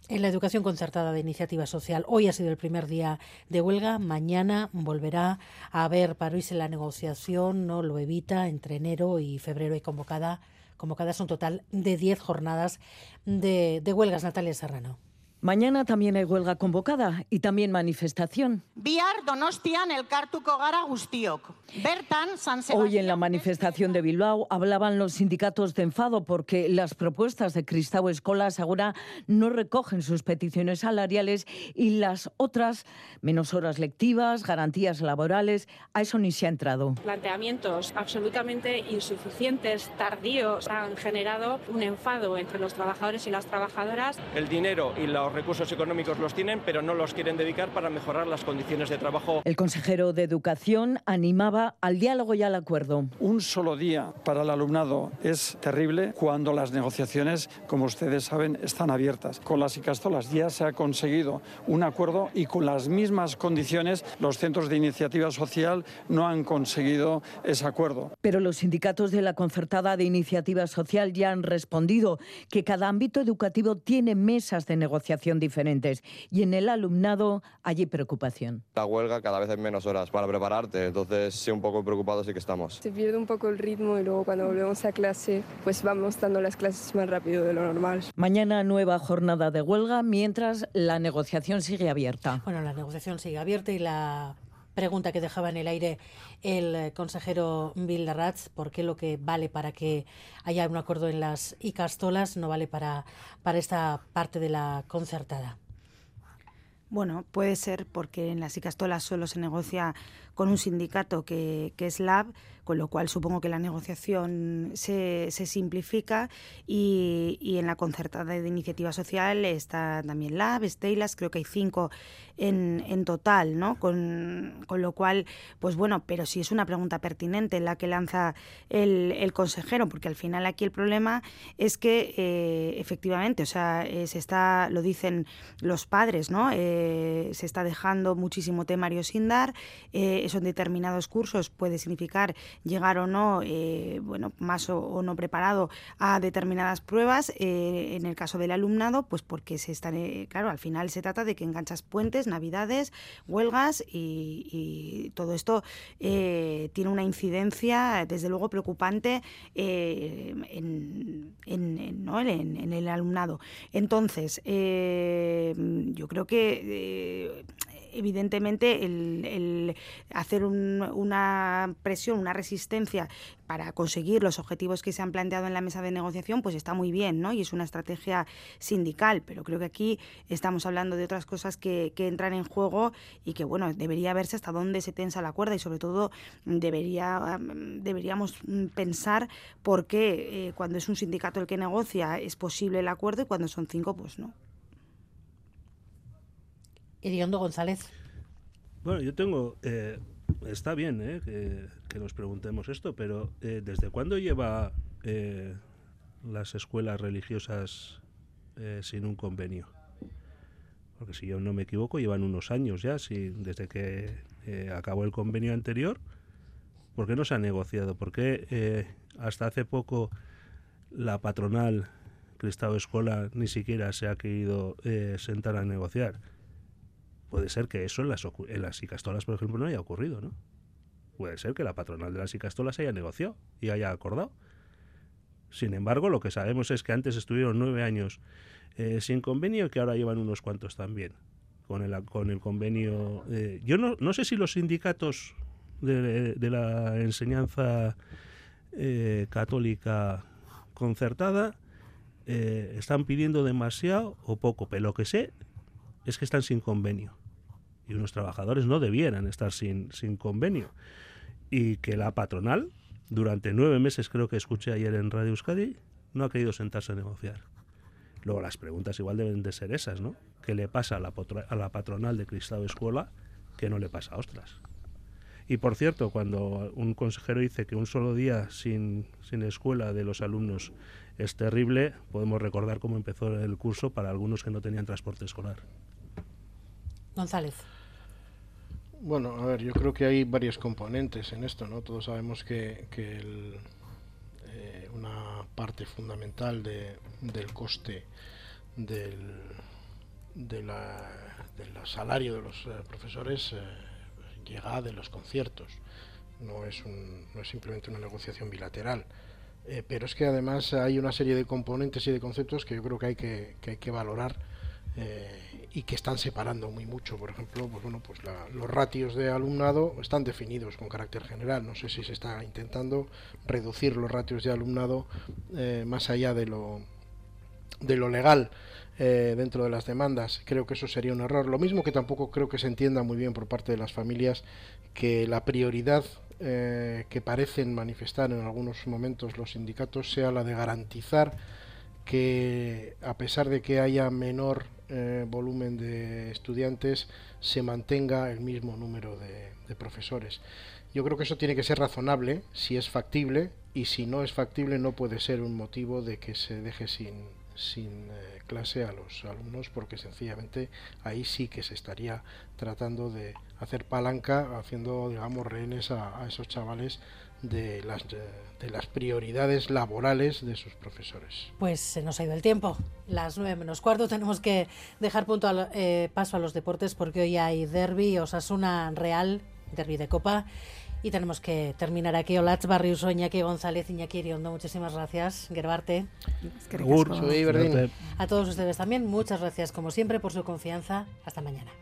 en la educación concertada de iniciativa social. Hoy ha sido el primer día de huelga, mañana volverá a haber París en la negociación, no lo evita, entre enero y febrero hay convocada, convocadas un total de 10 jornadas de, de huelgas. Natalia Serrano. Mañana también hay huelga convocada y también manifestación. Bihar Donostian elkartuko gara guztiok. Bertan San Hoy en la manifestación de Bilbao hablaban los sindicatos de enfado porque las propuestas de Cristau Escolas ahora no recogen sus peticiones salariales y las otras, menos horas lectivas, garantías laborales, a eso ni se ha entrado. Planteamientos absolutamente insuficientes, tardíos, han generado un enfado entre los trabajadores y las trabajadoras. El dinero y los recursos económicos los tienen, pero no los quieren dedicar para mejorar las condiciones de trabajo. El consejero de Educación animaba al diálogo y al acuerdo. Un solo día para el alumnado es terrible cuando las negociaciones, como ustedes saben, están abiertas. Con las Icastolas ya se ha conseguido un acuerdo y con las mismas condiciones los centros de iniciativa social no han conseguido ese acuerdo. Pero los sindicatos de la concertada de iniciativa social ya han respondido que cada ámbito educativo tiene mesas de negociación diferentes y en el alumnado hay preocupación. La huelga cada vez hay menos horas para prepararte, entonces sí un poco preocupados sí que estamos. Se pierde un poco el ritmo y luego cuando volvemos a clase pues vamos dando las clases más rápido de lo normal. Mañana nueva jornada de huelga mientras la negociación sigue abierta. Bueno, la negociación sigue abierta y la pregunta que dejaba en el aire el consejero Vildarratz, ¿por qué lo que vale para que haya un acuerdo en las Icastolas no vale para, para esta parte de la concertada? Bueno, puede ser porque en las Icastolas solo se negocia con un sindicato que, que es LAB, con lo cual supongo que la negociación se, se simplifica y, y, en la concertada de iniciativa social está también LAB, Steylas, creo que hay cinco en, en total, ¿no? Con, con, lo cual, pues bueno, pero sí es una pregunta pertinente la que lanza el, el consejero, porque al final aquí el problema es que eh, efectivamente, o sea, eh, se está, lo dicen los padres, ¿no? Eh, se está dejando muchísimo temario sin dar, eso en determinados cursos puede significar llegar o no, eh, bueno, más o, no preparado a determinadas pruebas. Eh, en el caso del alumnado, pues porque se están, eh, claro, al final se trata de que enganchas puentes, navidades, huelgas y, todo esto tiene una incidencia, desde luego, preocupante en, en, en, en, el alumnado. Entonces, yo creo que evidentemente el, hacer un, una presión, una resistencia para conseguir los objetivos que se han planteado en la mesa de negociación, pues está muy bien, ¿no? Y es una estrategia sindical, pero creo que aquí estamos hablando de otras cosas que, que entran en juego y que, bueno, debería verse hasta dónde se tensa la cuerda y sobre todo debería, deberíamos pensar por qué eh, cuando es un sindicato el que negocia es posible el acuerdo y cuando son cinco, pues no. Iriondo González. Bueno, yo tengo. Eh, está bien eh, que, nos preguntemos esto, pero eh, ¿desde cuándo lleva las escuelas religiosas sin un convenio? porque si yo no me equivoco, llevan unos años ya, si, desde que eh, acabó el convenio anterior. ¿Por qué no se ha negociado? ¿Por qué eh, hasta hace poco la patronal Cristado Escuela ni siquiera se ha querido eh, sentar a negociar? Puede ser que eso en las, en las Icastolas, por ejemplo, no haya ocurrido, ¿no? Puede ser que la patronal de las Icastolas haya negociado y haya acordado. Sin embargo, lo que sabemos es que antes estuvieron nueve años eh, sin convenio y que ahora llevan unos cuantos también con el, con el convenio. Eh, yo no, sé si los sindicatos de, la enseñanza eh, católica concertada están pidiendo demasiado o poco, pero lo que sé es que están sin convenio. Y unos trabajadores no debieran estar sin, sin convenio. Y que la patronal, durante nueve meses creo que escuché ayer en Radio Euskadi, no ha querido sentarse a negociar. Luego las preguntas igual deben de ser esas, ¿no? ¿Qué le pasa a la, a la patronal de Cristado Escuela que no le pasa a Ostras? Y por cierto, cuando un consejero dice que un solo día sin, sin escuela de los alumnos es terrible, podemos recordar cómo empezó el curso para algunos que no tenían transporte escolar. González. Bueno, a ver, yo creo que hay varios componentes en esto, ¿no? Todos sabemos que, que eh, una parte fundamental de, del coste del, del salario de los eh, profesores eh, llega de los conciertos. No es, no es simplemente una negociación bilateral. pero es que además hay una serie de componentes y de conceptos que yo creo que hay que, hay que valorar y que están separando muy mucho. Por ejemplo, pues bueno, pues los ratios de alumnado están definidos con carácter general. No sé si se está intentando reducir los ratios de alumnado eh, más allá de lo de lo legal eh, dentro de las demandas. Creo que eso sería un error. Lo mismo que tampoco creo que se entienda muy bien por parte de las familias que la prioridad que parecen manifestar en algunos momentos los sindicatos sea la de garantizar que a pesar de que haya menor eh, volumen de estudiantes se mantenga el mismo número de, profesores. Yo creo que eso tiene que ser razonable si es factible y si no es factible no puede ser un motivo de que se deje sin, sin eh, clase a los alumnos porque sencillamente ahí sí que se estaría tratando de hacer palanca haciendo digamos rehenes a esos chavales de las, de, las prioridades laborales de sus profesores. Pues se nos ha ido el tiempo. Las nueve menos cuarto tenemos que dejar punto al, eh, paso a los deportes porque hoy hay derby, Osasuna Real, derby de Copa. Y tenemos que terminar aquí. Olatz Barriuso, Iñaki González, Iñaki Iriondo, muchísimas gracias. Gerbarte. A todos ustedes también, muchas gracias como siempre por su confianza. Hasta mañana.